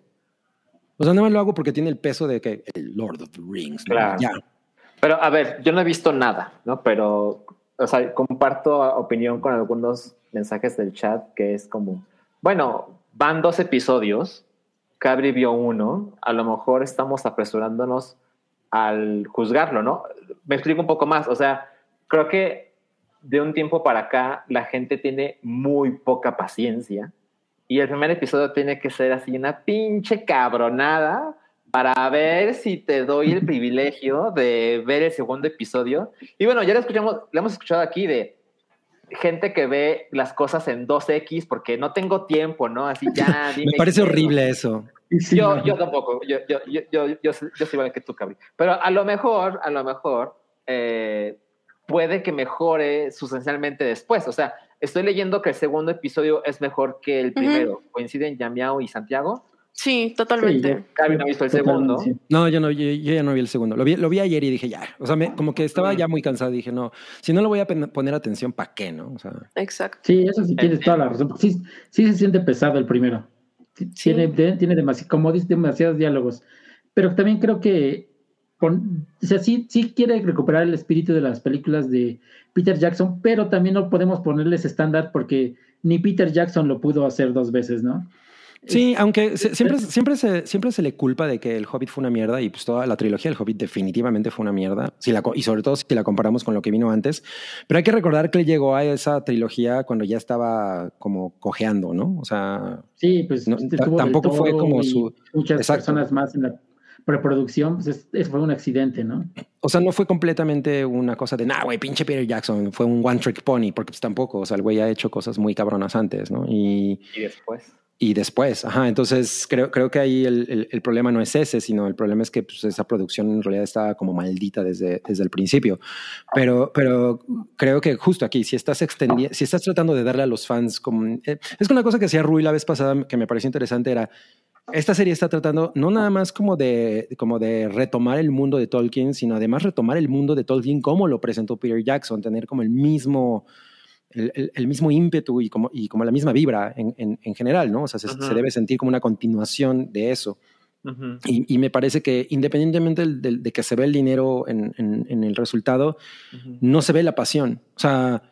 O sea, no me lo hago porque tiene el peso de que el Lord of the Rings. ¿no? Claro. Ya. Pero a ver, yo no he visto nada, ¿no? Pero, o sea, comparto opinión con algunos mensajes del chat que es como, bueno, van dos episodios, Cabri vio uno, a lo mejor estamos apresurándonos al juzgarlo, ¿no? Me explico un poco más, o sea, creo que de un tiempo para acá la gente tiene muy poca paciencia y el primer episodio tiene que ser así una pinche cabronada para ver si te doy el privilegio de ver el segundo episodio. Y bueno, ya lo escuchamos, lo hemos escuchado aquí de gente que ve las cosas en 2X porque no tengo tiempo, ¿no? Así ya. Me dime parece qué pedo. horrible eso. Sí, Yo, no. yo tampoco, yo, yo, yo, yo, yo, yo soy yo soy igual que tú, Cabri. Pero a lo mejor, a lo mejor, eh, puede que mejore sustancialmente después. O sea, estoy leyendo que el segundo episodio es mejor que el primero. ¿Coinciden Yamiao y Santiago? Sí, totalmente. Sí, no ha visto el Totalmente, segundo. sí. No, yo, no, yo, yo ya no vi el segundo. Lo vi, lo vi ayer y dije ya. O sea, me- como que estaba ya muy cansado. Dije, no, si no le voy a poner atención, ¿para qué? No? O sea, Exacto. Sí, eso sí tienes toda la razón. porque Sí, sí se siente pesado el primero. Sí. Tiene, tiene demasi- como dices, demasiados diálogos. Pero también creo que con- o sea, sí, sí quiere recuperar el espíritu de las películas de Peter Jackson, pero también no podemos ponerles estándar porque ni Peter Jackson lo pudo hacer dos veces, ¿no? Sí, aunque se- siempre, siempre, se, siempre se le culpa de que el Hobbit fue una mierda y pues toda la trilogía del Hobbit definitivamente fue una mierda, si la, y sobre todo si la comparamos con lo que vino antes. Pero hay que recordar que llegó a esa trilogía cuando ya estaba como cojeando, ¿no? O sea, Sí, pues No, del tampoco fue como su- Muchas Exacto. personas más en la preproducción, pues es- es- fue un accidente, ¿no? o sea, no fue completamente una cosa de, nah, güey, pinche Peter Jackson, fue un one trick pony, porque pues tampoco, o sea, el güey ha hecho cosas muy cabronas antes, ¿no? Y, Y después. y después, ajá, entonces creo, creo que ahí el, el- el problema no es ese, sino el problema es que pues, esa producción en realidad estaba como maldita desde, desde el principio. Pero, pero creo que justo aquí, si estás extendiendo, si estás tratando de darle a los fans como... eh, es que una cosa que hacía Rui la vez pasada que me pareció interesante era, esta serie está tratando no nada más como de, como de retomar el mundo de Tolkien, sino además retomar el mundo de Tolkien como lo presentó Peter Jackson, tener como el mismo el, el- el mismo ímpetu y como, y como la misma vibra en, en- en general, ¿no? O sea, se, debe sentir como una continuación de eso. Y, y me parece que independientemente del- de, que se ve el dinero en, en- el resultado, no se ve la pasión. O sea,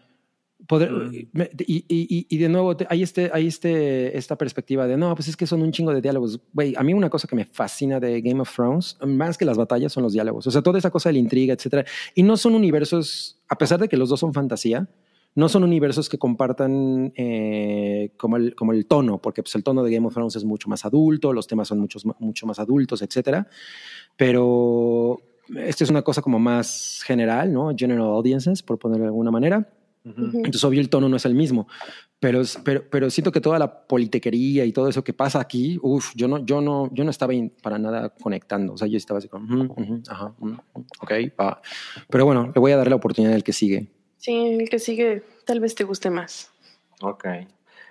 me- y, y- y de nuevo hay, este, hay este, esta perspectiva de, no, pues es que son un chingo de diálogos. Güey, a mí una cosa que me fascina de Game of Thrones, más que las batallas, son los diálogos. O sea, toda esa cosa de la intriga, etcétera. Y no son universos, a pesar de que los dos son fantasía, no son universos que compartan eh, como, el, como el tono, porque pues, el tono de Game of Thrones es mucho más adulto, los temas son muchos, mucho más adultos, etcétera. Pero esto es una cosa como más general, ¿no? General audiences, por ponerlo de alguna manera. Entonces, obvio, el tono no es el mismo. Pero, pero, pero siento que toda la politequería y todo eso que pasa aquí, uff, yo no, yo no, yo no estaba para nada conectando. O sea, yo estaba así como, "Ujú, ujú, ajá, ok, va. Pero bueno, le voy a dar la oportunidad al que sigue. Sí, el que sigue tal vez te guste más. Ok.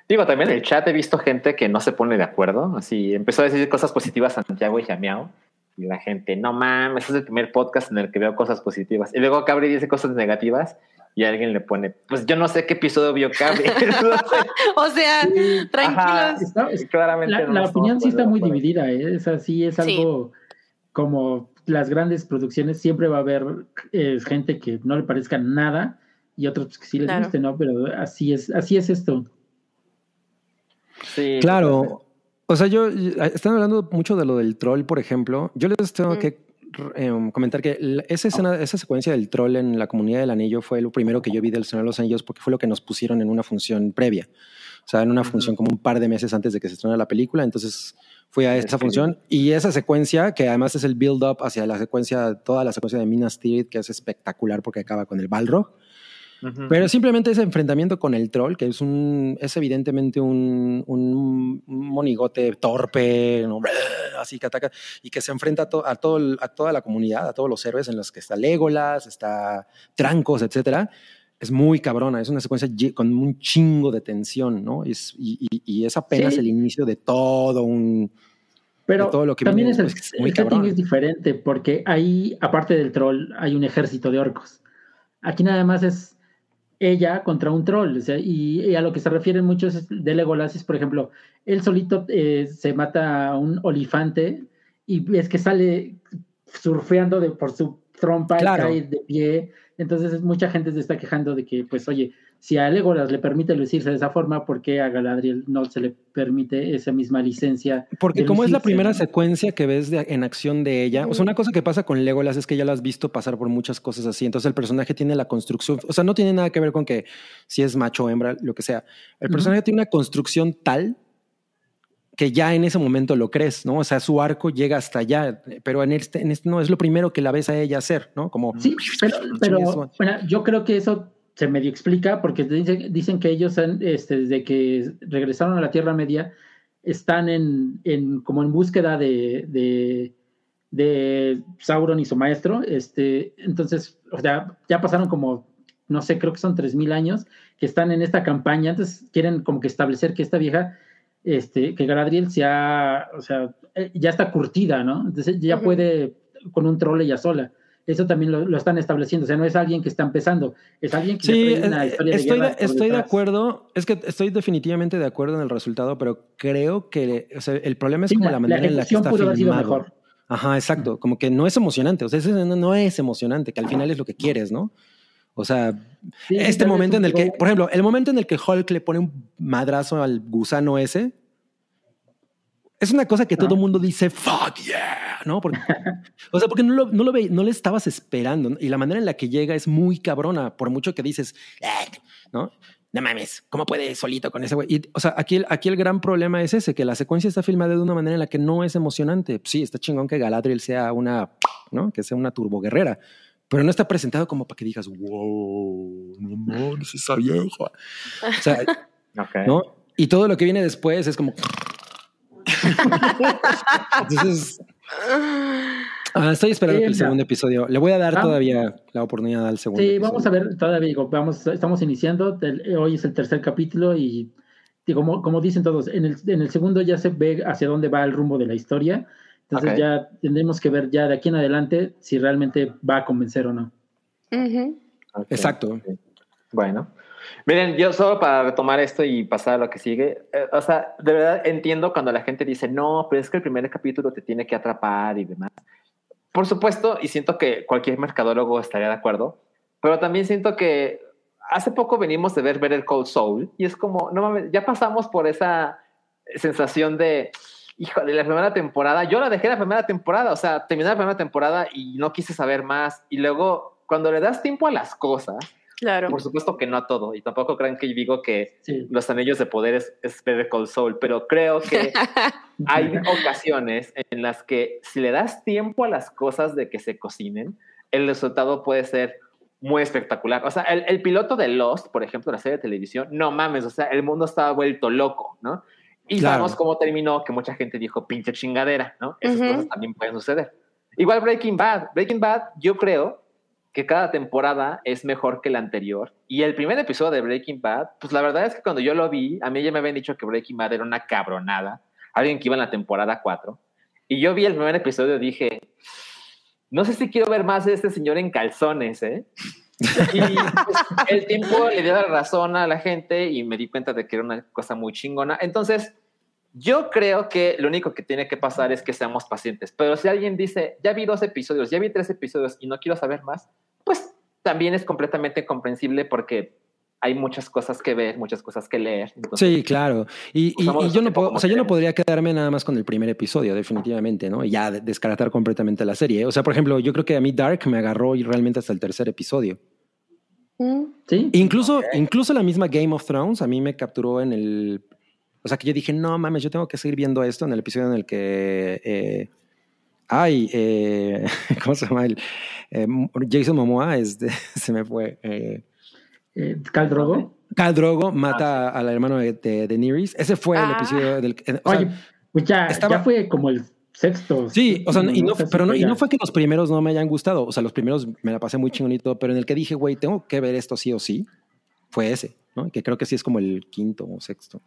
Digo, también en el chat he visto gente que no se pone de acuerdo. Así empezó a decir cosas positivas a Santiago y Jamiao. Y la gente, no mames, es el primer podcast en el que veo cosas positivas. Y luego Cabri dice cosas negativas y alguien le pone, pues yo no sé qué episodio vio Cabri. O sea, Ajá. tranquilos. Claramente la, no la opinión sí está muy dividida, ¿eh? Es así, es Sí. algo como las grandes producciones, siempre va a haber eh, gente que no le parezca nada y otros pues, que sí les Claro. guste, ¿no? Pero así es, así es esto. Sí, Claro. O sea, yo, están hablando mucho de lo del troll, por ejemplo. Yo les tengo Mm. que eh, comentar que esa escena, esa secuencia del troll en la comunidad del anillo fue lo primero que yo vi del Señor de los Anillos porque fue lo que nos pusieron en una función previa. O sea, en una función como un par de meses antes de que se estrenara la película. Entonces fui a esa función y esa secuencia, que además es el build-up hacia la secuencia, toda la secuencia de Minas Tirith, que es espectacular porque acaba con el Balrog. Pero simplemente ese enfrentamiento con el troll, que es un, es evidentemente un, un monigote torpe, ¿no? así que ataca y que se enfrenta a, to- a, todo, el- a toda la comunidad, a todos los héroes en los que está Legolas, está Trancos, etcétera. Es muy cabrona, es una secuencia con un chingo de tensión, ¿no? Es- y, y- y es apenas Sí. el inicio de todo un. Pero de todo lo que también viene es el, después, que es muy el setting cabrón. es diferente porque ahí, aparte del troll, hay un ejército de orcos. Aquí nada más es ella contra un troll. o sea, y, y a lo que se refieren muchos es- de Legolas es, por ejemplo, él solito eh, se mata a un olifante y ves que sale surfeando de, por su trompa Claro. y cae de pie. Entonces es- mucha gente se está quejando de que, pues, oye, si a Legolas le permite lucirse de esa forma, ¿por qué a Galadriel no se le permite esa misma licencia? Porque como es la primera secuencia que ves de- en acción de ella, o sea, una cosa que pasa con Legolas es que ya la has visto pasar por muchas cosas así, entonces el personaje tiene la construcción, o sea, no tiene nada que ver con que si es macho o hembra, lo que sea. El personaje tiene una construcción tal que ya en ese momento lo crees, ¿no? O sea, su arco llega hasta allá, pero en este, en este no es lo primero que la ves a ella hacer, ¿no? Como Sí, pero, pero bueno, yo creo que eso se medio explica porque dicen, dicen que ellos han, este, desde que regresaron a la Tierra Media están en, en como en búsqueda de, de, de Sauron y su maestro. Este, entonces, o sea, ya pasaron como, no sé, creo que son 3.000 años que están en esta campaña. Entonces quieren como que establecer que esta vieja, este, que Galadriel sea, o sea, eh, ya está curtida, ¿no? Entonces ya puede con un troll ella sola. Eso también lo, lo están estableciendo. O sea, no es alguien que está empezando, es alguien que Sí, trae una historia de estoy, de, por estoy de detrás. acuerdo. Es que estoy definitivamente de acuerdo en el resultado, pero creo que o sea, el problema es Sí, como la- la la manera en la que está filmado. mejor. Ajá, exacto. Como que no es emocionante. O sea, no, es emocionante, que al final es lo que quieres, ¿no? O sea, Sí, este momento en el que, por ejemplo, el momento en el que Hulk le pone un madrazo al gusano ese, es una cosa que todo el mundo dice, fuck yeah, ¿no? Porque, o sea, porque no lo, no lo ve, no le estabas esperando. ¿no? Y la manera en la que llega es muy cabrona, por mucho que dices, "Eh", ¿no? No mames, ¿cómo puede solito con ese güey? Y, o sea, aquí, el- aquí el gran problema es ese, que la secuencia está filmada de una manera en la que no es emocionante. Sí, está chingón que Galadriel sea una, ¿no? Que sea una turboguerrera, pero no está presentado como para que digas, wow, no mames, esa vieja. O sea, Ok. ¿no? Y todo lo que viene después es como. Entonces, ah, estoy esperando el segundo episodio. Le voy a dar Vamos. todavía la oportunidad al segundo. Sí, episodio. vamos a ver, todavía digo, vamos, estamos iniciando, el- hoy es el tercer capítulo y digo, como, como dicen todos, en el, en el segundo ya se ve hacia dónde va el rumbo de la historia, entonces ya tendremos que ver ya de aquí en adelante si realmente va a convencer o no. Ok. Exacto. Bueno, miren, yo solo para retomar esto y pasar a lo que sigue, eh, o sea, de verdad entiendo cuando la gente dice, no, pero es que el primer capítulo te tiene que atrapar y demás. Por supuesto, y siento que cualquier mercadólogo estaría de acuerdo, pero también siento que hace poco venimos de ver ver el Cold Soul y es como, no mames, ya pasamos por esa sensación de, hijo, de la primera temporada, yo la dejé la primera temporada, o sea, terminé la primera temporada y no quise saber más y luego cuando le das tiempo a las cosas, Claro. Por supuesto que no a todo, y tampoco crean que yo digo que Sí. los anillos de poder es, es Better Call Saul, pero creo que hay ocasiones en las que si le das tiempo a las cosas de que se cocinen, el resultado puede ser muy espectacular. O sea, el, el piloto de Lost, por ejemplo, la serie de televisión, no mames, o sea, el mundo estaba vuelto loco, ¿no? Y Claro. sabemos cómo terminó, que mucha gente dijo pinche chingadera, ¿no? Esas Ujú. cosas también pueden suceder. Igual Breaking Bad. Breaking Bad, yo creo que cada temporada es mejor que la anterior. Y el primer episodio de Breaking Bad, pues la verdad es que cuando yo lo vi, a mí ya me habían dicho que Breaking Bad era una cabronada. Alguien que iba en la temporada 4. Y yo vi el primer episodio y dije, no sé si quiero ver más de este señor en calzones, ¿eh? Y pues, el tiempo le dio la razón a la gente y me di cuenta de que era una cosa muy chingona. Entonces, yo creo que lo único que tiene que pasar es que seamos pacientes. Pero si alguien dice, ya vi dos episodios, ya vi tres episodios y no quiero saber más, también es completamente comprensible porque hay muchas cosas que ver, muchas cosas que leer. Entonces, Sí, claro. Y, y- Usamos y yo no puedo, o sea, yo no podría quedarme nada más con el primer episodio, definitivamente, ¿no? Y ya de- descartar completamente la serie. O sea, por ejemplo, yo creo que a mí Dark me agarró y realmente hasta el tercer episodio. Mm. Sí. Incluso, incluso la misma Game of Thrones a mí me capturó en el. O sea, que yo dije, no mames, yo tengo que seguir viendo esto en el episodio en el que. eh, ay, eh, ¿cómo se llama? El, eh, Jason Momoa, este, se me fue. Eh, Eh, Khal Drogo. Khal Drogo mata al hermano de, de Daenerys. Ese fue el Ah. episodio del. eh, o sea, Oye, pues ya, estaba- ya fue como el sexto. Sí, o sea, y no, sí pero no, y no fue que los primeros no me hayan gustado. O sea, los primeros me la pasé muy chingonito, pero en el que dije, güey, tengo que ver esto sí o sí, fue ese, ¿no? Que creo que sí es como el quinto o sexto.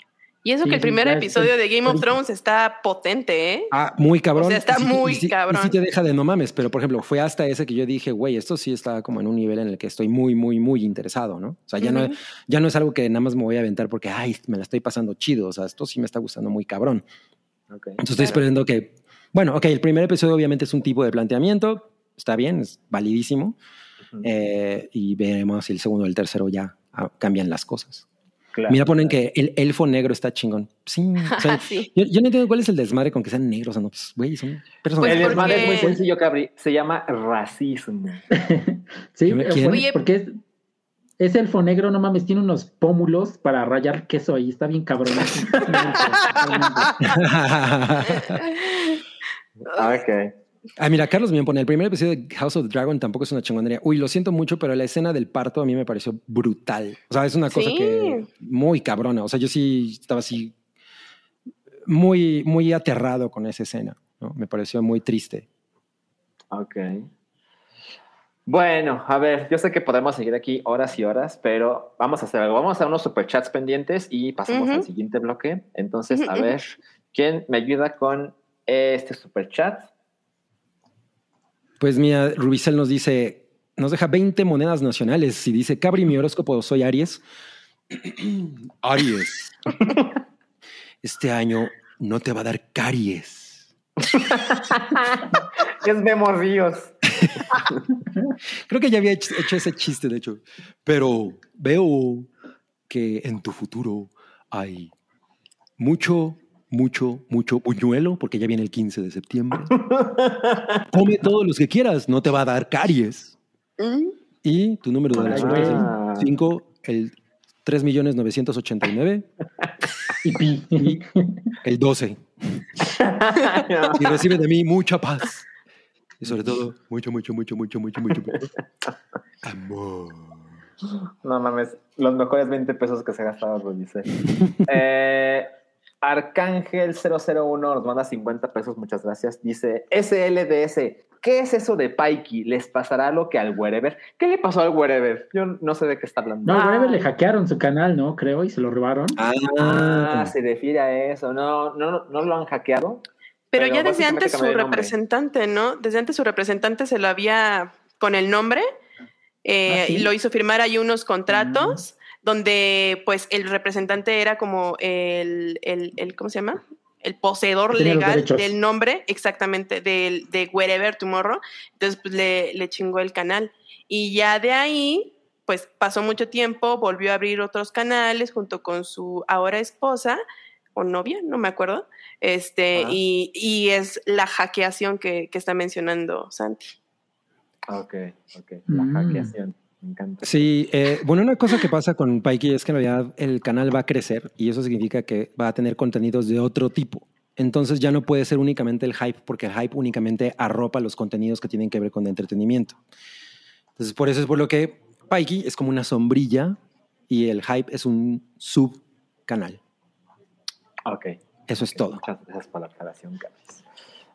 Y eso Sí, que el primer episodio de Game of ahorita. Thrones está potente, ¿eh? Ah, muy cabrón. O sea, está muy y sí- Y cabrón. sí te deja de no mames, pero por ejemplo, fue hasta ese que yo dije, güey, esto sí está como en un nivel en el que estoy muy, muy, muy interesado, ¿no? O sea, ya, no, ya no es algo que nada más me voy a aventar porque, ay, me la estoy pasando chido. O sea, esto sí me está gustando muy cabrón. Entonces estoy Claro. esperando que, bueno, ok, el primer episodio obviamente es un tipo de planteamiento, está bien, es validísimo, eh, y veremos si el segundo y el tercero ya ah, cambian las cosas. Claro, Mira, ponen claro. que el elfo negro está chingón. Sí, o sea, Sí. yo, yo no entiendo cuál es el desmadre con que sean negros, o no, pues, güey, son personas. Pues el desmadre es muy sencillo, Cabri. Se llama racismo. Sí, porque es, ese elfo negro, no mames, tiene unos pómulos para rayar queso ahí, está bien cabrón. Ok. Ah, mira, Carlos me pone, el primer episodio de House of the Dragon tampoco es una chingonería. Uy, lo siento mucho, pero la escena del parto a mí me pareció brutal. O sea, es una cosa Sí. que muy cabrona. O sea, yo sí estaba así muy, muy aterrado con esa escena. ¿no? Me pareció muy triste. Ok. Bueno, a ver, yo sé que podemos seguir aquí horas y horas, pero vamos a hacer algo. Vamos a unos superchats pendientes y pasamos al siguiente bloque. Entonces, a ver, ¿quién me ayuda con este superchat? Pues mira, Rubicel nos dice, nos deja 20 monedas nacionales y dice, Cabri, mi horóscopo, soy Aries. Aries. Este año no te va a dar caries. Es Memo Ríos. Creo que ya había hecho, hecho ese chiste, de hecho. Pero veo que en tu futuro hay mucho, mucho, mucho buñuelo, porque ya viene el 15 de septiembre. Come todos los que quieras, no te va a dar caries. Mm. Y tu número de la Ay, suerte es güey. el 5, el 3.989, y pi. el 12. Y recibe de mí mucha paz. Y sobre todo, mucho, mucho, mucho, mucho, mucho, mucho, mucho amor. No mames, los mejores 20 pesos que se ha gastado eh, Arcángel 001 nos manda 50 pesos, muchas gracias. Dice SLDS, ¿qué es eso de Paiki? ¿Les pasará lo que al Wherever? ¿Qué le pasó al Wherever? Yo no sé de qué está hablando. No, Ah. Whatever le hackearon su canal, ¿no? Creo, y se lo robaron. Ah, se refiere a eso. No, no, no lo han hackeado. Pero, Pero ya desde antes su representante, ¿no? Desde antes su representante se lo había con el nombre eh, ¿Ah, sí? y lo hizo firmar ahí unos contratos donde pues el representante era como el, el, el- ¿cómo se llama? El poseedor legal del nombre, exactamente, del, de Wherever Tomorrow. Entonces pues le, le chingó el canal. Y ya de ahí, pues pasó mucho tiempo, volvió a abrir otros canales junto con su ahora esposa o novia, no me acuerdo. Este, Ah. y, y es la hackeación que, que está mencionando Santi. Ok, ok. La Mm. hackeación. Me encanta. Sí, eh, bueno, una cosa que pasa con Pikey es que en realidad el canal va a crecer y eso significa que va a tener contenidos de otro tipo. Entonces ya no puede ser únicamente el hype, porque el hype únicamente arropa los contenidos que tienen que ver con entretenimiento. Entonces, por eso es por lo que Pikey es como una sombrilla y el hype es un subcanal. Ok. Eso es todo. Muchas gracias por la aclaración, Carlos.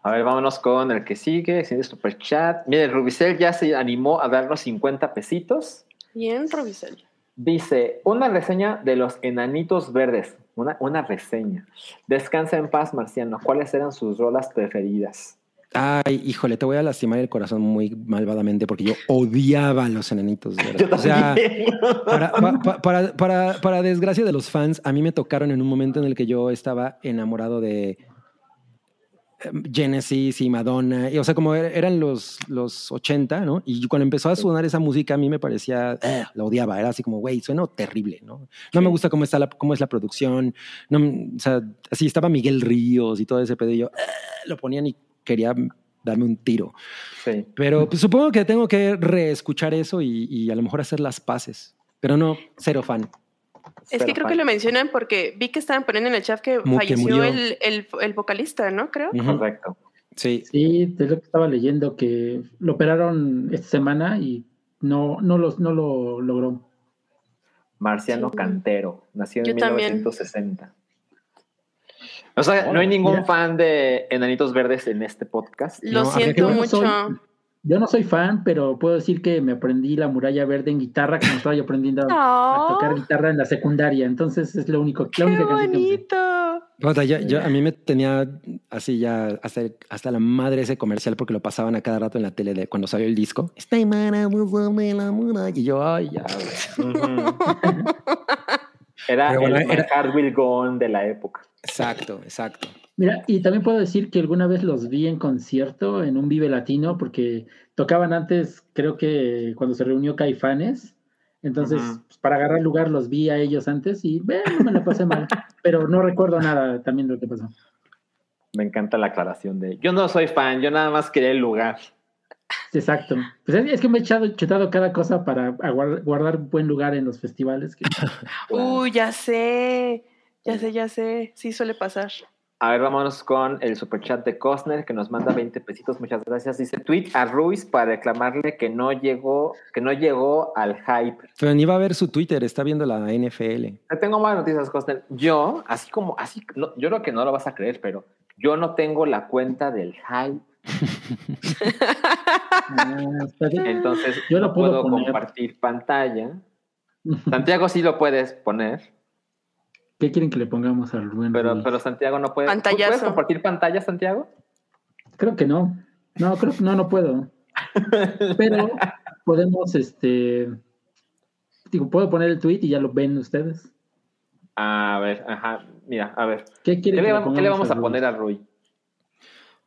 A ver, vámonos con el que sigue. Sigue super chat. Mire, Rubicel ya se animó a darnos 50 pesitos. Bien, Robicel. Dice, una reseña de los enanitos verdes. Una, una reseña. Descansa en paz, Marciano. ¿Cuáles eran sus rolas preferidas? Ay, híjole, te voy a lastimar el corazón muy malvadamente porque yo odiaba a los enanitos. Yo O sea, también. para, pa- pa- para, para, para desgracia de los fans, a mí me tocaron en un momento en el que yo estaba enamorado de Genesis y Madonna. Y, o sea, como er- eran los, los 80, ¿no? Y cuando empezó a sonar esa música, a mí me parecía, "Ugh", la odiaba. Era así como, güey, suena terrible, ¿no? No me gusta cómo, está la, cómo es la producción. No, o sea, así estaba Miguel Ríos y todo ese pedo. Y yo "Ugh", lo ponían y quería darme un tiro. Sí. Pero pues, supongo que tengo que reescuchar eso y, y a lo mejor hacer las paces. Pero no, cero fan. Es que creo fan. que lo mencionan porque vi que estaban poniendo en el chat que falleció el, el, el vocalista, ¿no? Creo. Ujú. Correcto. Sí. Sí, es lo que estaba leyendo, que lo operaron esta semana y no, no, los, no lo logró. Marciano Sí. Cantero. Nació en Yo también. 1960. O sea, no hay ningún Mira. fan de Enanitos Verdes en este podcast. Lo No, siento mucho. Soy- Yo no soy fan, pero puedo decir que me aprendí la muralla verde en guitarra como estaba yo aprendiendo a tocar guitarra en la secundaria. Entonces es lo único, ¡Qué la única que bonito! Puta, yo- yo- a mí me tenía así ya hasta, hasta la madre ese comercial porque lo pasaban a cada rato en la tele de cuando salió el disco. La muralla. Y yo, ay, ya. Era bueno, el era- Heart Will Go On de la época. Exacto, exacto. Mira, y también puedo decir que alguna vez los vi en concierto en un Vive Latino porque tocaban antes, creo que cuando se reunió Caifanes. Entonces, pues, para agarrar lugar los vi a ellos antes y ve, no me la pasé mal. Pero no recuerdo nada también de lo que pasó. Me encanta la aclaración de yo no soy fan, yo nada más quería el lugar. Exacto. Pues es, es que me he echado, chutado cada cosa para guardar buen lugar en los festivales. que- Uy, ya sé. Ya sé, ya sé. Sí suele pasar. A ver, vámonos con el superchat de Costner que nos manda 20 pesitos. Muchas gracias. Dice tweet a Ruiz para reclamarle que no llegó, que no llegó al hype. Pero ni va a ver su Twitter, está viendo la NFL. Te tengo más noticias, Costner. Yo, así como, así, no, yo creo que no lo vas a creer, pero yo no tengo la cuenta del hype. Entonces, Yo lo no puedo compartir pantalla. Santiago sí lo puedes poner, ¿Qué quieren que le pongamos al Rubén? pero, Ruiz? pero Santiago no puede. Pantallazo. ¿Puedes compartir pantalla, Santiago? Creo que no. No, creo que no, no puedo. Pero podemos, este. Digo, puedo poner el tweet y ya lo ven ustedes. A ver, ajá, mira, a ver. ¿Qué ¿Qué le, vamos- qué le vamos a poner a Rui?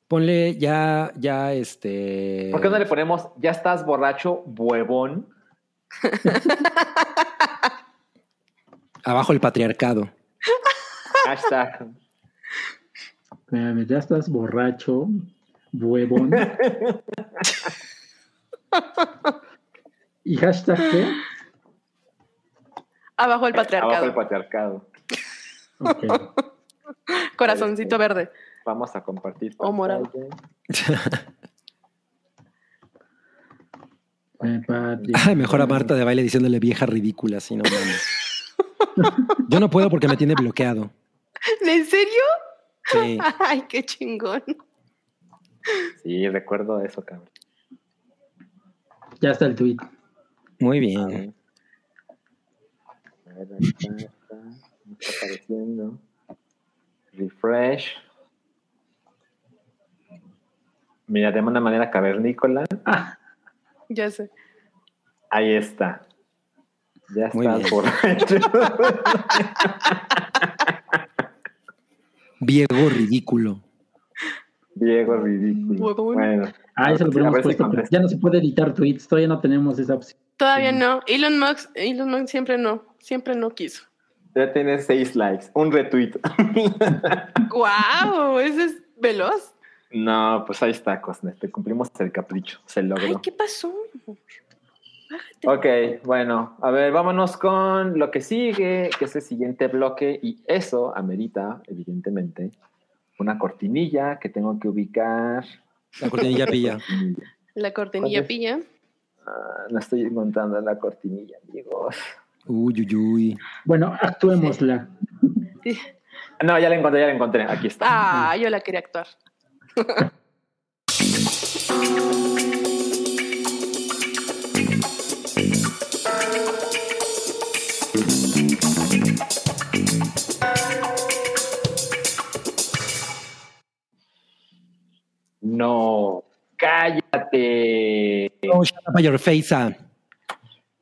Ponle ya, ya este. ¿Por qué no le ponemos ya estás borracho, huevón? Abajo el patriarcado. Hashtag. Espérame, ya estás borracho, huevón. ¿Y hashtag qué? Abajo el Abajo patriarcado. el patriarcado. Ok. Corazoncito verde. Vamos a compartir. O morado. Eh, Patri- Ay, mejor a Marta de baile diciéndole vieja ridícula, así no mames. Yo no puedo porque me tiene bloqueado. ¿En serio? Sí. Ay, qué chingón. Sí, recuerdo eso, cabrón. Ya está el tweet. Muy bien. A ver, está, está. Me está apareciendo. Refresh. Mira, de una manera cavernícola. Ah, Ya sé. Ahí está. Ya Muy estás bien. borracho. Ridículo. Diego ridículo. Bueno, ah, eso lo si puesto, pero ya no se puede editar tweets, todavía no tenemos esa opción. Todavía Sí. no. Elon Musk, Elon Musk siempre no. Siempre no quiso. ya tienes seis likes. Un retweet. ¡Guau! Ese es veloz. No, pues ahí está, Cosner. Te cumplimos el capricho. Se logró. Ay, ¿qué pasó? Ok, bueno, a ver, vámonos con lo que sigue, que es el siguiente bloque, y eso amerita, evidentemente, una cortinilla que tengo que ubicar. La cortinilla pilla. La cortinilla pilla. Ah, no estoy encontrando la cortinilla, amigos. Uy, uy, uy. Bueno, actuémosla. No, ya la encontré, ya la encontré. Aquí está. Ah, yo la quería actuar. No, cállate. Oh, shut up your face. ah.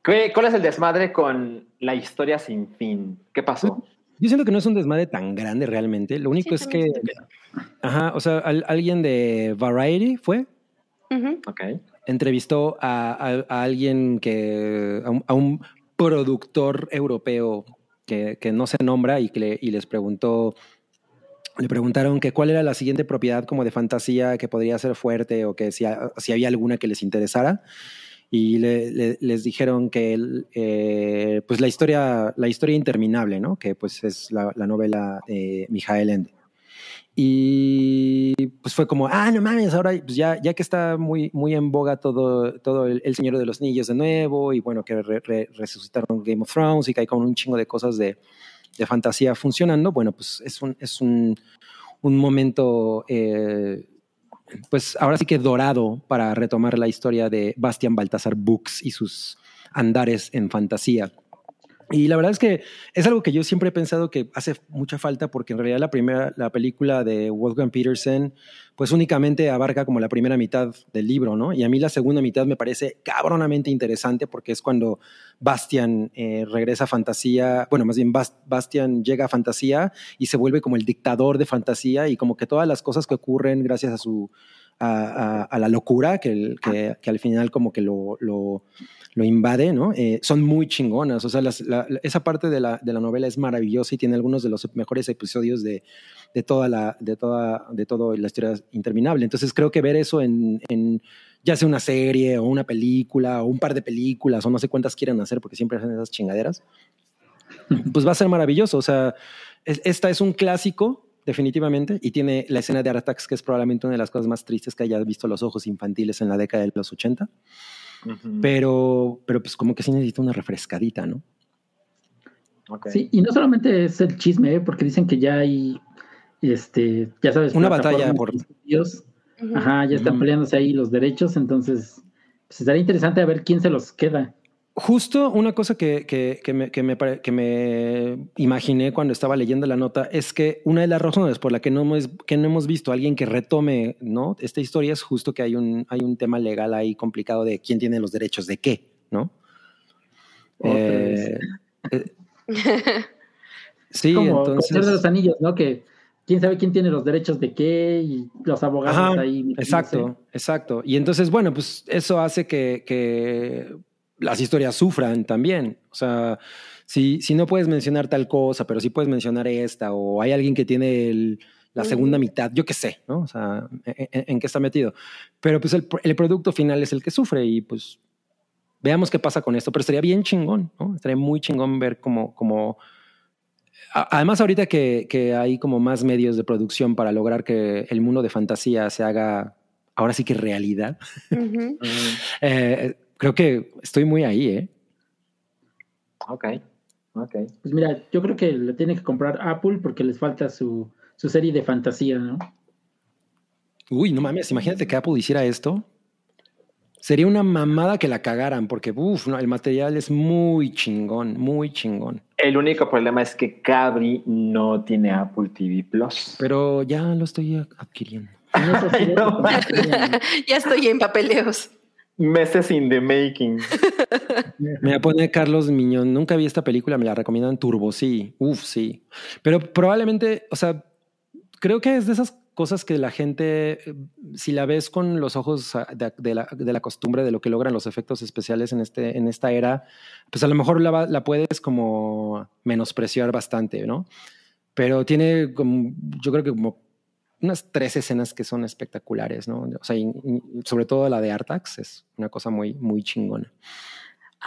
¿Qué- ¿Cuál es el desmadre con la historia sin fin? ¿Qué pasó? Yo siento que no es un desmadre tan grande realmente. Lo único Sí, es que, ajá, o sea, al- alguien de Variety fue, Ujú. Ok. entrevistó a, a- a alguien que, a un, a un productor europeo que, que no se nombra y que le- y les preguntó, le preguntaron que cuál era la siguiente propiedad como de fantasía que podría ser fuerte o que si, si había alguna que les interesara. Y le- le- les dijeron que el, eh, pues la historia, la historia interminable, ¿no? Que pues es la, la novela de Mijael Ende. Y pues fue como, ah, no mames, ahora pues ya, ya que está muy, muy en boga todo, todo el, el Señor de los Niños de nuevo, y bueno, que re- re- resucitaron Game of Thrones y que hay con un chingo de cosas de, de fantasía funcionando, bueno, pues es un, es un, un momento, eh, pues ahora sí que dorado para retomar la historia de Bastian Baltasar Books y sus andares en fantasía. Y la verdad es que es algo que yo siempre he pensado que hace mucha falta porque en realidad la primera, la película de Wolfgang Petersen, pues únicamente abarca como la primera mitad del libro, ¿no? Y a mí la segunda mitad me parece cabronamente interesante porque es cuando Bastian eh, regresa a fantasía, bueno, más bien Bas- Bastian llega a fantasía y se vuelve como el dictador de fantasía y como que todas las cosas que ocurren gracias a su a, a- la locura que, que, que al final como que lo, lo invade, ¿no? Eh, son muy chingonas. O sea, las- la- la- esa parte de la, de la novela es maravillosa y tiene algunos de los mejores episodios de, de toda la, de toda, de toda la historia interminable. Entonces creo que ver eso en, en ya sea una serie o una película o un par de películas o no sé cuántas quieran hacer porque siempre hacen esas chingaderas, pues va a ser maravilloso. O sea, es- esta es un clásico, definitivamente, y tiene la escena de Artax, que es probablemente una de las cosas más tristes que haya visto los ojos infantiles en la década de los 80. Pero, pero pues como que sí necesita una refrescadita, ¿no? Sí, y no solamente es el chisme, ¿eh? porque dicen que ya hay, este, ya sabes, Una batalla por-. Ujú. Ajá, ya están peleándose ahí los derechos, entonces pues, estaría interesante a ver quién se los queda. Justo una cosa que, que, que me, que, me, pare- que me imaginé cuando estaba leyendo la nota es que una de las razones por la que no hemos, que no hemos visto a alguien que retome ¿no? esta historia es justo que hay un, hay un tema legal ahí complicado de quién tiene los derechos de qué, ¿no? Eh, eh, sí, Como entonces... De los Anillos, ¿no? Que quién sabe quién tiene los derechos de qué y los abogados Ajá, ahí. Exacto, exacto. Y entonces, bueno, pues eso hace que las historias sufran también. O sea, si, si no puedes mencionar tal cosa, pero sí puedes mencionar esta, o hay alguien que tiene el- la segunda mitad, yo qué sé, ¿no? O sea, en, en- en qué está metido. Pero pues el, el producto final es el que sufre y pues veamos qué pasa con esto. Pero estaría bien chingón, ¿no? Estaría muy chingón ver cómo... cómo a- Además, ahorita que, que hay como más medios de producción para lograr que el mundo de fantasía se haga ahora sí que realidad, eh, creo que estoy muy ahí, ¿eh? Ok. Ok. Pues mira, yo creo que le tiene que comprar Apple porque les falta su, su serie de fantasía, ¿no? Uy, no mames, imagínate que Apple hiciera esto. Sería una mamada que la cagaran, porque uf, no, el material es muy chingón, muy chingón. El único problema es que Cabri no tiene Apple TV Plus. Pero ya lo estoy adquiriendo. Ay, no ya estoy en papeleos. Meses in the making. Me pone Carlos Miñón, nunca vi esta película, me la recomiendan Turbo, sí, uf, sí. Pero probablemente, o sea, creo que es de esas cosas que la gente, si la ves con los ojos de, de la, de la costumbre de lo que logran los efectos especiales en, este, en esta era, pues a lo mejor la, la puedes como menospreciar bastante, ¿no? Pero tiene como, yo creo que como unas tres escenas que son espectaculares, ¿no? O sea, y- y sobre todo la de Artax es una cosa muy, muy chingona.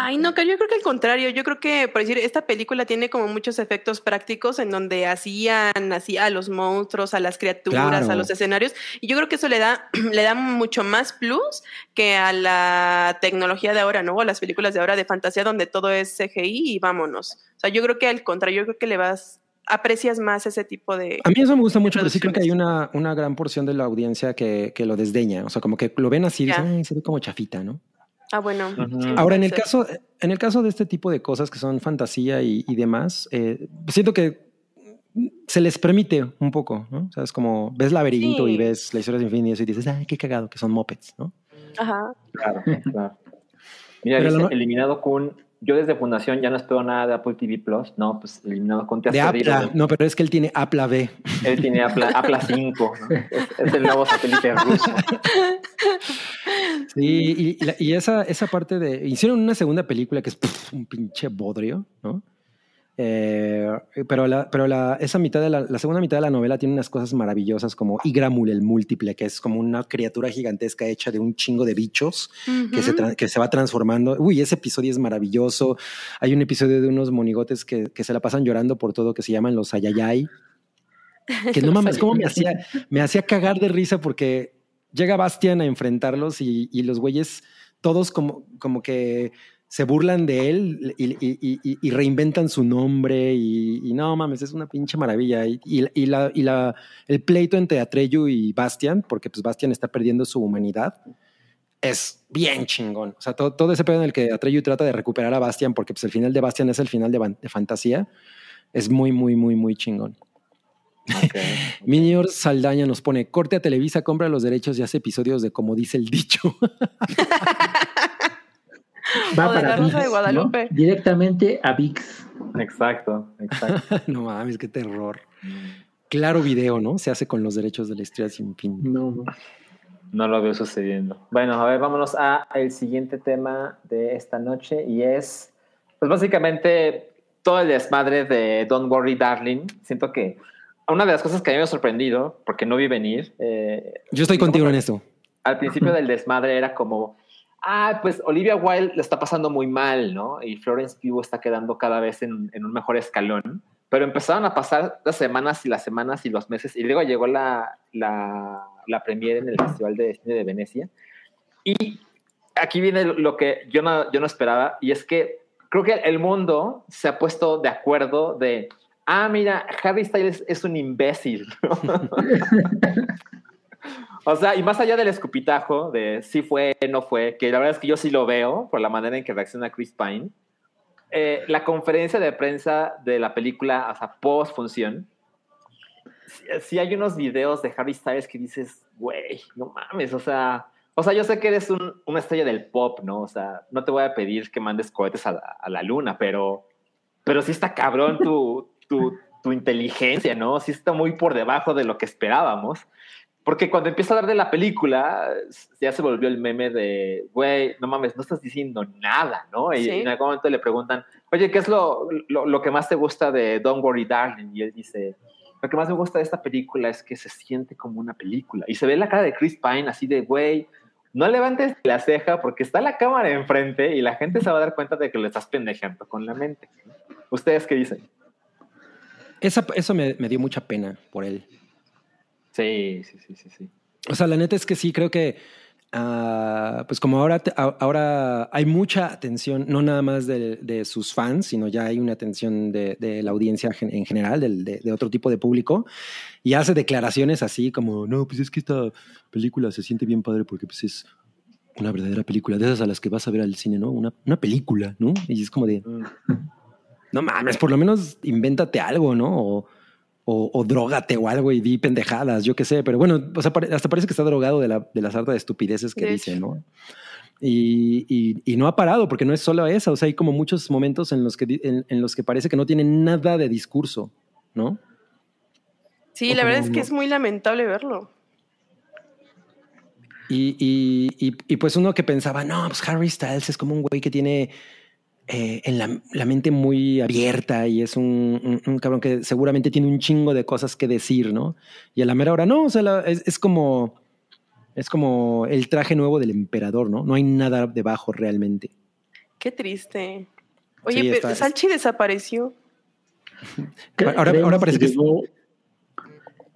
Ay, no, yo creo que al contrario, yo creo que, por decir, esta película tiene como muchos efectos prácticos en donde hacían así a los monstruos, a las criaturas, Claro. a los escenarios, y yo creo que eso le da, le da mucho más plus que a la tecnología de ahora, ¿no? O a las películas de ahora de fantasía donde todo es CGI y vámonos. O sea, yo creo que al contrario, yo creo que le vas, aprecias más ese tipo de... A mí eso me gusta mucho, pero sí creo que hay una, una gran porción de la audiencia que, que lo desdeña. O sea, como que lo ven así y Ya. dicen, "Ay, se ve como chafita, ¿no? Ah, bueno. Sí, Ahora, en el ser. caso, en el caso de este tipo de cosas que son fantasía y, y demás, eh, siento que se les permite un poco, ¿no? O sea, es como ves laberinto Sí. y ves la historia sin fin y dices, ay, qué cagado, que son mopeds, ¿no? Ajá. Claro, claro. Mira, dice, no- eliminado Kun. Yo desde Fundación ya no espero nada de Apple TV Plus. No, pues eliminado has De güey. no, pero es que él tiene Apla B. Él tiene Apla, Apla 5. ¿no? Es, es el nuevo satélite ruso. Sí, y, y la- y esa, esa parte de. Hicieron una segunda película que es pff, un pinche bodrio, ¿no? Eh, pero la, pero la, esa mitad de la, la segunda mitad de la novela tiene unas cosas maravillosas como Igramul el múltiple, que es como una criatura gigantesca hecha de un chingo de bichos que, se que se va transformando. Uy, ese episodio es maravilloso. Hay un episodio de unos monigotes que, que se la pasan llorando por todo, que se llaman los Ayayay. Que no mames, cómo me hacía, me hacía cagar de risa porque llega Bastian a enfrentarlos y, y los güeyes todos como, como que se burlan de él y, y- y- y reinventan su nombre y, no mames, es una pinche maravilla. Y, la, la- el pleito entre Atreyu y Bastian, porque pues Bastian está perdiendo su humanidad, es bien chingón. O sea, todo, todo ese pedo en el que Atreyu trata de recuperar a Bastian, porque pues el final de Bastian es el final de, fantasía, es muy, muy, muy, muy chingón. Ok. Minior Saldaña nos pone, corte a Televisa, compra los derechos y hace episodios de como dice el dicho. Va O de para la Rosa de VIX, ¿no? Guadalupe. Directamente a VIX. Exacto, exacto. no mames, qué terror. Claro video, ¿no? Se hace con los derechos de la historia sin fin. No, no. No lo veo sucediendo. Bueno, a ver, vámonos a el siguiente tema de esta noche y es, pues básicamente todo el desmadre de Don't Worry Darling. Siento que una de las cosas que a mí me ha sorprendido, porque no vi venir, eh, Yo estoy contigo en esto. al principio del desmadre era como, ah, pues Olivia Wilde le está pasando muy mal, ¿no? Y Florence Pugh está quedando cada vez en, en un mejor escalón. Pero empezaron a pasar las semanas y las semanas y los meses y luego llegó la, la, la premiere en el Festival de Cine de Venecia. Y aquí viene lo que yo no, yo no esperaba y es que creo que el mundo se ha puesto de acuerdo de, ah, mira, Harry Styles es un imbécil. ¿no? O sea, y más allá del escupitajo de si fue, no fue, que la verdad es que yo sí lo veo por la manera en que reacciona Chris Pine, eh, la conferencia de prensa de la película, o sea, post función, sí, hay unos videos de Harry Styles que dices, güey, no mames, o sea, o sea, yo sé que eres un- una estrella del pop, ¿no? O sea, no te voy a pedir que mandes cohetes a la, a la luna, pero, pero sí está cabrón tu, tu, tu inteligencia, ¿no? Sí está muy por debajo de lo que esperábamos. Porque cuando empieza a hablar de la película, ya se volvió el meme de, güey, no mames, no estás diciendo nada, ¿no? Y Sí. en algún momento le preguntan, oye, ¿qué es lo, lo, lo que más te gusta de Don't Worry Darling? Y él dice, lo que más me gusta de esta película es que se siente como una película. Y se ve la cara de Chris Pine así de, güey, no levantes la ceja porque está la cámara enfrente y la gente se va a dar cuenta de que lo estás pendejeando con la mente. ¿Ustedes qué dicen? Esa- eso me, me dio mucha pena por él. Sí, sí, sí, sí, sí. O sea, la neta es que sí, creo que, ah, pues como ahora, te- ahora hay mucha atención, no nada más de, de sus fans, sino ya hay una atención de, de la audiencia en general, del- de, de otro tipo de público, y hace declaraciones así como, no, pues es que esta película se siente bien padre porque pues es una verdadera película, de esas a las que vas a ver al cine, ¿no? Una, una película, ¿no? Y es como de, Mm. no mames, por lo menos invéntate algo, ¿no? O, o, o drógate o algo y di pendejadas, yo qué sé. Pero bueno, o sea, hasta parece que está drogado de la, de la sarta de estupideces que De dice. ¿no? Y, y- y no ha parado, porque no es solo esa. O sea, hay como muchos momentos en los que, en, en los que parece que no tiene nada de discurso, ¿no? Sí, O la verdad es que no. es muy lamentable verlo. Y, y- y- y, pues uno que pensaba, no, pues Harry Styles es como un güey que tiene eh, en la, la mente muy abierta y es un, un- un cabrón que seguramente tiene un chingo de cosas que decir, ¿no? Y a la mera hora, no, o sea, la- es, es como es como el traje nuevo del emperador, ¿no? No hay nada debajo realmente. Qué triste. Oye, Sí, pero está- Salchi desapareció. Ahora- ahora parece que- llegó- no,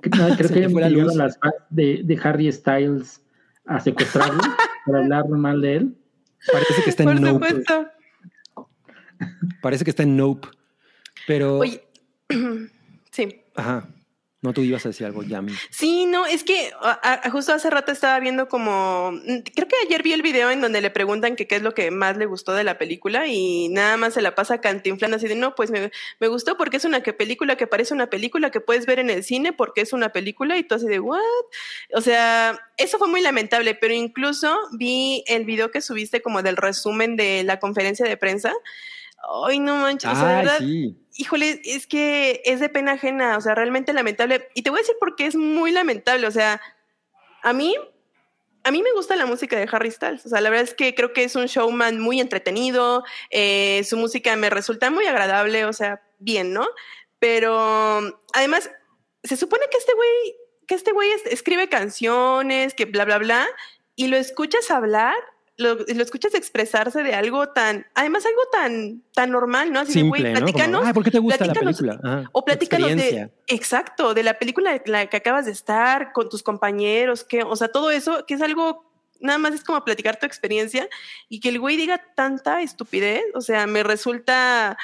creo que le fue la llegaron luz. las de, de Harry Styles a secuestrarlo para hablar mal de él. Parece que está Por en Nope. supuesto. Parece que está en Nope. Pero, Oye, sí. ajá. No, tú ibas a decir algo, Yami. Sí, no, es que a- a- justo hace rato estaba viendo como, mm, creo que ayer vi el video en donde le preguntan que qué es lo que más le gustó de la película y nada más se la pasa cantinflando así de, no, pues me, me gustó porque es una que película que parece una película que puedes ver en el cine porque es una película y tú así de, ¿what? O sea, eso fue muy lamentable, pero incluso vi el video que subiste como del resumen de la conferencia de prensa. Ay, no manches, o sea, de Ay, verdad, sí. híjole, es que es de pena ajena, o sea, realmente lamentable. Y te voy a decir por qué es muy lamentable, o sea, a mí, a mí me gusta la música de Harry Styles, o sea, la verdad es que creo que es un showman muy entretenido, eh, su música me resulta muy agradable, o sea, bien, ¿no? Pero además, se supone que este güey, que este güey es- escribe canciones, que bla, bla, bla, y lo escuchas hablar. Lo, lo escuchas expresarse de algo tan, además algo tan, tan normal, ¿no? Así de, güey, Simple, ¿no? Como, platícanos, Ay, ¿por qué te gusta la platícanos- película? O platícanos de, exacto, de la película en la que acabas de estar, con tus compañeros, que, o sea, todo eso, que es algo, nada más es como platicar tu experiencia y que el güey diga tanta estupidez, o sea, me resulta,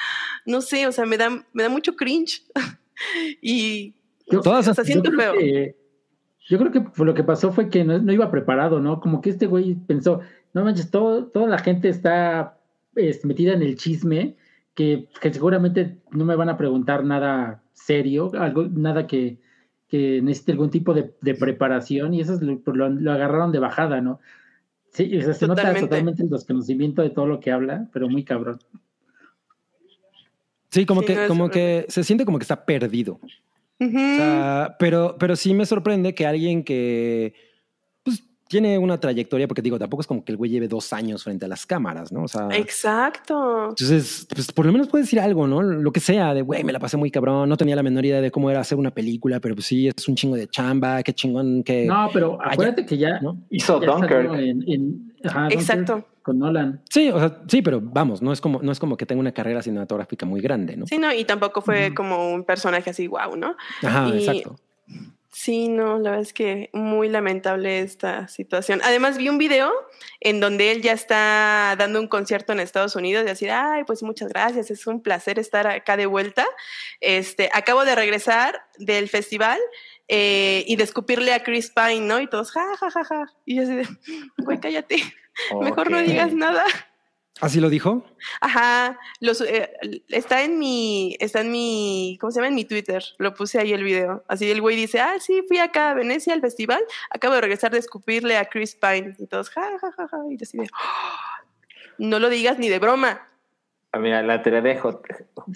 no sé, o sea, me da, me da mucho cringe. y Yo, Todas o sea, siento yo creo feo. que, yo creo que fue lo que pasó fue que no, no iba preparado, ¿no? Como que este güey pensó, no manches, todo, toda la gente está este, metida en el chisme, que, que seguramente no me van a preguntar nada serio, algo, nada que, que necesite algún tipo de, de preparación, y eso es lo, lo- lo agarraron de bajada, ¿no? Sí, o sea, se nota Totalmente. el desconocimiento de todo lo que habla, pero muy cabrón. Sí, como Sí, que, no, como que se siente como que está perdido. O sea, pero, pero sí me sorprende que alguien que tiene una trayectoria, porque digo, tampoco es como que el güey lleve dos años frente a las cámaras, ¿no? O sea, exacto. entonces, pues por lo menos puede decir algo, ¿no? Lo que sea, de güey, me la pasé muy cabrón, no tenía la menor idea de cómo era hacer una película, pero pues sí, es un chingo de chamba, qué chingón que. No, pero acuérdate que ya, ¿no? Hizo ya Dunkirk. en, en- ajá, Dunkirk Exacto. con Nolan. Sí, o sea, sí, pero vamos, no es como, no es como que tenga una carrera cinematográfica muy grande, ¿no? Sí, no, y tampoco fue como un personaje así, wow, ¿no? Ajá, y- exacto. Sí, no, la verdad es que muy lamentable esta situación. Además, vi un video en donde él ya está dando un concierto en Estados Unidos y decir, ay, pues muchas gracias, es un placer estar acá de vuelta. Este, acabo de regresar del festival eh, y de escupirle a Chris Pine, ¿no? Y todos, ja, ja, ja, ja. Y yo así de, güey, cállate, mejor no digas nada. ¿Así lo dijo? Ajá, los, eh, está en mi, está en mi, ¿cómo se llama? En mi Twitter, lo puse ahí el video. Así el güey dice, ah, sí, fui acá a Venecia al festival, acabo de regresar de escupirle a Chris Pine. Y todos, ja, ja, ja, ja, y yo "Ah, no lo digas ni de broma. Ah, Mira, la teoría de, Jo-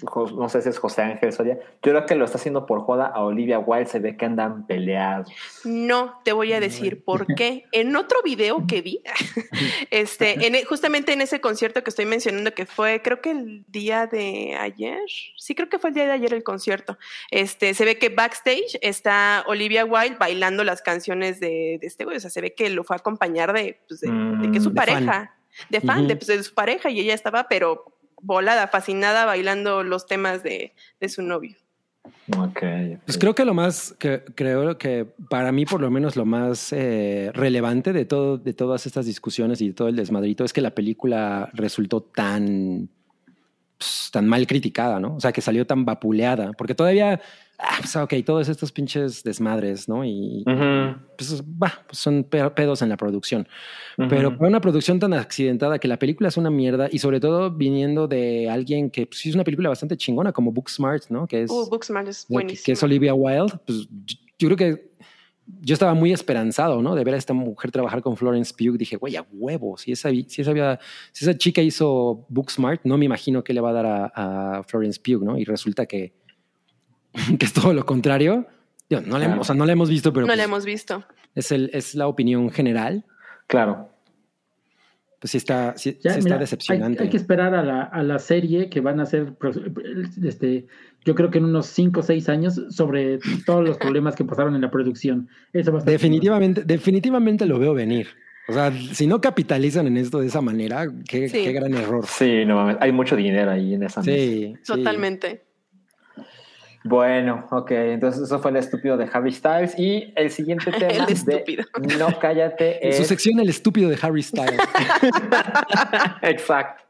Jo- no sé si es José Ángel Soria, yo creo que lo está haciendo por joda a Olivia Wilde, se ve que andan peleados. No te voy a decir por qué. En otro video que vi, este, en e- justamente en ese concierto que estoy mencionando, que fue, creo que el día de ayer, sí, creo que fue el día de ayer el concierto. Este, se ve que backstage está Olivia Wilde bailando las canciones de, de este güey. O sea, se ve que lo fue a acompañar de, pues, de, de que es su Mm, fan. pareja, de fan, de, pues, de su pareja, y ella estaba, pero volada, fascinada, bailando los temas de, de su novio. Ok. Pues creo que lo más, que creo que para mí por lo menos lo más eh, relevante de todo, de todas estas discusiones y de todo el desmadrito es que la película resultó tan, pues, tan mal criticada, ¿no? O sea, que salió tan vapuleada, porque todavía, ah, pues, ok, todos estos pinches desmadres, ¿no? Y Ujú, pues, bah, pues, son pe- pedos en la producción. ujú. Pero para una producción tan accidentada que la película es una mierda y sobre todo viniendo de alguien que pues, es una película bastante chingona como Booksmart, ¿no? Que es, Uh, Booksmart es de- que- buenísimo. que es Olivia Wilde, pues yo creo que yo estaba muy esperanzado, ¿no? De ver a esta mujer trabajar con Florence Pugh. Dije, güey, a huevo, si esa, si, esa, había- si esa chica hizo Booksmart, no me imagino qué le va a dar a, a Florence Pugh, ¿no? Y resulta que, que es todo lo contrario. Digo, no, la, Claro. o sea, no la hemos visto, pero no la pues, hemos visto. es, el, es la opinión general. Claro. Pues sí está, sí, Ya, sí mira, está decepcionante. Hay, hay que esperar a la, a la serie que van a hacer, pro- este, yo creo que en unos 5 o 6 años, sobre todos los problemas que pasaron en la producción. Eso va a estar Definitivamente, definitivamente lo veo venir. O sea, si no capitalizan en esto de esa manera, qué, Sí. qué gran error. Sí, no mames, hay mucho dinero ahí en esa mesa. Sí, sí. Totalmente. Bueno, ok, entonces eso fue el estúpido de Harry Styles. Y el siguiente tema El estúpido. de No Cállate En su sección, el estúpido de Harry Styles. Exacto.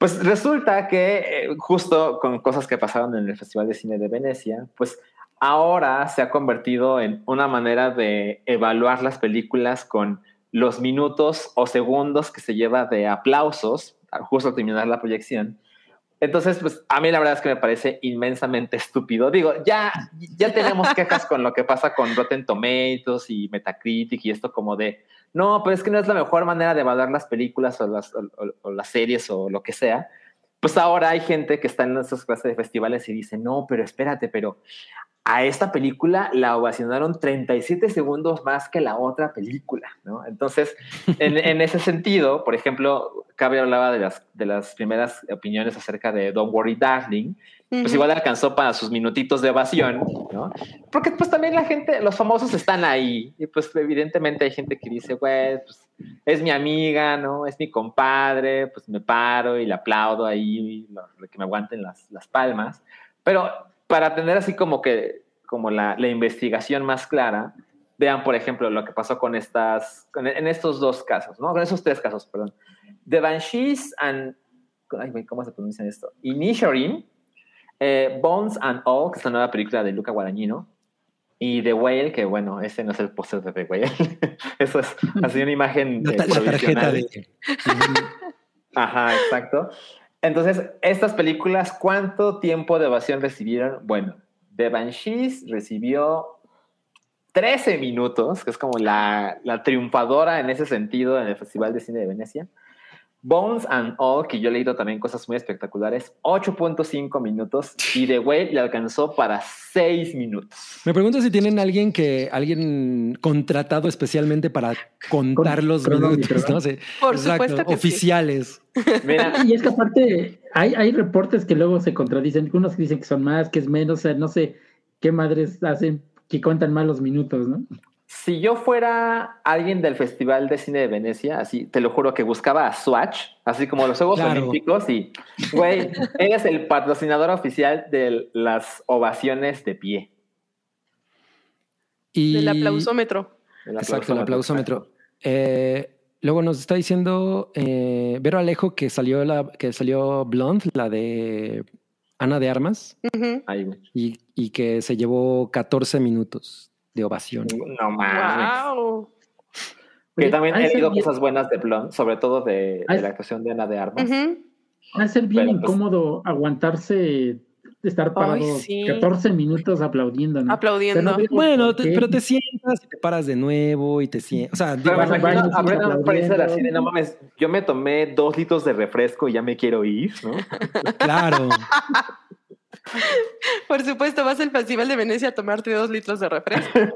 Pues resulta que eh, justo con cosas que pasaron en el Festival de Cine de Venecia, pues ahora se ha convertido en una manera de evaluar las películas con los minutos o segundos que se lleva de aplausos justo al terminar la proyección. Entonces, pues a mí la verdad es que me parece inmensamente estúpido. Digo, ya, ya tenemos quejas con lo que pasa con Rotten Tomatoes y Metacritic y esto como de, no, pero es que no es la mejor manera de evaluar las películas o las, series o lo que sea. Pues ahora hay gente que está en esas clases de festivales y dice, no, pero espérate, pero a esta película la ovacionaron 37 segundos más que la otra película, ¿no? Entonces, en, ese sentido, por ejemplo, Cabe hablaba de las, de las primeras opiniones acerca de Don't Worry Darling, pues igual alcanzó para sus minutitos de ovación, ¿no? Porque pues también la gente, los famosos están ahí, y pues evidentemente hay gente que dice, güey, pues es mi amiga, ¿no? Es mi compadre, pues me paro y le aplaudo ahí, lo- lo que me aguanten las, las palmas, pero para tener así como que, como la, la investigación más clara, vean, por ejemplo, lo que pasó con estas, con- en estos dos casos, ¿no? Con esos tres casos, perdón. The Banshees and, ay, ¿cómo se pronuncia esto? Inisherin, eh, Bones and All, que es la nueva película de Luca Guadagnino, y The Whale, que bueno, ese no es el póster de The Whale, eso es así una imagen eh, la tarjeta de. Ajá, exacto. Entonces, estas películas, ¿cuánto tiempo de ovación recibieron? Bueno, The Banshees recibió 13 minutos, que es como la, la triunfadora en ese sentido en el Festival de Cine de Venecia. Bones and All, que yo he leído también cosas muy espectaculares, 8.5 minutos. Y The Whale le alcanzó para 6 minutos. Me pregunto si tienen alguien que alguien contratado especialmente para contar Con los minutos, ¿no? Sí, Por exacto, supuesto que sí. oficiales. Mira, Y es que aparte hay, hay reportes que luego se contradicen, unos que dicen que son más, que es menos, o sea, no sé qué madres hacen que cuentan mal los minutos, ¿no? Si yo fuera alguien del Festival de Cine de Venecia, así te lo juro que buscaba a Swatch, así como los Juegos Claro. Olímpicos, y güey, eres el patrocinador oficial de las ovaciones de pie. Y, Del aplausómetro. El Exacto, el aplausómetro. Eh, luego nos está diciendo eh, Vero Alejo que salió la que salió Blonde, la de Ana de Armas, y que se llevó 14 minutos de ovación. No mames. Wow. Oye, también he leído bien- cosas buenas de Blonde, sobre todo de, la actuación de Ana de Armas. Va a ser bien Pero, pues- incómodo aguantarse, estar parado sí. 14 minutos aplaudiendo, ¿no? Aplaudiendo. O sea, no veo Bueno, te- pero te sientas y te paras de nuevo y te sientas. O sea, digo, imagino baño, a Brendan Fraser así de, no mames, yo me tomé dos litros de refresco y ya me quiero ir, ¿no? claro. Por supuesto, vas al Festival de Venecia a tomarte dos litros de refresco.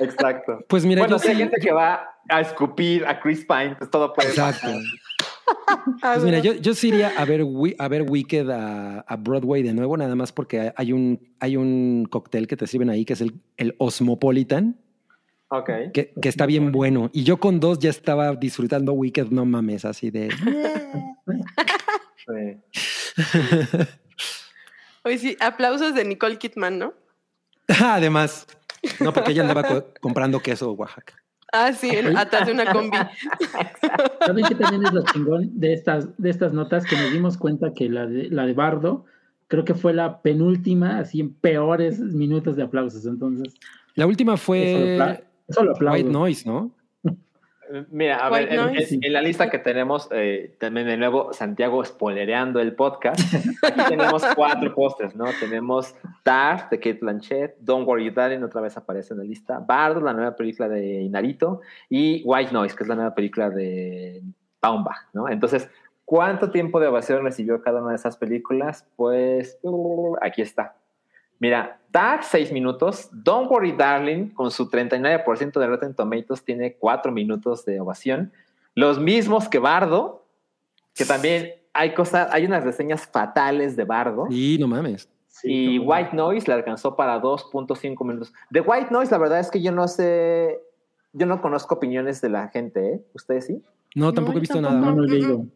Exacto. Pues mira, bueno, yo si hay sí- gente que va a escupir a Chris Pine, pues todo puede Exacto. pasar. Pues mira, yo, yo sí iría a ver, a ver Wicked a, a Broadway de nuevo, nada más porque hay un, hay un cóctel que te sirven ahí que es el, el Osmopolitan, Ok. que, que está bien bueno. Y yo con dos ya estaba disfrutando Wicked, no mames, así de... Oye, sí, aplausos de Nicole Kidman, ¿no? Además, no porque ella andaba co- comprando queso Oaxaca. Ah, sí, atrás de una combi. ¿Saben qué también es lo chingón de estas, de estas notas? Que nos dimos cuenta que la de, la de Bardo creo que fue la penúltima, así en peores minutos de aplausos. Entonces, La última eso, lo fue apla- eso lo aplaudo. White Noise, ¿no? Mira, a ver, en, noise. en- en la lista que tenemos, eh, también de nuevo, Santiago spoilereando el podcast. Aquí tenemos cuatro postres, ¿no? Tenemos Tar de Kate Blanchett, Don't Worry Darling, otra vez aparece en la lista, Bardo, la nueva película de Inarito, y White Noise, que es la nueva película de Baumbach, ¿no? Entonces, ¿cuánto tiempo de ovación recibió cada una de esas películas? Pues uh, aquí está. Mira, Tar, 6 minutos. Don't Worry Darling, con su 39% de Rotten Tomatoes, tiene 4 minutos de ovación. Los mismos que Bardo, que también hay cosas, hay unas reseñas fatales de Bardo. Y no mames. Sí, y White Noise le alcanzó para 2.5 minutos. De White Noise, la verdad es que yo no sé yo no conozco opiniones de la gente, ¿eh? ¿Ustedes sí? No, No, tampoco he visto tampoco. nada. No, no he leído.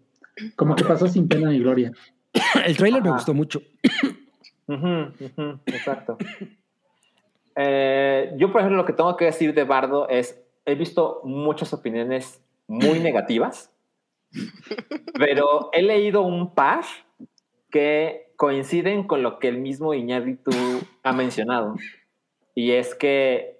Como que pasó sin pena ni gloria. El trailer me gustó mucho. Exacto. Eh, yo, por ejemplo, lo que tengo que decir de Bardo es, he visto muchas opiniones muy negativas, pero he leído un par que coinciden con lo que el mismo Iñárritu ha mencionado. Y es que,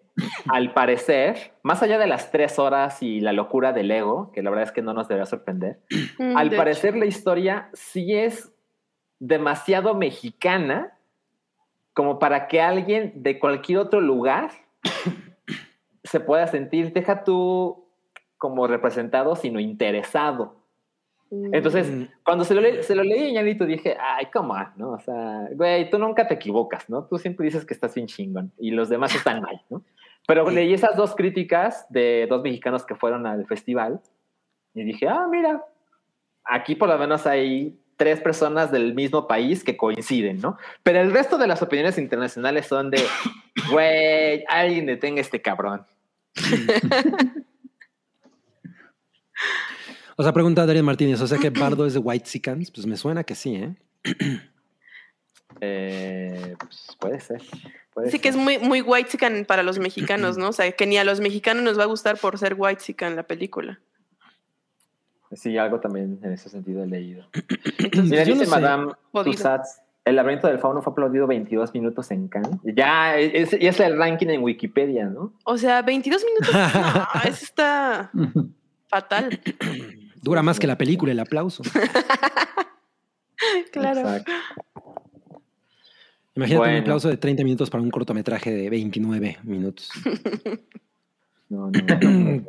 al parecer, más allá de las tres horas y la locura del ego, que la verdad es que no nos debería sorprender, Mm, al de parecer la historia sí es demasiado mexicana como para que alguien de cualquier otro lugar se pueda sentir, deja tú como representado, sino interesado. hecho. Entonces, Mm. cuando se lo, le- se lo leí a Iñárritu dije, ay, come on, ¿no? O sea, güey, tú nunca te equivocas, ¿no? Tú siempre dices que estás bien chingón y los demás están mal, ¿no? Pero leí esas dos críticas de dos mexicanos que fueron al festival y dije, ah, mira, aquí por lo menos hay tres personas del mismo país que coinciden, ¿no? Pero el resto de las opiniones internacionales son de, güey, alguien detenga a este cabrón. O sea, pregunta Adrián Martínez, o sea que Bardo es de White Sicans, pues me suena que sí, ¿eh? Eh, pues puede ser. puede Sí que es muy, muy white para los mexicanos, ¿no? O sea, que ni a los mexicanos nos va a gustar por ser white la película. Sí, algo también en ese sentido he leído. Entonces, Mira, no dice sé. Madame. Tussauds, el laberinto del fauno fue aplaudido 22 minutos en Cannes. Ya es, es el ranking en Wikipedia, ¿no? o sea, 22 minutos. No, eso está fatal. Dura más que la película, el aplauso. Claro. Exacto. Imagínate Bueno. un aplauso de 30 minutos para un cortometraje de 29 minutos. No, no, no.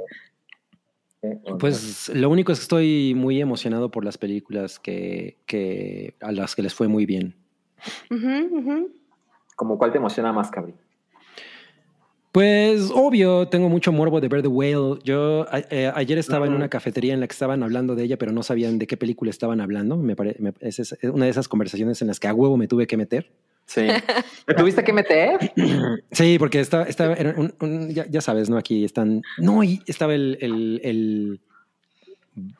Pues lo único es que estoy muy emocionado por las películas que, que a las que les fue muy bien. Ujú, ujú. ¿Como cuál te emociona más, Cabri? Pues obvio, tengo mucho morbo de ver The Whale. Yo a- eh, ayer estaba en una cafetería en la que estaban hablando de ella, pero no sabían de qué película estaban hablando. Me pare- me- esa es una de esas conversaciones en las que a huevo me tuve que meter. Sí. ¿Te tuviste que meter? Sí, porque estaba, estaba era un- un- ya, ya sabes, ¿no? Aquí están. No, y estaba el, el, el-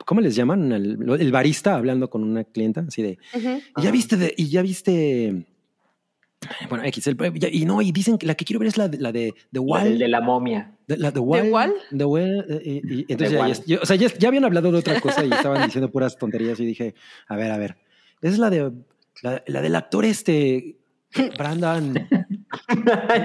¿cómo les llaman? El, el barista hablando con una clienta, así de. Y ya viste, de- y ya viste. Bueno, X, el- y no, y dicen que la que quiero ver es la de, la de The Wall. El de la momia. De- La The Wall. Wall? The Wall, eh, y- y entonces The ya, Wall. ya- yo- o sea, ya, ya habían hablado de otra cosa y estaban diciendo puras tonterías y dije, a ver, a ver, es la de la, la del actor este Brandon.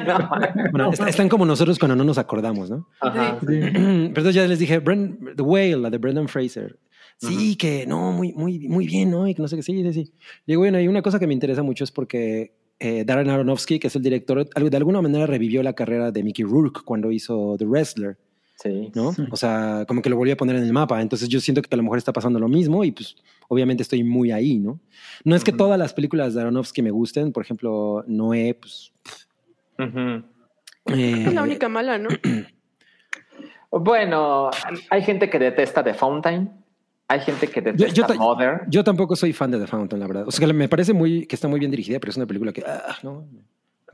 No. Bueno, est- están como nosotros cuando no nos acordamos, ¿no? Ajá. Sí. Pero entonces ya les dije, Bren- The Whale, la de Brendan Fraser. Sí, que no, muy, muy, muy bien, ¿no? Y que no sé qué, sí, sí, sí. Y digo, bueno, y una cosa que me interesa mucho es porque eh, Darren Aronofsky, que es el director, de alguna manera revivió la carrera de Mickey Rourke cuando hizo The Wrestler. Sí. ¿no? Sí. O sea, como que lo volví a poner en el mapa. Entonces yo siento que a lo mejor está pasando lo mismo y pues obviamente estoy muy ahí, ¿no? No es que todas las películas de Aronofsky me gusten, por ejemplo, Noé, pues... Eh, Es la única mala, ¿no? Bueno, hay gente que detesta The Fountain. Hay gente que detesta yo ta- Mother. yo tampoco soy fan de The Fountain, la verdad. O sea, que me parece muy que está muy bien dirigida, pero es una película que... ah, no,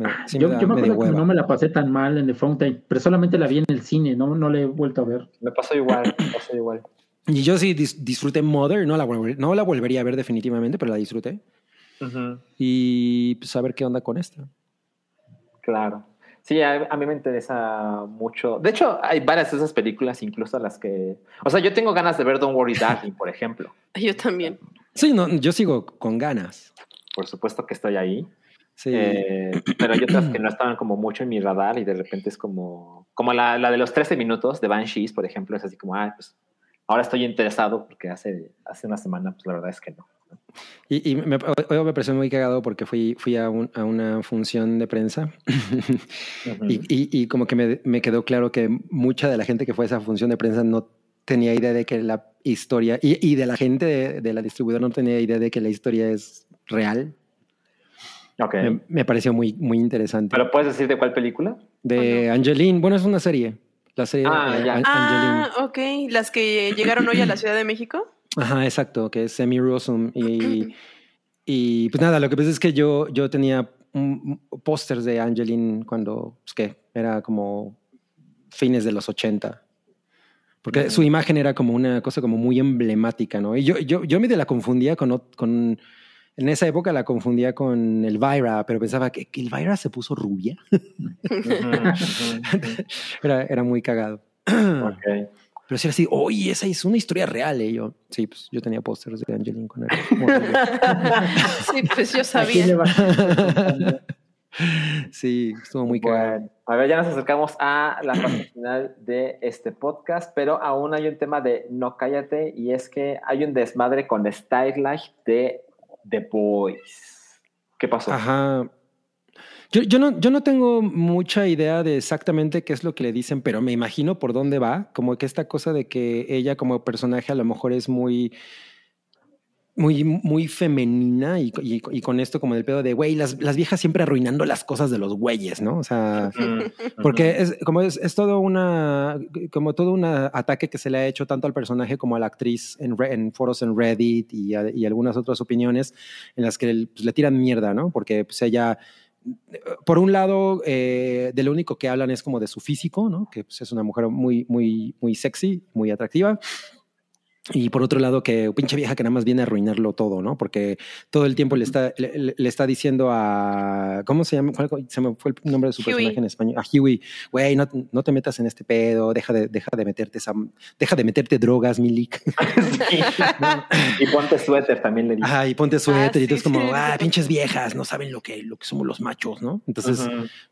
me- sí me yo, da yo me acuerdo que hueva. no me la pasé tan mal en The Fountain, pero solamente la vi en el cine, no, no la he vuelto a ver. Me pasó igual, me pasó igual. Y yo sí dis- disfruté Mother, no la, no la volvería a ver definitivamente, pero la disfruté. Ujú, Y pues a ver qué onda con esta. Claro. Sí, a, a mí me interesa mucho. De hecho, hay varias de esas películas, incluso las que. O sea, yo tengo ganas de ver Don't Worry Darling, por ejemplo. Yo también. Sí, no, yo sigo con ganas. Por supuesto que estoy ahí. Sí. Eh, pero hay otras que no estaban como mucho en mi radar y de repente es como. Como la, la de los 13 minutos de Banshees, por ejemplo, es así como, ah, pues ahora estoy interesado porque hace, hace una semana, pues la verdad es que no. Y, y me, hoy me pareció muy cagado porque fui, fui a, un- a una función de prensa Ujú. y, y- y como que me, me quedó claro que mucha de la gente que fue a esa función de prensa no tenía idea de que la historia, y, y de la gente de, de la distribuidora no tenía idea de que la historia es real. Ok. Me, me pareció muy, muy interesante. ¿Pero puedes decir de cuál película? de Angeline, bueno, es una serie. La serie Ah, de ya. An- Ah, Angeline. ok. Las que llegaron hoy a la Ciudad de México. Ajá, exacto, que es Semi Rosum. Y, y pues nada, lo que pasa es que yo, yo tenía pósters de Angeline cuando, pues que era como fines de los 80. Porque su imagen era como una cosa como muy emblemática, ¿no? Y yo, yo, yo medio la confundía con, con, en esa época la confundía con Elvira, pero pensaba que, que Elvira se puso rubia. era, era muy cagado. Pero sí era así, oye, esa es una historia real, ¿eh? Yo, sí, pues yo tenía pósters de Angeline con él. Sí, pues yo ¿A quién le sabía. sí, estuvo muy cagado. Bueno, a ver, ya nos acercamos a la parte final de este podcast, pero aún hay un tema de no cállate y es que hay un desmadre con Starlight de The Boys. ¿Qué pasó? Ajá. Yo, yo, no, yo no tengo mucha idea de exactamente qué es lo que le dicen, pero me imagino por dónde va. Como que esta cosa de que ella como personaje a lo mejor es muy, muy, muy femenina y, y- y con esto como del pedo de, güey, las, las viejas siempre arruinando las cosas de los güeyes, ¿no? O sea, porque es como es, es todo una como todo un ataque que se le ha hecho tanto al personaje como a la actriz en, en foros en Reddit y, a- y algunas otras opiniones en las que pues, le tiran mierda, ¿no? Porque pues ella por un lado eh, de lo único que hablan es como de su físico, ¿no? Que pues, es una mujer muy muy muy sexy, muy atractiva. Y por otro lado, que pinche vieja que nada más viene a arruinarlo todo, ¿no? Porque todo el tiempo le está, le, está diciendo a. ¿Cómo se llama? ¿Cuál- se me fue el nombre de su Huey. personaje en español. A Huey. Güey, no, no te metas en este pedo, deja de, deja de meterte esa, deja de meterte drogas, Milik. Sí. y ponte suéter también le dije. Ajá, y ponte suéter. y sí, entonces, como, sí. ah, pinches viejas, no saben lo que, lo que somos los machos, ¿no? Entonces,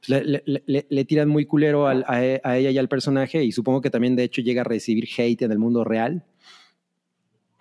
pues, le, le- le- tiran muy culero al- a, e- a ella y al personaje y supongo que también de hecho llega a recibir hate en el mundo real.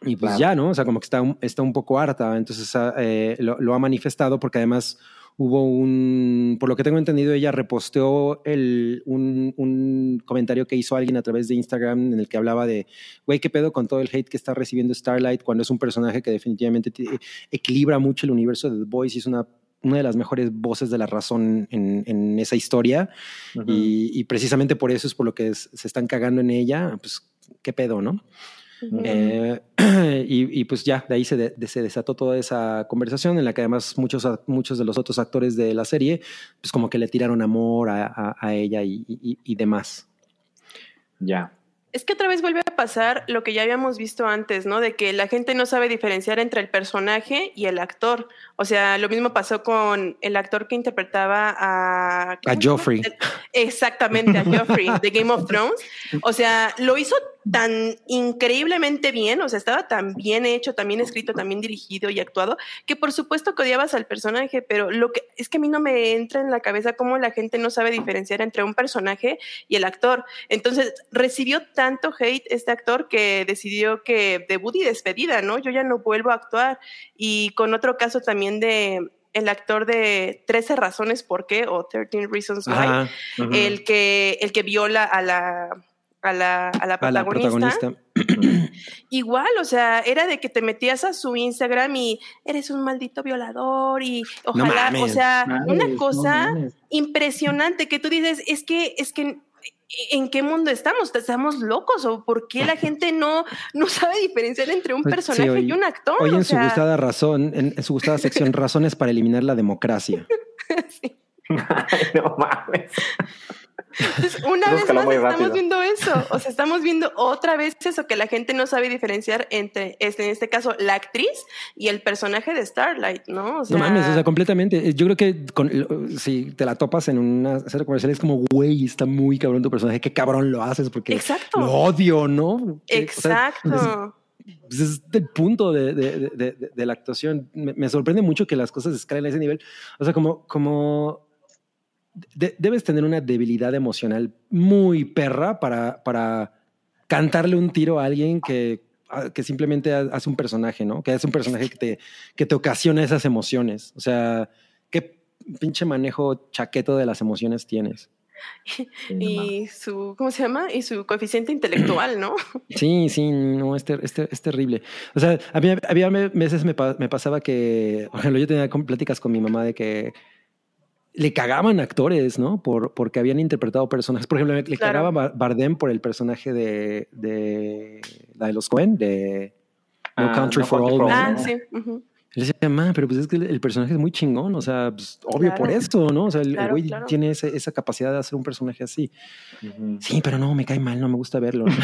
Y pues Claro. ya, ¿no? O sea, como que está, está un poco harta, entonces eh, lo, lo ha manifestado porque además hubo un, por lo que tengo entendido, ella reposteó el, un, un comentario que hizo alguien a través de Instagram en el que hablaba de, güey, ¿qué pedo con todo el hate que está recibiendo Starlight cuando es un personaje que definitivamente ti- equilibra mucho el universo de The Boys y es una, una de las mejores voces de la razón en, en esa historia? Ujú. y, y precisamente por eso es por lo que es- se están cagando en ella, pues qué pedo, ¿no? Eh, y, y, pues ya, de ahí se, de- se desató toda esa conversación en la que además muchos, muchos de los otros actores de la serie, pues como que le tiraron amor a, a- a ella y, y- y demás. Ya. Es que otra vez vuelve a pasar lo que ya habíamos visto antes, ¿no? De que la gente no sabe diferenciar entre el personaje y el actor. O sea, lo mismo pasó con el actor que interpretaba a... A. Joffrey. Exactamente, a Joffrey de Game of Thrones. O sea, lo hizo tan increíblemente bien, o sea, estaba tan bien hecho, tan bien escrito, tan bien dirigido y actuado, que por supuesto que odiabas al personaje, pero lo que es que a mí no me entra en la cabeza cómo la gente no sabe diferenciar entre un personaje y el actor. Entonces, recibió tanto hate este actor que decidió que debut y despedida, ¿no? Yo ya no vuelvo a actuar. Y con otro caso también de el actor de 13 razones por qué o 13 reasons why, Ajá, el que el que viola a la a la, a la a la protagonista. Igual, o sea, era de que te metías a su Instagram y eres un maldito violador y ojalá, o mames. sea, una cosa impresionante que tú dices, es que, es que, ¿en qué mundo estamos? ¿Estamos locos? ¿O por qué la gente no, no sabe diferenciar entre un Sí, personaje hoy- y un actor? Hoy O en su gustada razón, en, en su gustada sección, razones para eliminar la democracia. sí. Ay, no mames. Entonces, una vez más estamos rápido. viendo eso. O sea, estamos viendo otra vez eso que la gente no sabe diferenciar entre, este, en este caso, la actriz y el personaje de Starlight, ¿no? O sea, No mames, o sea, completamente. Yo creo que con- si te la topas en una serie comercial es como, güey, está muy cabrón tu personaje, qué cabrón lo haces porque Exacto. lo odio, ¿no? O sea, Exacto. es, pues es el punto de, de- de- de- de la actuación. Me, me sorprende mucho que las cosas escalen a ese nivel. O sea, como, como de- debes tener una debilidad emocional muy perra para, para cantarle un tiro a alguien que, a- que simplemente ha- hace un personaje, ¿no? Que hace un personaje que te, que te ocasiona esas emociones. O sea, qué pinche manejo chaqueto de las emociones tienes. y su, ¿cómo se llama? Y su coeficiente intelectual, ¿no? Sí, sí, no, es, ter- es, ter- es terrible. O sea, había, había veces me, me pasaba que, por ejemplo, yo tenía pláticas con mi mamá de que le cagaban actores, ¿no? Por, porque habían interpretado personajes. Por ejemplo, le Claro. cagaba Bar- Bardem por el personaje de, de la de los Cohen, de No Ah, Country No for Country Old for Men. Ah. Él decía, ma, pero pues es que el, personaje es muy chingón, o sea, pues, obvio por esto, ¿no? O sea, el güey claro. tiene ese- esa capacidad de hacer un personaje así. Sí, pero no, me cae mal, no me gusta verlo.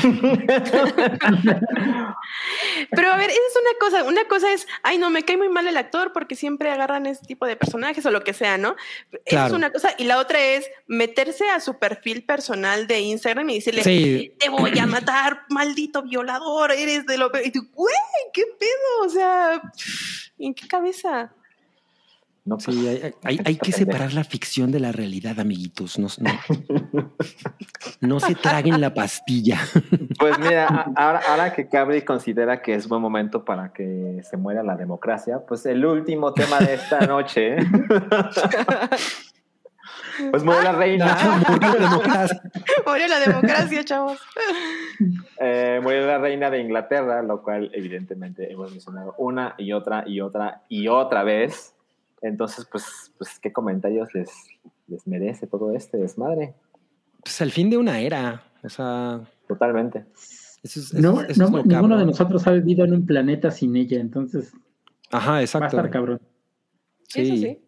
Pero a ver, esa es una cosa. Una cosa es, ay, no, me cae muy mal el actor porque siempre agarran ese tipo de personajes o lo que sea, ¿no? Esa es una cosa. Y la otra es meterse a su perfil personal de Instagram y decirle, Sí. te voy a matar, maldito violador, eres de lo peor. Y tú, güey, ¿qué pedo? O sea, ¿en qué cabeza? No, pues, Sí, hay, hay- hay que separar la ficción de la realidad, amiguitos. No, no, no se traguen la pastilla. Pues mira, ahora que Cabri considera que es buen momento para que se muera la democracia, pues el último tema de esta noche. pues muere la reina. Murió la democracia. Murió la democracia, chavos. Eh, murió la reina de Inglaterra, lo cual evidentemente hemos mencionado una y otra y otra y otra vez. Entonces, pues, pues ¿qué comentarios les, les merece todo este desmadre? Pues el fin de una era. O sea, Totalmente. eso es, eso No, es- eso no, es lo ninguno cabrón. de nosotros ha vivido en un planeta sin ella, entonces Ajá, va a exacto. estar cabrón. Eso sí.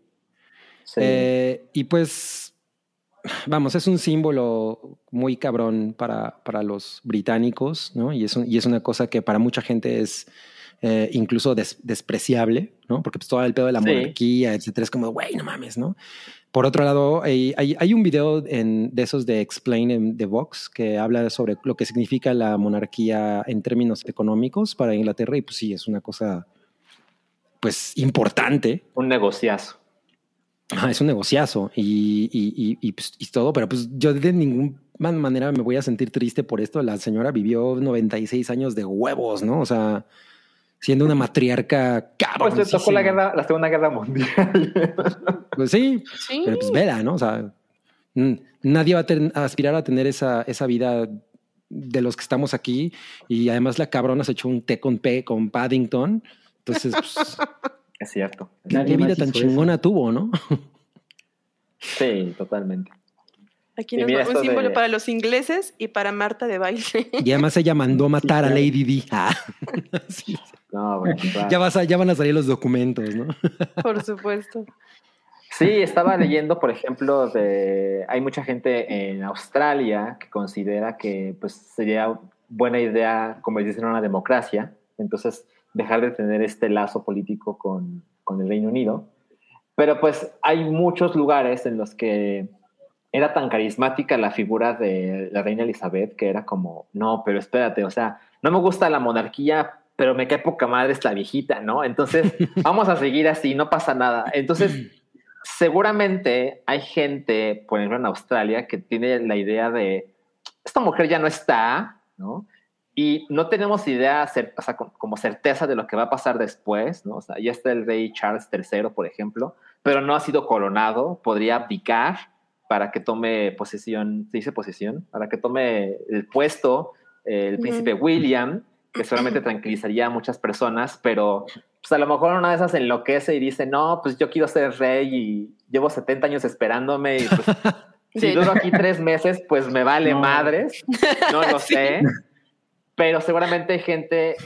Sí. Eh, y pues, vamos, es un símbolo muy cabrón para, para los británicos, ¿no? Y es, un- y es una cosa que para mucha gente es eh, incluso des- despreciable, ¿no? Porque pues todo el pedo de la Sí. monarquía, etcétera, es como, güey, no mames, ¿no? Por otro lado, hay, hay, hay un video en, de esos de Explain de Vox que habla sobre lo que significa la monarquía en términos económicos para Inglaterra y pues sí, es una cosa, pues, importante. Un negociazo. Es un negociazo y, y, y, y, pues, y todo, pero pues yo de ninguna manera me voy a sentir triste por esto. La señora vivió 96 años de huevos, ¿no? O sea, siendo una matriarca Pues cabrón. le tocó la guerra, la Segunda Guerra Mundial. Pues sí, Sí. pero pues vela, ¿no? O sea, nadie va a, ten- a aspirar a tener esa, esa vida de los que estamos aquí y además la cabrona se echó un té con P con Paddington. Entonces, pues, es cierto. Nadie qué vida tan eso. chingona tuvo, ¿no? Sí, totalmente. Aquí Y nos mira va un símbolo de- para los ingleses y para Marta de baile. Y además ella mandó matar a. Lady Di. Ah. Sí. No, bueno, claro. Ya, vas a- ya van a salir los documentos, ¿no? Por supuesto. Sí, estaba leyendo, por ejemplo, de hay mucha gente en Australia que considera que pues sería buena idea convertirse en una democracia, entonces dejar de tener este lazo político con, con el Reino Unido. Pero pues hay muchos lugares en los que era tan carismática la figura de la reina Elizabeth que era como, no, pero espérate, o sea, no me gusta la monarquía, pero me cae poca madre esta viejita, ¿no? Entonces, vamos a seguir así, no pasa nada. Entonces, seguramente hay gente, por ejemplo, en Australia, que tiene la idea de, esta mujer ya no está, ¿no? Y no tenemos idea, cer- o sea, co- como certeza de lo que va a pasar después, ¿no? O sea, ya está el rey Charles III, por ejemplo, pero no ha sido coronado, podría abdicar para que tome posesión, ¿se dice posesión? Para que tome el puesto eh, el príncipe William, que seguramente tranquilizaría a muchas personas, pero pues a lo mejor una de esas enloquece y dice, no, pues yo quiero ser rey y llevo 70 años esperándome y pues si duro aquí tres meses, pues me vale No. madres, no lo Sí. sé, pero seguramente hay gente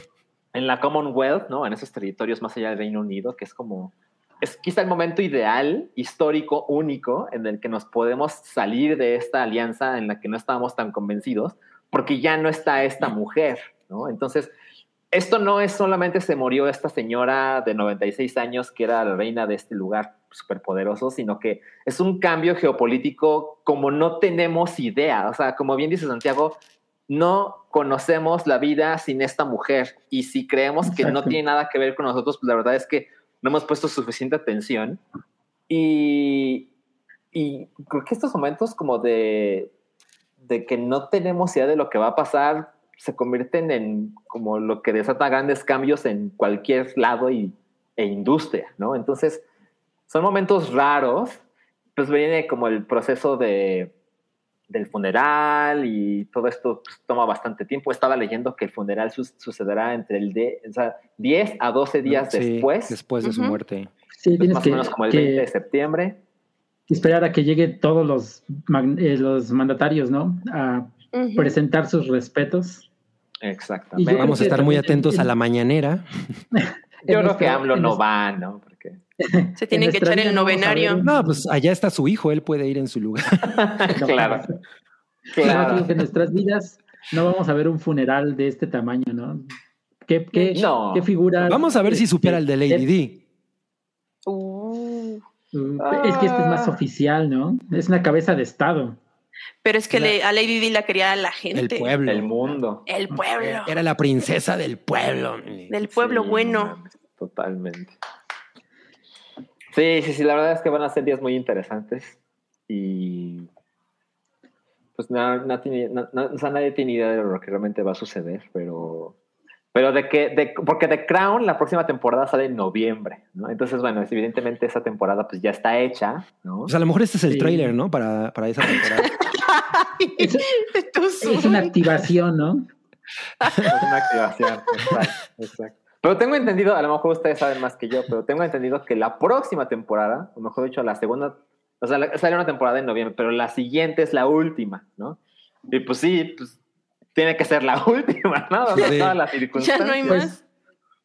en la Commonwealth, ¿no? En esos territorios más allá del Reino Unido, que es como, es quizá el momento ideal, histórico, único, en el que nos podemos salir de esta alianza en la que no estábamos tan convencidos, porque ya no está esta mujer, ¿no? Entonces, esto no es solamente se murió esta señora de 96 años que era la reina de este lugar superpoderoso, sino que es un cambio geopolítico como no tenemos idea. O sea, como bien dice Santiago, no conocemos la vida sin esta mujer. Y si creemos que no Exacto. tiene nada que ver con nosotros, pues la verdad es que no hemos puesto suficiente atención. Y, y creo que estos momentos como de, de que no tenemos idea de lo que va a pasar se convierten en como lo que desata grandes cambios en cualquier lado y, e industria, ¿no? Entonces, son momentos raros, pues viene como el proceso de, del funeral y todo esto pues, toma bastante tiempo. Estaba leyendo que el funeral su- sucederá entre el de, o sea, 10 a 12 días Sí, después, Después de su muerte. Sí, pues, tienes más que, o menos como el que 20 de septiembre. esperar a que lleguen todos los, eh, los mandatarios, ¿no? A presentar sus respetos. Exactamente. Vamos a estar muy atentos a la mañanera. Yo creo que AMLO no va, ¿no? Se tienen que echar el novenario. No, pues allá está su hijo, él puede ir en su lugar. claro, No, claro. en nuestras vidas no vamos a ver un funeral de este tamaño, ¿no? ¿Qué, qué, No. qué figura? Vamos a ver si supera el de Lady D. Uh, Uh, Es que este es más Ah. oficial, ¿no? Es una cabeza de Estado. pero es que La- le- a Lady Di la quería la gente. El pueblo. El mundo. El pueblo. Era la princesa del pueblo. Del pueblo Sí, bueno. Totalmente. Sí, sí, sí, la verdad es que van a ser días muy interesantes y pues no, no tiene, no- no- o sea, nadie tiene idea de lo que realmente va a suceder, pero pero de que, de, porque The Crown la próxima temporada sale en noviembre, ¿no? Entonces, bueno, evidentemente esa temporada pues ya está hecha, ¿no? O sea, a lo mejor este es el Sí. tráiler, ¿no? Para, para esa temporada. Es, es una activación, ¿no? Es una activación. Exacto, exacto. Pero tengo entendido, a lo mejor ustedes saben más que yo, pero tengo entendido que la próxima temporada, o mejor dicho, la segunda, o sea, la- sale una temporada en noviembre, pero la siguiente es la última, ¿no? Y pues sí, pues tiene que ser la última, ¿no? O sea, Sí. todas las Ya circunstancias. no hay Pues, más.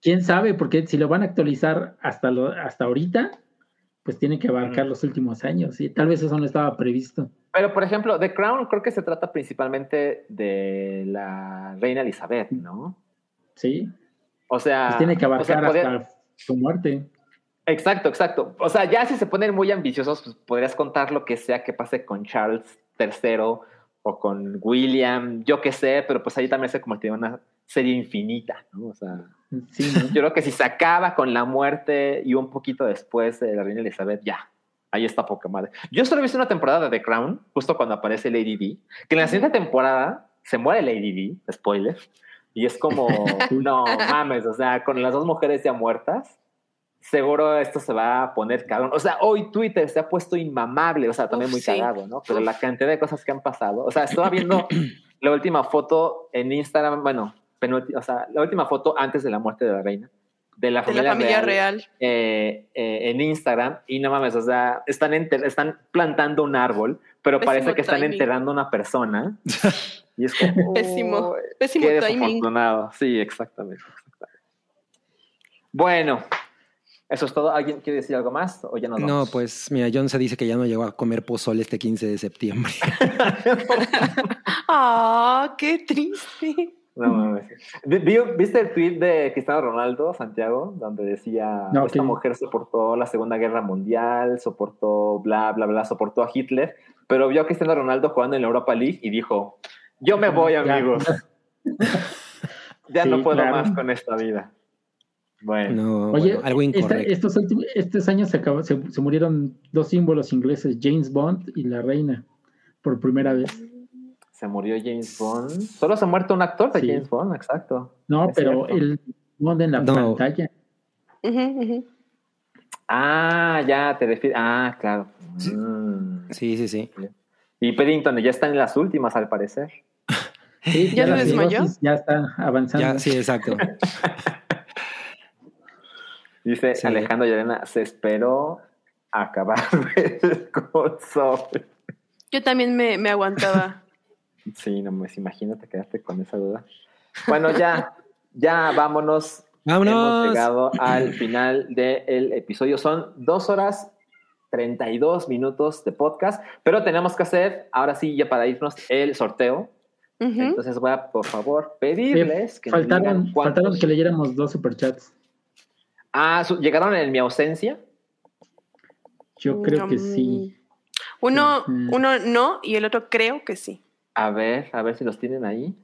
¿Quién sabe? Porque si lo van a actualizar hasta, lo, hasta ahorita, pues tiene que abarcar Mm. los últimos años. Y tal vez eso no estaba previsto. Pero, por ejemplo, The Crown creo que se trata principalmente de la reina Elizabeth, ¿no? ¿Sí? O sea, Pues tiene que o sea, abarcar podría- hasta su muerte. Exacto, exacto. O sea, ya si se ponen muy ambiciosos, pues podrías contar lo que sea que pase con Charles III o con William, yo qué sé, pero pues ahí también se convertiría en una serie infinita, ¿no? O sea, Sí, ¿no? yo creo que si se acaba con la muerte y un poquito después de la reina Elizabeth, ya. Ahí está poca madre. Yo solo he visto una temporada de The Crown, justo cuando aparece Lady D, que en la siguiente temporada se muere Lady D, spoiler, y es como, no mames, o sea, con las dos mujeres ya muertas, seguro esto se va a poner cabrón. O sea, hoy Twitter se ha puesto inmamable, o sea, también Uf, muy sí. cagado, ¿no? Pero Uf. la cantidad de cosas que han pasado, o sea, estaba viendo la última foto en Instagram, bueno, o sea, la última foto antes de la muerte de la reina, de la De familia, la familia real, real. eh, eh, en Instagram y no mames, o sea, están, están plantando un árbol, pero Pésimo parece que están timing. enterrando a una persona. Y es como, Pésimo. "Uy, Pésimo qué timing. desafortunado. Sí, exactamente, exactamente. Bueno, eso es todo. ¿Alguien quiere decir algo más o ya nos No, vamos? pues mira, John se dice que ya no llegó a comer pozole este 15 de septiembre. Ah, qué triste. No mames. Vi- vi- ¿Viste el tweet de Cristiano Ronaldo, Santiago, donde decía, No, esta mujer soportó la Segunda Guerra Mundial, soportó bla, bla, bla, soportó a Hitler, pero vio a Cristiano Ronaldo jugando en la Europa League y dijo, yo me voy, amigos. ya Sí, no puedo claro. más con esta vida. Bueno, No, Oye, bueno, algo esta- incorrecto. estos, últimos, estos años se, acabó- se, se murieron dos símbolos ingleses, James Bond y la reina, por primera vez. se murió James Bond. Solo se ha muerto un actor de Sí. James Bond, exacto. No, Es pero cierto. el Bond en la No. pantalla. Ujú, ujú. Ah, ya te refieres. Ah, claro. Mm. Sí, sí, sí. Y Paddington ya están en las últimas, al parecer. Sí, ¿Ya se la desmayó? Ya está avanzando. Ya, sí, exacto. Dice Sí. Alejandro Llarena, se esperó acabar el console. Yo también me, me aguantaba. Sí, no me imagínate quedaste con esa duda. Bueno, ya, ya vámonos. Hemos llegado al final del episodio. Son dos horas 32 minutos de podcast, pero tenemos que hacer, ahora sí, ya para irnos, el sorteo. Entonces voy a, por favor, pedirles que faltaron, digan cuántos- faltaron que leyéramos dos superchats. Ah, su- llegaron en mi ausencia. Yo creo que Mm. sí. Uno, uno no y el otro creo que sí. A ver, a ver si los tienen ahí.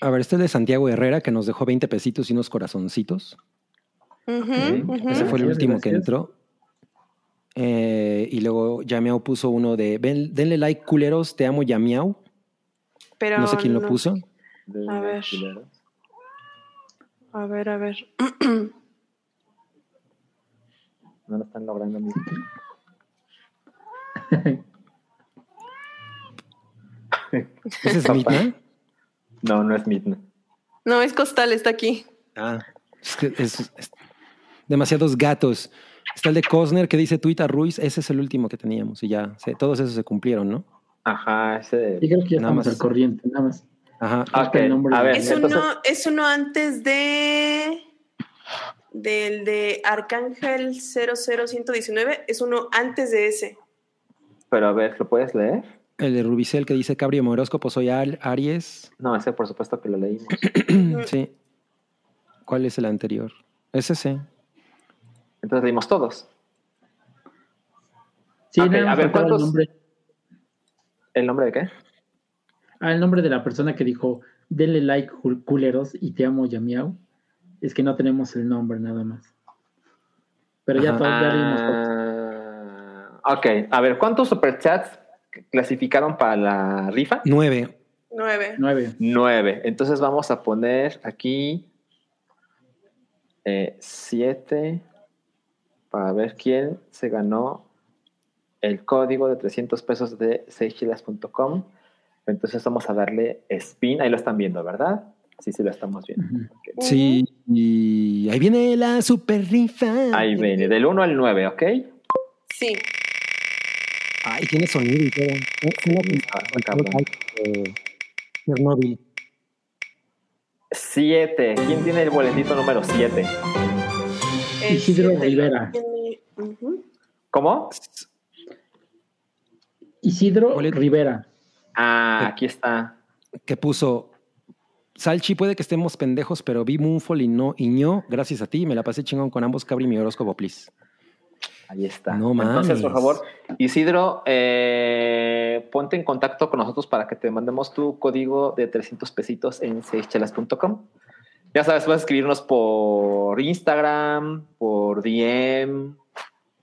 A ver, este es de Santiago Herrera que nos dejó 20 pesitos y unos corazoncitos. Ese fue el Gracias, último que entró. Eh, y luego Yamiao puso uno de "Ven- denle like culeros, te amo Yamiao. Pero No sé quién lo puso. A ver. A ver, a ver. No lo están logrando. amigos. ¿Ese es Midna? No, no es Midna. No, es Costal, está aquí. Ah, es que es- es- demasiados gatos. Está el de Cosner que dice Tuita Ruiz. Ese es el último que teníamos y ya, se- todos esos se cumplieron, ¿no? Ajá, ese. Yo creo que ya Nada estamos más. al corriente, nada más. Ajá. Ah, Falta el a ver. Es entonces- uno, es uno antes de. del de Arcángel 00119 es uno antes de ese. Pero a ver, ¿lo puedes leer? El de Rubicel que dice Cabrio mi horóscopo, soy Al- Aries. No, ese por supuesto que lo leímos. sí. ¿Cuál es el anterior? Es ese. Entonces leímos todos. Sí, Ok, nada más a ver, ¿cuántos? El nombre, ¿El nombre de qué? ah, el nombre de la persona que dijo, denle like, cul- culeros, y te amo, Yamiau. Es que no tenemos el nombre nada más. Pero ya, Ajá. todo, ya leímos todos. Ah, ok, a ver, ¿cuántos superchats clasificaron para la rifa? Nueve. Nueve. Nueve. Nueve. Entonces vamos a poner aquí eh, siete para ver quién se ganó el código de 300 pesos de seychilas.com. Entonces vamos a darle spin. Ahí lo están viendo, ¿verdad? Sí, sí lo estamos viendo. Sí. Y ahí viene la super rifa. Ahí viene, del 1 al 9, ¿ok? Sí. Ay, tiene sonido y todo. Ah, eh, Chernobyl. 7. ¿Quién tiene el boletito número 7? El Isidro siete. Rivera. Tiene-. ¿Cómo? Isidro. Rivera. Ah, aquí está. que puso Salchi, puede que estemos pendejos, pero vi Moonfall y no y ño, gracias a ti, me la pasé chingón con ambos Cabri y mi horóscopo, please. Ahí está. No Entonces, mames. por favor, Isidro, eh, ponte en contacto con nosotros para que te mandemos tu código de 300 pesitos en seischelas.com. Ya sabes, a escribirnos por Instagram, por DM,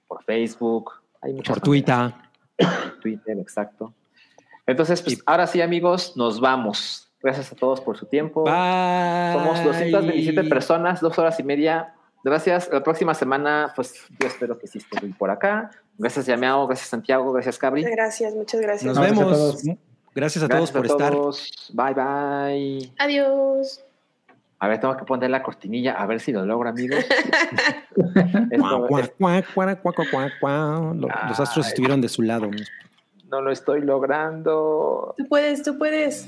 por Facebook. Hay muchas Por Twitter. Twitter, exacto. Entonces, pues Y- ahora sí, amigos, nos vamos. Gracias a todos por su tiempo. Bye. Somos 227 personas, dos horas y media. Gracias. La próxima semana, pues yo espero que sí estén por acá. Gracias, Yameao. Gracias, Santiago. Gracias, Cabri. Gracias, muchas gracias. Nos Gracias a vemos. todos. Gracias a todos Gracias por estar. todos. Bye, bye. Adiós. A ver, tengo que poner la cortinilla a ver si lo logro, amigos. Los astros estuvieron de su lado. no lo estoy logrando. Tú puedes, tú puedes.